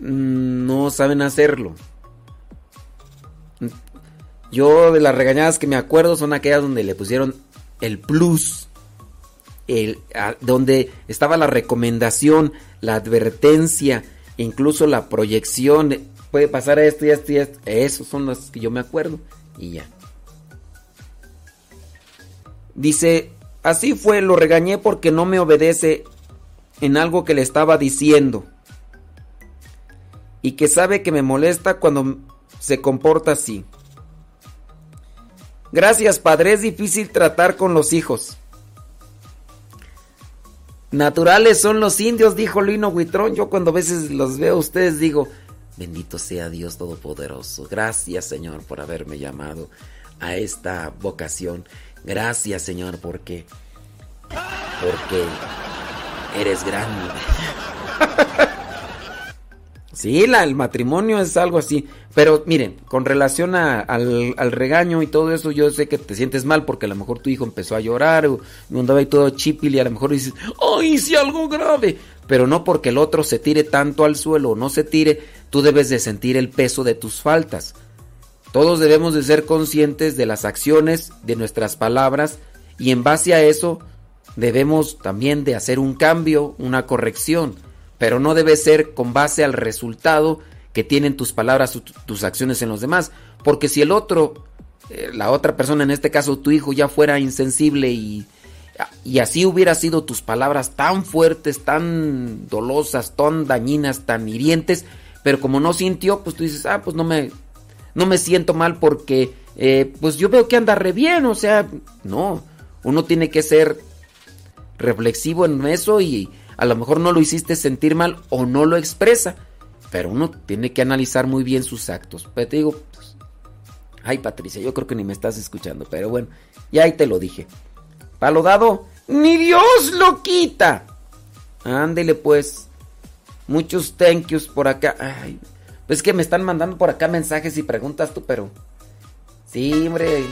mm, no saben hacerlo. Yo de las regañadas que me acuerdo son aquellas donde le pusieron el plus, el, a- donde estaba la recomendación, la advertencia, incluso la proyección. de, Puede pasar esto y esto y esto. Esos son los que yo me acuerdo. Y ya. Dice, así fue, lo regañé porque no me obedece en algo que le estaba diciendo. Y que sabe que me molesta cuando se comporta así. Gracias, padre, es difícil tratar con los hijos. Naturales son los indios, dijo Lino Huitrón. Yo cuando a veces los veo a ustedes digo, bendito sea Dios Todopoderoso. Gracias, Señor, por haberme llamado a esta vocación. Gracias, Señor, porque porque eres grande. Sí, la, el matrimonio es algo así. Pero miren, con relación a- al, al regaño y todo eso, yo sé que te sientes mal porque a lo mejor tu hijo empezó a llorar o andaba ahí todo chipil y a lo mejor dices, ¡ay, hice algo grave! Pero no porque el otro se tire tanto al suelo o no se tire, tú debes de sentir el peso de tus faltas. Todos debemos de ser conscientes de las acciones, de nuestras palabras y en base a eso debemos también de hacer un cambio, una corrección, pero no debe ser con base al resultado que tienen tus palabras tus acciones en los demás, porque si el otro, eh, la otra persona, en este caso tu hijo, ya fuera insensible y, y así hubiera sido tus palabras tan fuertes, tan dolosas, tan dañinas, tan hirientes, pero como no sintió, pues tú dices, ah, pues no me, no me siento mal porque, eh, pues yo veo que anda re bien, o sea, no, uno tiene que ser reflexivo en eso y a lo mejor no lo hiciste sentir mal o no lo expresa, pero uno tiene que analizar muy bien sus actos. Pero te digo, pues, ay Patricia, yo creo que ni me estás escuchando, pero bueno, ya ahí te lo dije. Palo dado, ni Dios lo quita. Ándele pues. Muchos thank yous por acá. Ay, pues que me están mandando por acá mensajes y preguntas tú, pero... Sí, hombre.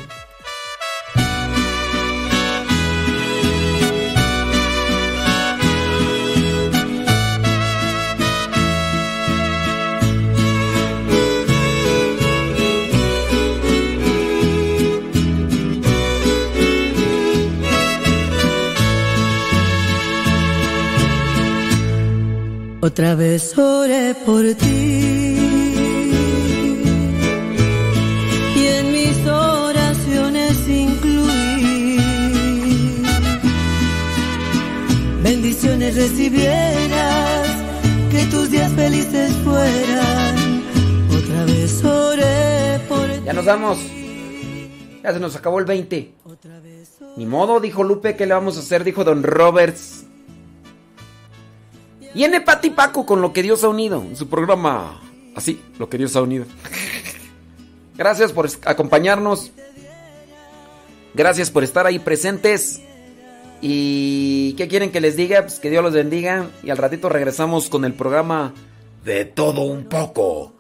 Otra vez oré por ti bendiciones recibieras, que tus días felices fueran. Otra vez oré por ti. Ya nos vamos. Ya se nos acabó el 20. Ni modo, dijo Lupe, ¿qué le vamos a hacer? Dijo Don Roberts. Viene Pati Paco con lo que Dios ha unido en su programa. Así, lo que Dios ha unido. Gracias por acompañarnos. Gracias por estar ahí presentes. ¿Y qué quieren que les diga? Pues que Dios los bendiga. Y al ratito regresamos con el programa de todo un poco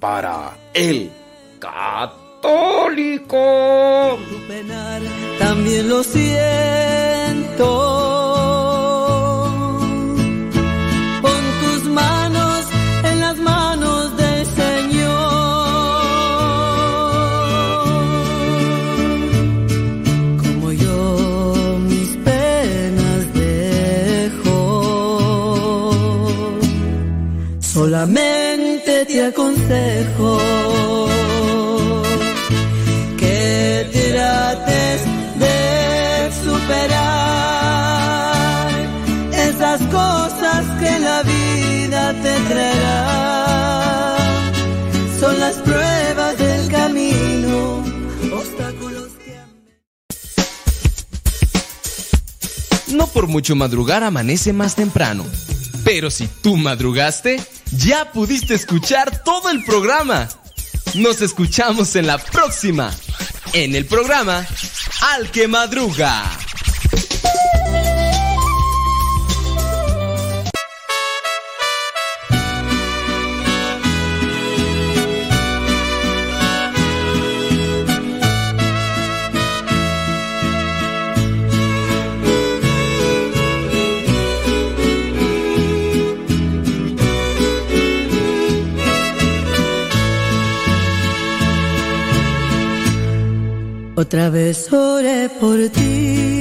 para el católico. También lo siento. Solamente te aconsejo que trates de superar esas cosas que la vida te traerá. Son las pruebas del camino, obstáculos que No por mucho madrugar amanece más temprano. Pero si tú madrugaste, ya pudiste escuchar todo el programa. Nos escuchamos en la próxima. En el programa Al que Madruga. Otra vez oré por ti